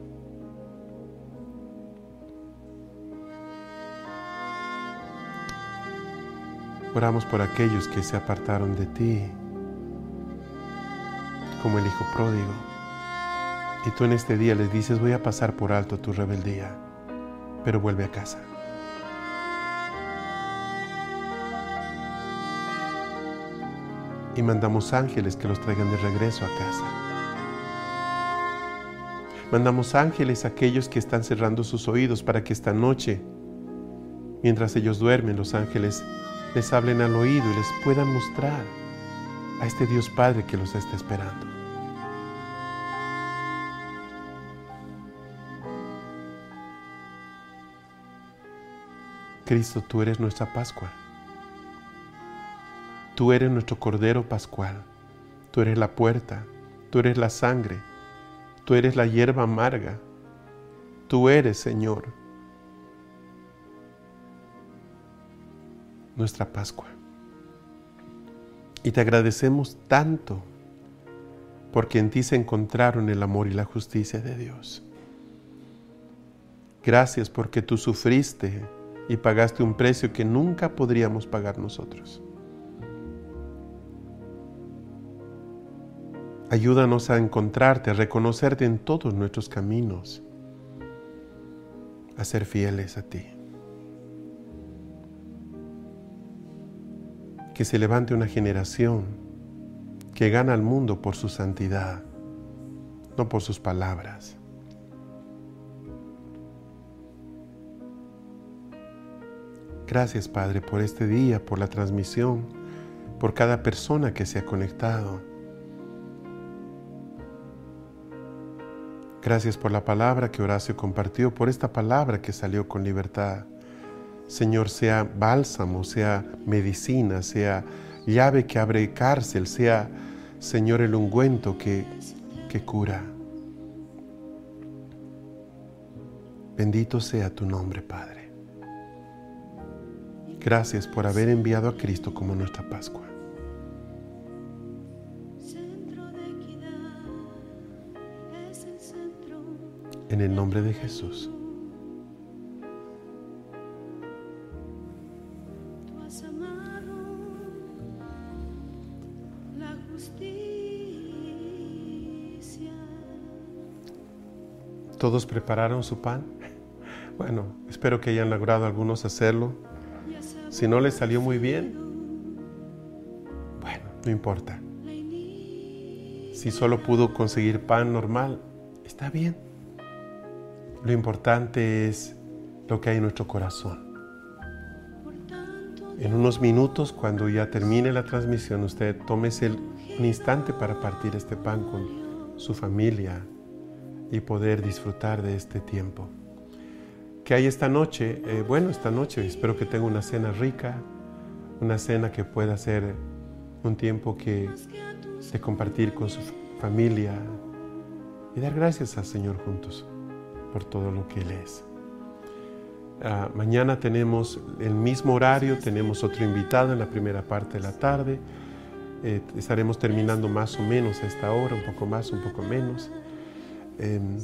Oramos por aquellos que se apartaron de ti, como el hijo pródigo. Y tú en este día les dices, voy a pasar por alto tu rebeldía, pero vuelve a casa. Y mandamos ángeles que los traigan de regreso a casa. Mandamos ángeles a aquellos que están cerrando sus oídos para que esta noche, mientras ellos duermen, los ángeles les hablen al oído y les puedan mostrar a este Dios Padre que los está esperando. Cristo, tú eres nuestra Pascua. Tú eres nuestro Cordero Pascual. Tú eres la puerta. Tú eres la sangre Tú eres la hierba amarga. Tú eres, Señor, nuestra Pascua. Y te agradecemos tanto porque en ti se encontraron el amor y la justicia de Dios. Gracias porque tú sufriste y pagaste un precio que nunca podríamos pagar nosotros. Ayúdanos a encontrarte, a reconocerte en todos nuestros caminos, a ser fieles a ti. Que se levante una generación que gana al mundo por su santidad, no por sus palabras. Gracias Padre por este día, por la transmisión, por cada persona que se ha conectado Gracias por la palabra que Horacio compartió, por esta palabra que salió con libertad. Señor, sea bálsamo, sea medicina, sea llave que abre cárcel, sea, Señor, el ungüento que, que cura. Bendito sea tu nombre, Padre. Gracias por haber enviado a Cristo como nuestra Pascua. en el nombre de Jesús. ¿Todos prepararon su pan? Bueno, espero que hayan logrado algunos hacerlo. Si no les salió muy bien, bueno, no importa. Si solo pudo conseguir pan normal, está bien. Lo importante es lo que hay en nuestro corazón. En unos minutos, cuando ya termine la transmisión, usted tómese un instante para partir este pan con su familia y poder disfrutar de este tiempo. ¿Qué hay esta noche? Eh, bueno, esta noche espero que tenga una cena rica, una cena que pueda ser un tiempo que de compartir con su familia y dar gracias al Señor juntos por todo lo que Él es. Ah, mañana tenemos el mismo horario, tenemos otro invitado en la primera parte de la tarde. Eh, estaremos terminando más o menos a esta hora, un poco más, un poco menos. Em,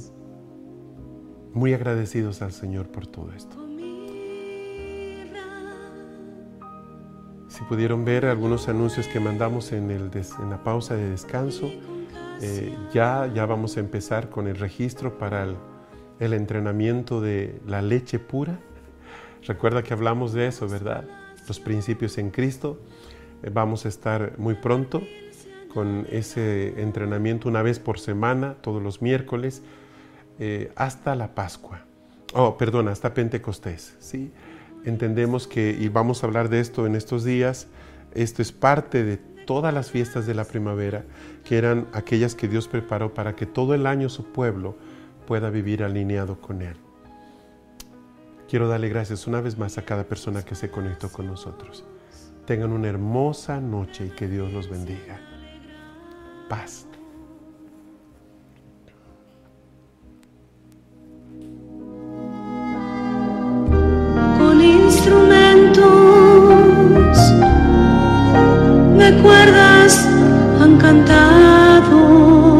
muy agradecidos al Señor por todo esto. Si pudieron ver algunos anuncios que mandamos en, el en la pausa de descanso, eh, ya, ya vamos a empezar con el registro para el el entrenamiento de la leche pura. Recuerda que hablamos de eso, ¿verdad? Los principios en Cristo. Eh, vamos a estar muy pronto con ese entrenamiento una vez por semana, todos los miércoles, eh, hasta la Pascua. Oh, perdón, hasta Pentecostés. ¿sí? Entendemos que, y vamos a hablar de esto en estos días, esto es parte de todas las fiestas de la primavera, que eran aquellas que Dios preparó para que todo el año su pueblo pueda vivir alineado con Él. Quiero darle gracias una vez más a cada persona que se conectó con nosotros. Tengan una hermosa noche y que Dios los bendiga. Paz. de cuerdas han cantado.